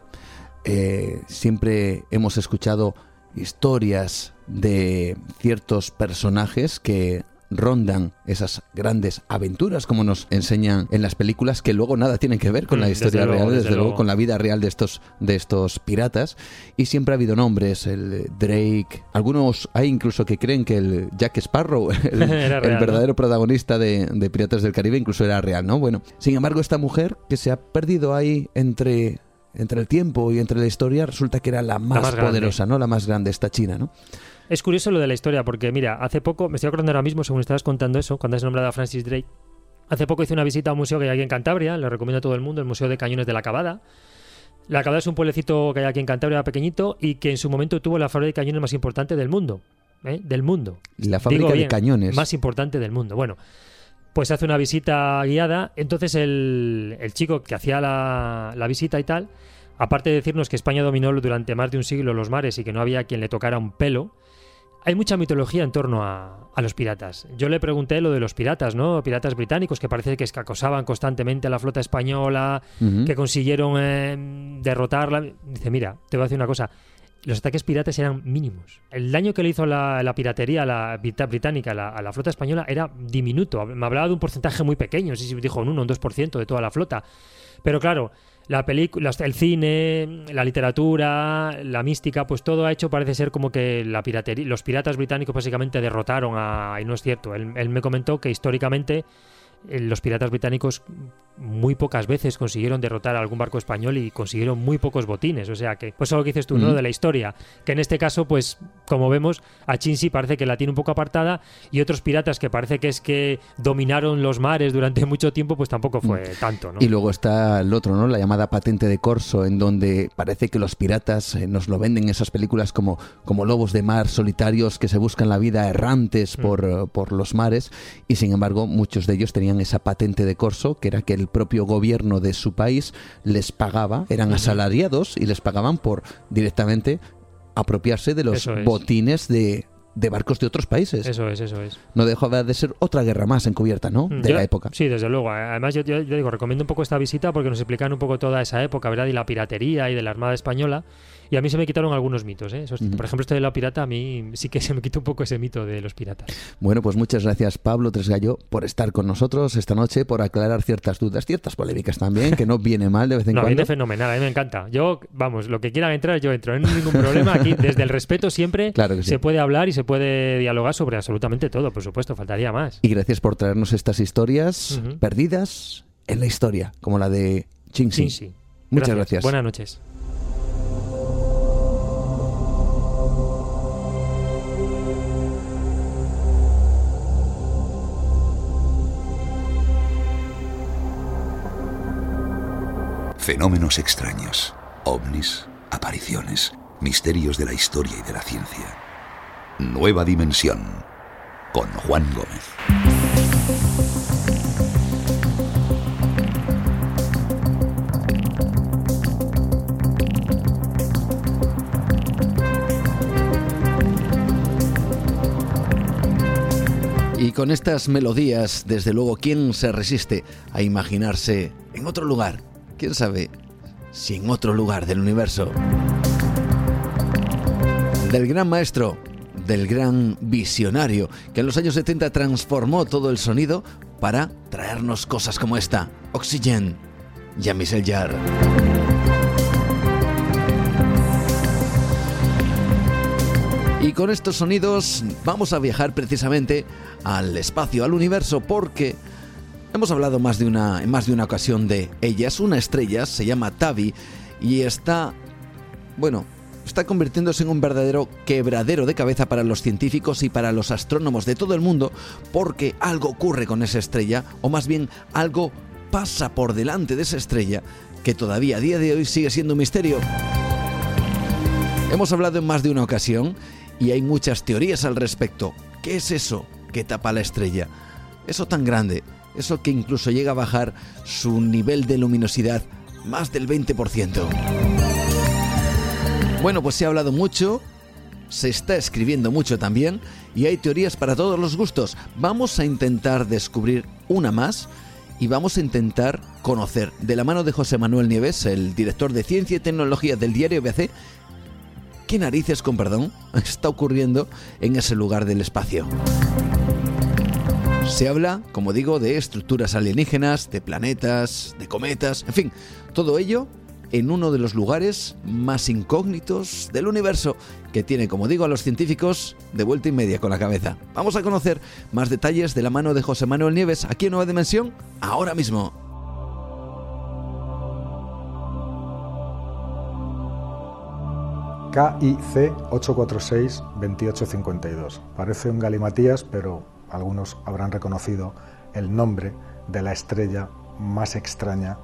eh, siempre hemos escuchado historias de ciertos personajes que rondan esas grandes aventuras como nos enseñan en las películas que luego nada tienen que ver con la mm, historia real, desde, luego, con la vida real de estos de estos piratas. Y siempre ha habido nombres, el Drake, algunos hay incluso que creen que el Jack Sparrow, el, verdadero protagonista de, Piratas del Caribe incluso era real, ¿no? Bueno, sin embargo esta mujer que se ha perdido ahí entre entre el tiempo y entre la historia resulta que era la más, poderosa, ¿no? La más grande esta china, ¿no? Es curioso lo de la historia, porque mira, hace poco, me estoy acordando ahora mismo, según estabas contando eso, cuando has nombrado a Francis Drake, hace poco hice una visita a un museo que hay aquí en Cantabria, le recomiendo a todo el mundo, el Museo de Cañones de la Cabada. La Cabada es un pueblecito que hay aquí en Cantabria, pequeñito, y que en su momento tuvo la fábrica de cañones más importante del mundo. ¿eh? Del mundo. La fábrica de cañones. Más importante del mundo. Bueno, pues hace una visita guiada. Entonces el, chico que hacía la, la, visita y tal, aparte de decirnos que España dominó durante más de un siglo los mares y que no había quien le tocara un pelo, hay mucha mitología en torno a, los piratas. Yo le pregunté lo de los piratas, ¿no? Piratas británicos que parece que acosaban constantemente a la flota española, que consiguieron eh, derrotarla. Dice, mira, te voy a decir una cosa. Los ataques piratas eran mínimos. El daño que le hizo la, piratería a la británica a la, flota española era diminuto. Me hablaba de un porcentaje muy pequeño, si dijo un 1 o un 2% de toda la flota. Pero claro, la película, el cine, la literatura, la mística, pues todo ha hecho parece ser como que la piratería, los piratas británicos básicamente derrotaron a, y no es cierto. él me comentó que históricamente los piratas británicos muy pocas veces consiguieron derrotar a algún barco español y consiguieron muy pocos botines. O sea que, pues algo que dices tú, ¿no? De la historia. Que en este caso, pues, como vemos, a Chinsi parece que la tiene un poco apartada y otros piratas que parece que es que dominaron los mares durante mucho tiempo, pues tampoco fue mm. tanto, ¿no? Y luego está el otro, ¿no? La llamada patente de corso, en donde parece que los piratas eh, nos lo venden en esas películas como, como lobos de mar solitarios que se buscan la vida errantes mm. por, por los mares y sin embargo muchos de ellos tenían esa patente de corso, que era que el propio gobierno de su país les pagaba, eran asalariados y les pagaban por directamente apropiarse de los botines de, de barcos de otros países. Eso es, eso es. No dejaba de ser otra guerra más encubierta, ¿no? Mm, de la época. Sí, desde luego. Además, yo, yo, digo, recomiendo un poco esta visita porque nos explican un poco toda esa época, ¿verdad? Y la piratería y de la Armada Española. Y a mí se me quitaron algunos mitos. ¿eh? Por ejemplo, este de la pirata, a mí sí que se me quitó un poco ese mito de los piratas. Bueno, pues muchas gracias, Pablo Tresgallo, por estar con nosotros esta noche, por aclarar ciertas dudas, ciertas polémicas también, que no viene mal de vez en no, cuando. viene fenomenal, a mí me encanta. Yo, vamos, lo que quieran entrar, yo entro. No hay ningún problema. Aquí, desde el respeto, siempre se puede hablar y se puede dialogar sobre absolutamente todo, por supuesto, faltaría más. Y gracias por traernos estas historias perdidas en la historia, como la de Ching Muchas gracias. Buenas noches. Fenómenos extraños, ovnis, apariciones, misterios de la historia y de la ciencia. Nueva Dimensión, con Juan Gómez. Y con estas melodías, desde luego, ¿quién se resiste a imaginarse en otro lugar? Quién sabe si en otro lugar del universo. Del gran maestro, del gran visionario, que en los años 70 transformó todo el sonido para traernos cosas como esta. Oxygen, Jean-Michel. Y con estos sonidos vamos a viajar precisamente al espacio, al universo, porque Hemos hablado más de una, en más de una ocasión de ella. Es una estrella, se llama Tavi y está, bueno, está convirtiéndose en un verdadero quebradero de cabeza para los científicos y para los astrónomos de todo el mundo porque algo ocurre con esa estrella, o más bien algo pasa por delante de esa estrella que todavía a día de hoy sigue siendo un misterio. Hemos hablado en más de una ocasión y hay muchas teorías al respecto. ¿Qué es eso que tapa la estrella? Eso tan grande, eso que incluso llega a bajar su nivel de luminosidad más del 20%. Bueno, pues se ha hablado mucho, se está escribiendo mucho también y hay teorías para todos los gustos. Vamos a intentar descubrir una más y vamos a intentar conocer de la mano de José Manuel Nieves, el director de Ciencia y Tecnología del diario BC, qué narices, con perdón, está ocurriendo en ese lugar del espacio. Se habla, como digo, de estructuras alienígenas, de planetas, de cometas, en fin, todo ello en uno de los lugares más incógnitos del universo, que tiene, como digo, a los científicos de vuelta y media con la cabeza. Vamos a conocer más detalles de la mano de José Manuel Nieves aquí en Nueva Dimensión, ahora mismo. KIC 846-2852. Parece un galimatías, pero algunos habrán reconocido el nombre de la estrella más extraña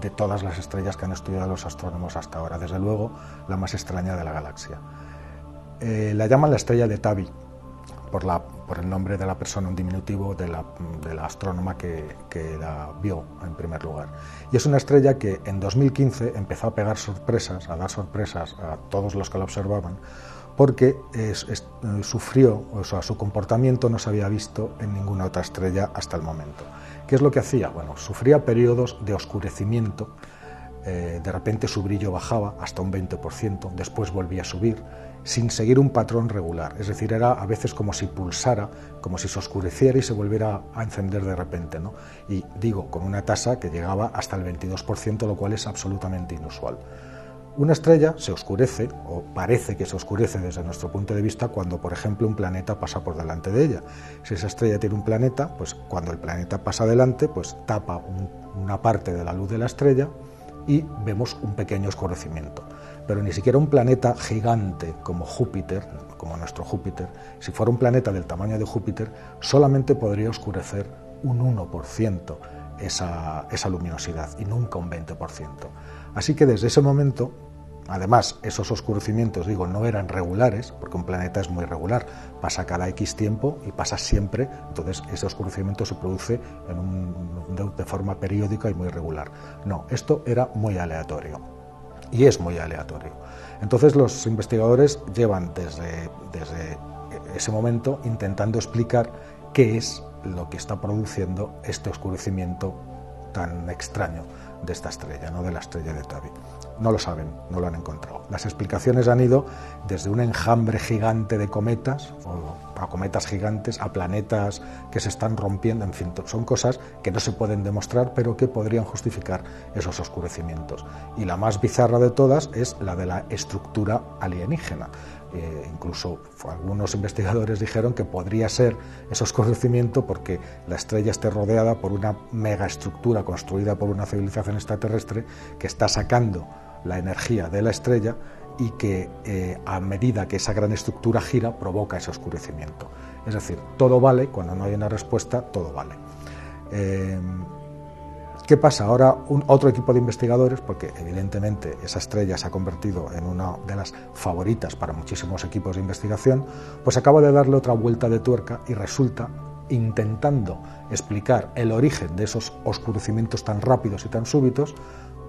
de todas las estrellas que han estudiado los astrónomos hasta ahora, desde luego la más extraña de la galaxia. Eh, la llaman la estrella de Tabi, por, el nombre de la persona, un diminutivo de la, de la astrónoma que, que, la vio en primer lugar. Y es una estrella que en 2015 empezó a pegar sorpresas, a dar sorpresas a todos los que la observaban, porque es, sufrió, o sea, su comportamiento no se había visto en ninguna otra estrella hasta el momento. ¿Qué es lo que hacía? Bueno, sufría periodos de oscurecimiento, eh, de repente su brillo bajaba hasta un 20%, después volvía a subir, sin seguir un patrón regular. Es decir, era a veces como si pulsara, como si se oscureciera y se volviera a encender de repente. ¿no? Y digo, con una tasa que llegaba hasta el 22%, lo cual es absolutamente inusual. Una estrella se oscurece, o parece que se oscurece desde nuestro punto de vista, cuando, por ejemplo, un planeta pasa por delante de ella. Si esa estrella tiene un planeta, pues cuando el planeta pasa delante, pues tapa un, una parte de la luz de la estrella y vemos un pequeño oscurecimiento. Pero ni siquiera un planeta gigante como Júpiter, como nuestro Júpiter, si fuera un planeta del tamaño de Júpiter, solamente podría oscurecer un 1% esa, luminosidad y nunca un 20%. Así que desde ese momento, además, esos oscurecimientos, digo, no eran regulares, porque un planeta es muy regular, pasa cada X tiempo y pasa siempre, entonces ese oscurecimiento se produce de, de forma periódica y muy regular. No, esto era muy aleatorio y es muy aleatorio. Entonces los investigadores llevan desde, desde ese momento intentando explicar qué es lo que está produciendo este oscurecimiento tan extraño de esta estrella, no de la estrella de Tabi. No lo saben, no lo han encontrado. Las explicaciones han ido desde un enjambre gigante de cometas, o a cometas gigantes, a planetas que se están rompiendo, en fin, son cosas que no se pueden demostrar, pero que podrían justificar esos oscurecimientos. Y la más bizarra de todas es la de la estructura alienígena. Eh, incluso algunos investigadores dijeron que podría ser ese oscurecimiento porque la estrella esté rodeada por una megaestructura construida por una civilización extraterrestre que está sacando la energía de la estrella y que eh, a medida que esa gran estructura gira provoca ese oscurecimiento. Es decir, todo vale, cuando no hay una respuesta, todo vale. Eh, ¿Qué pasa? Ahora un, otro equipo de investigadores, porque evidentemente esa estrella se ha convertido en una de las favoritas para muchísimos equipos de investigación, pues acaba de darle otra vuelta de tuerca y resulta, intentando explicar el origen de esos oscurecimientos tan rápidos y tan súbitos,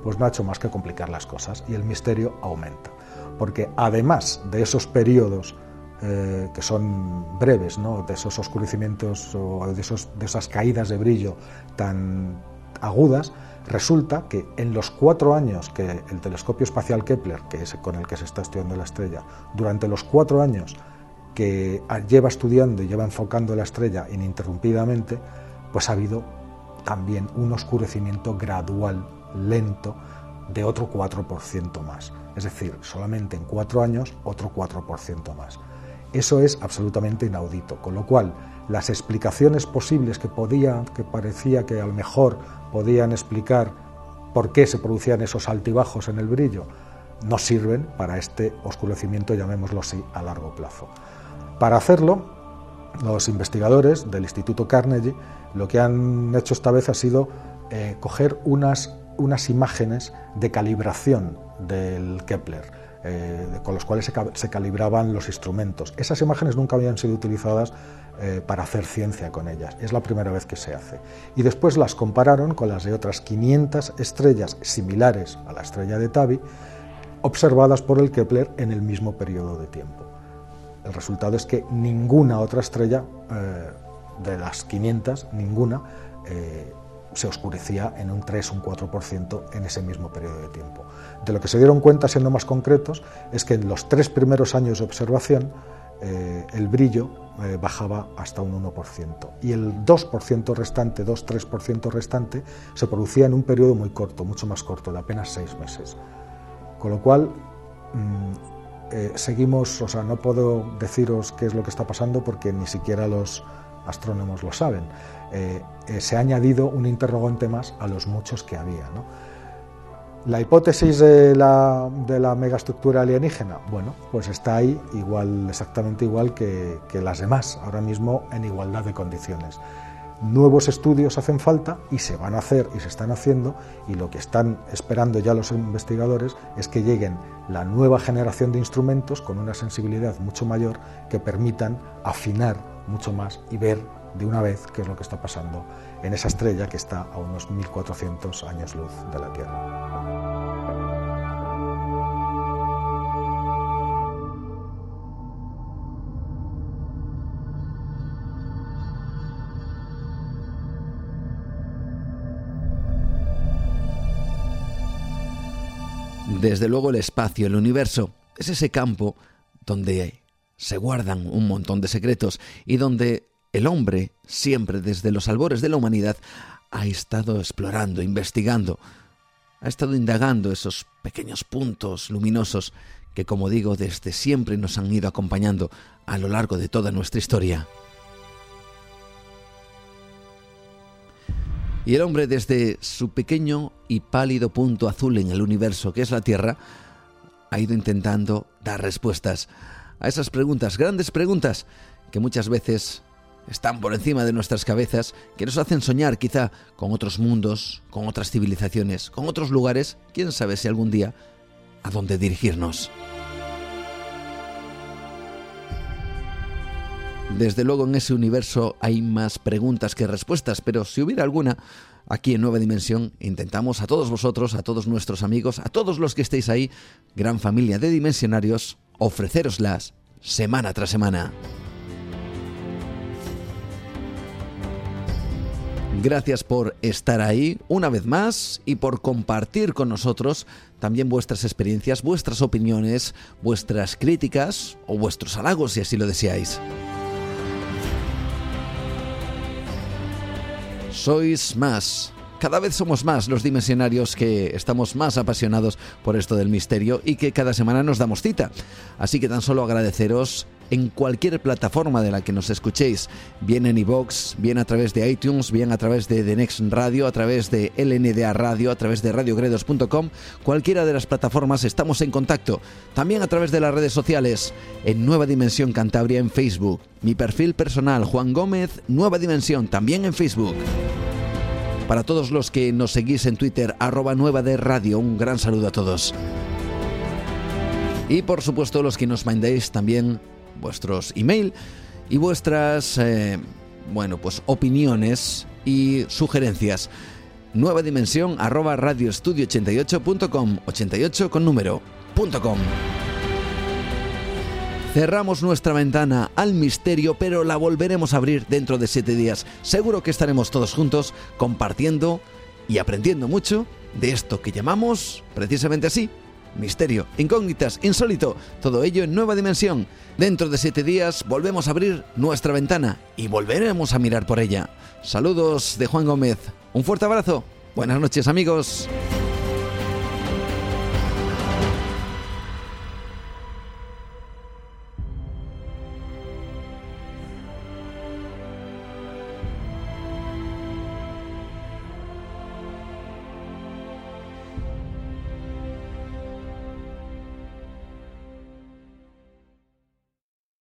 pues no ha hecho más que complicar las cosas y el misterio aumenta. Porque además de esos periodos eh, que son breves, ¿no? de esos oscurecimientos o de, esos, de esas caídas de brillo tan, agudas, resulta que en los cuatro años que el telescopio espacial Kepler, que es con el que se está estudiando la estrella, durante los cuatro años que lleva estudiando y lleva enfocando la estrella ininterrumpidamente, pues ha habido también un oscurecimiento gradual, lento, de otro 4% más. Es decir, solamente en cuatro años otro 4% más. Eso es absolutamente inaudito, con lo cual las explicaciones posibles que podían, que parecía que a lo mejor podían explicar por qué se producían esos altibajos en el brillo, no sirven para este oscurecimiento, llamémoslo así, a largo plazo. Para hacerlo, los investigadores del Instituto Carnegie lo que han hecho esta vez ha sido eh, coger unas, unas imágenes de calibración del Kepler eh, con los cuales se, calibraban los instrumentos. Esas imágenes nunca habían sido utilizadas eh, para hacer ciencia con ellas, es la primera vez que se hace. Y después las compararon con las de otras 500 estrellas similares a la estrella de Tabi, observadas por el Kepler en el mismo periodo de tiempo. El resultado es que ninguna otra estrella eh, de las 500, ninguna, se oscurecía en un 3 o un 4% en ese mismo periodo de tiempo. De lo que se dieron cuenta, siendo más concretos, es que en los tres primeros años de observación eh, el brillo eh, bajaba hasta un 1% y el 2% restante, 2-3% restante, se producía en un periodo muy corto, mucho más corto, de apenas seis meses. Con lo cual, mm, eh, seguimos, o sea, no puedo deciros qué es lo que está pasando porque ni siquiera los astrónomos lo saben. Se ha añadido un interrogante más a los muchos que había. La hipótesis de la, de la, megaestructura alienígena, bueno, pues está ahí igual, exactamente igual que, que las demás, ahora mismo en igualdad de condiciones. Nuevos estudios hacen falta y se van a hacer y se están haciendo y lo que están esperando ya los investigadores es que lleguen la nueva generación de instrumentos con una sensibilidad mucho mayor que permitan afinar mucho más y ver de una vez qué es lo que está pasando en esa estrella que está a unos 1400 años luz de la Tierra. Desde luego el espacio, el universo, es ese campo donde se guardan un montón de secretos y donde el hombre, siempre desde los albores de la humanidad, ha estado explorando, investigando, ha estado indagando esos pequeños puntos luminosos que, como digo, desde siempre nos han ido acompañando a lo largo de toda nuestra historia. Y el hombre desde su pequeño y pálido punto azul en el universo que es la Tierra, ha ido intentando dar respuestas a esas preguntas, grandes preguntas, que muchas veces están por encima de nuestras cabezas, que nos hacen soñar quizá con otros mundos, con otras civilizaciones, con otros lugares, quién sabe si algún día a dónde dirigirnos. Desde luego en ese universo hay más preguntas que respuestas, pero si hubiera alguna, aquí en Nueva Dimensión intentamos a todos vosotros, a todos nuestros amigos, a todos los que estéis ahí, gran familia de dimensionarios, ofreceroslas semana tras semana. Gracias por estar ahí una vez más y por compartir con nosotros también vuestras experiencias, vuestras opiniones, vuestras críticas o vuestros halagos si así lo deseáis. Sois más. Cada vez somos más los dimensionarios que estamos más apasionados por esto del misterio y que cada semana nos damos cita. Así que tan solo agradeceros en cualquier plataforma de la que nos escuchéis, bien en iVoox, bien a través de iTunes, bien a través de The Next Radio, a través de LNDA Radio, a través de radiogredos.com, cualquiera de las plataformas estamos en contacto. También a través de las redes sociales, en Nueva Dimensión Cantabria en Facebook, mi perfil personal Juan Gómez, Nueva Dimensión, también en Facebook. Para todos los que nos seguís en Twitter, arroba nueva de radio, un gran saludo a todos. Y por supuesto los que nos mandéis también vuestros email y vuestras, eh, bueno, pues opiniones y sugerencias. Nueva dimensión arroba radioestudio88.com 88 con número punto com. Cerramos nuestra ventana al misterio, pero la volveremos a abrir dentro de siete días. Seguro que estaremos todos juntos compartiendo y aprendiendo mucho de esto que llamamos precisamente así, misterio, incógnitas, insólito, todo ello en nueva dimensión. Dentro de siete días volvemos a abrir nuestra ventana y volveremos a mirar por ella. Saludos de Juan Gómez. Un fuerte abrazo. Buenas noches amigos.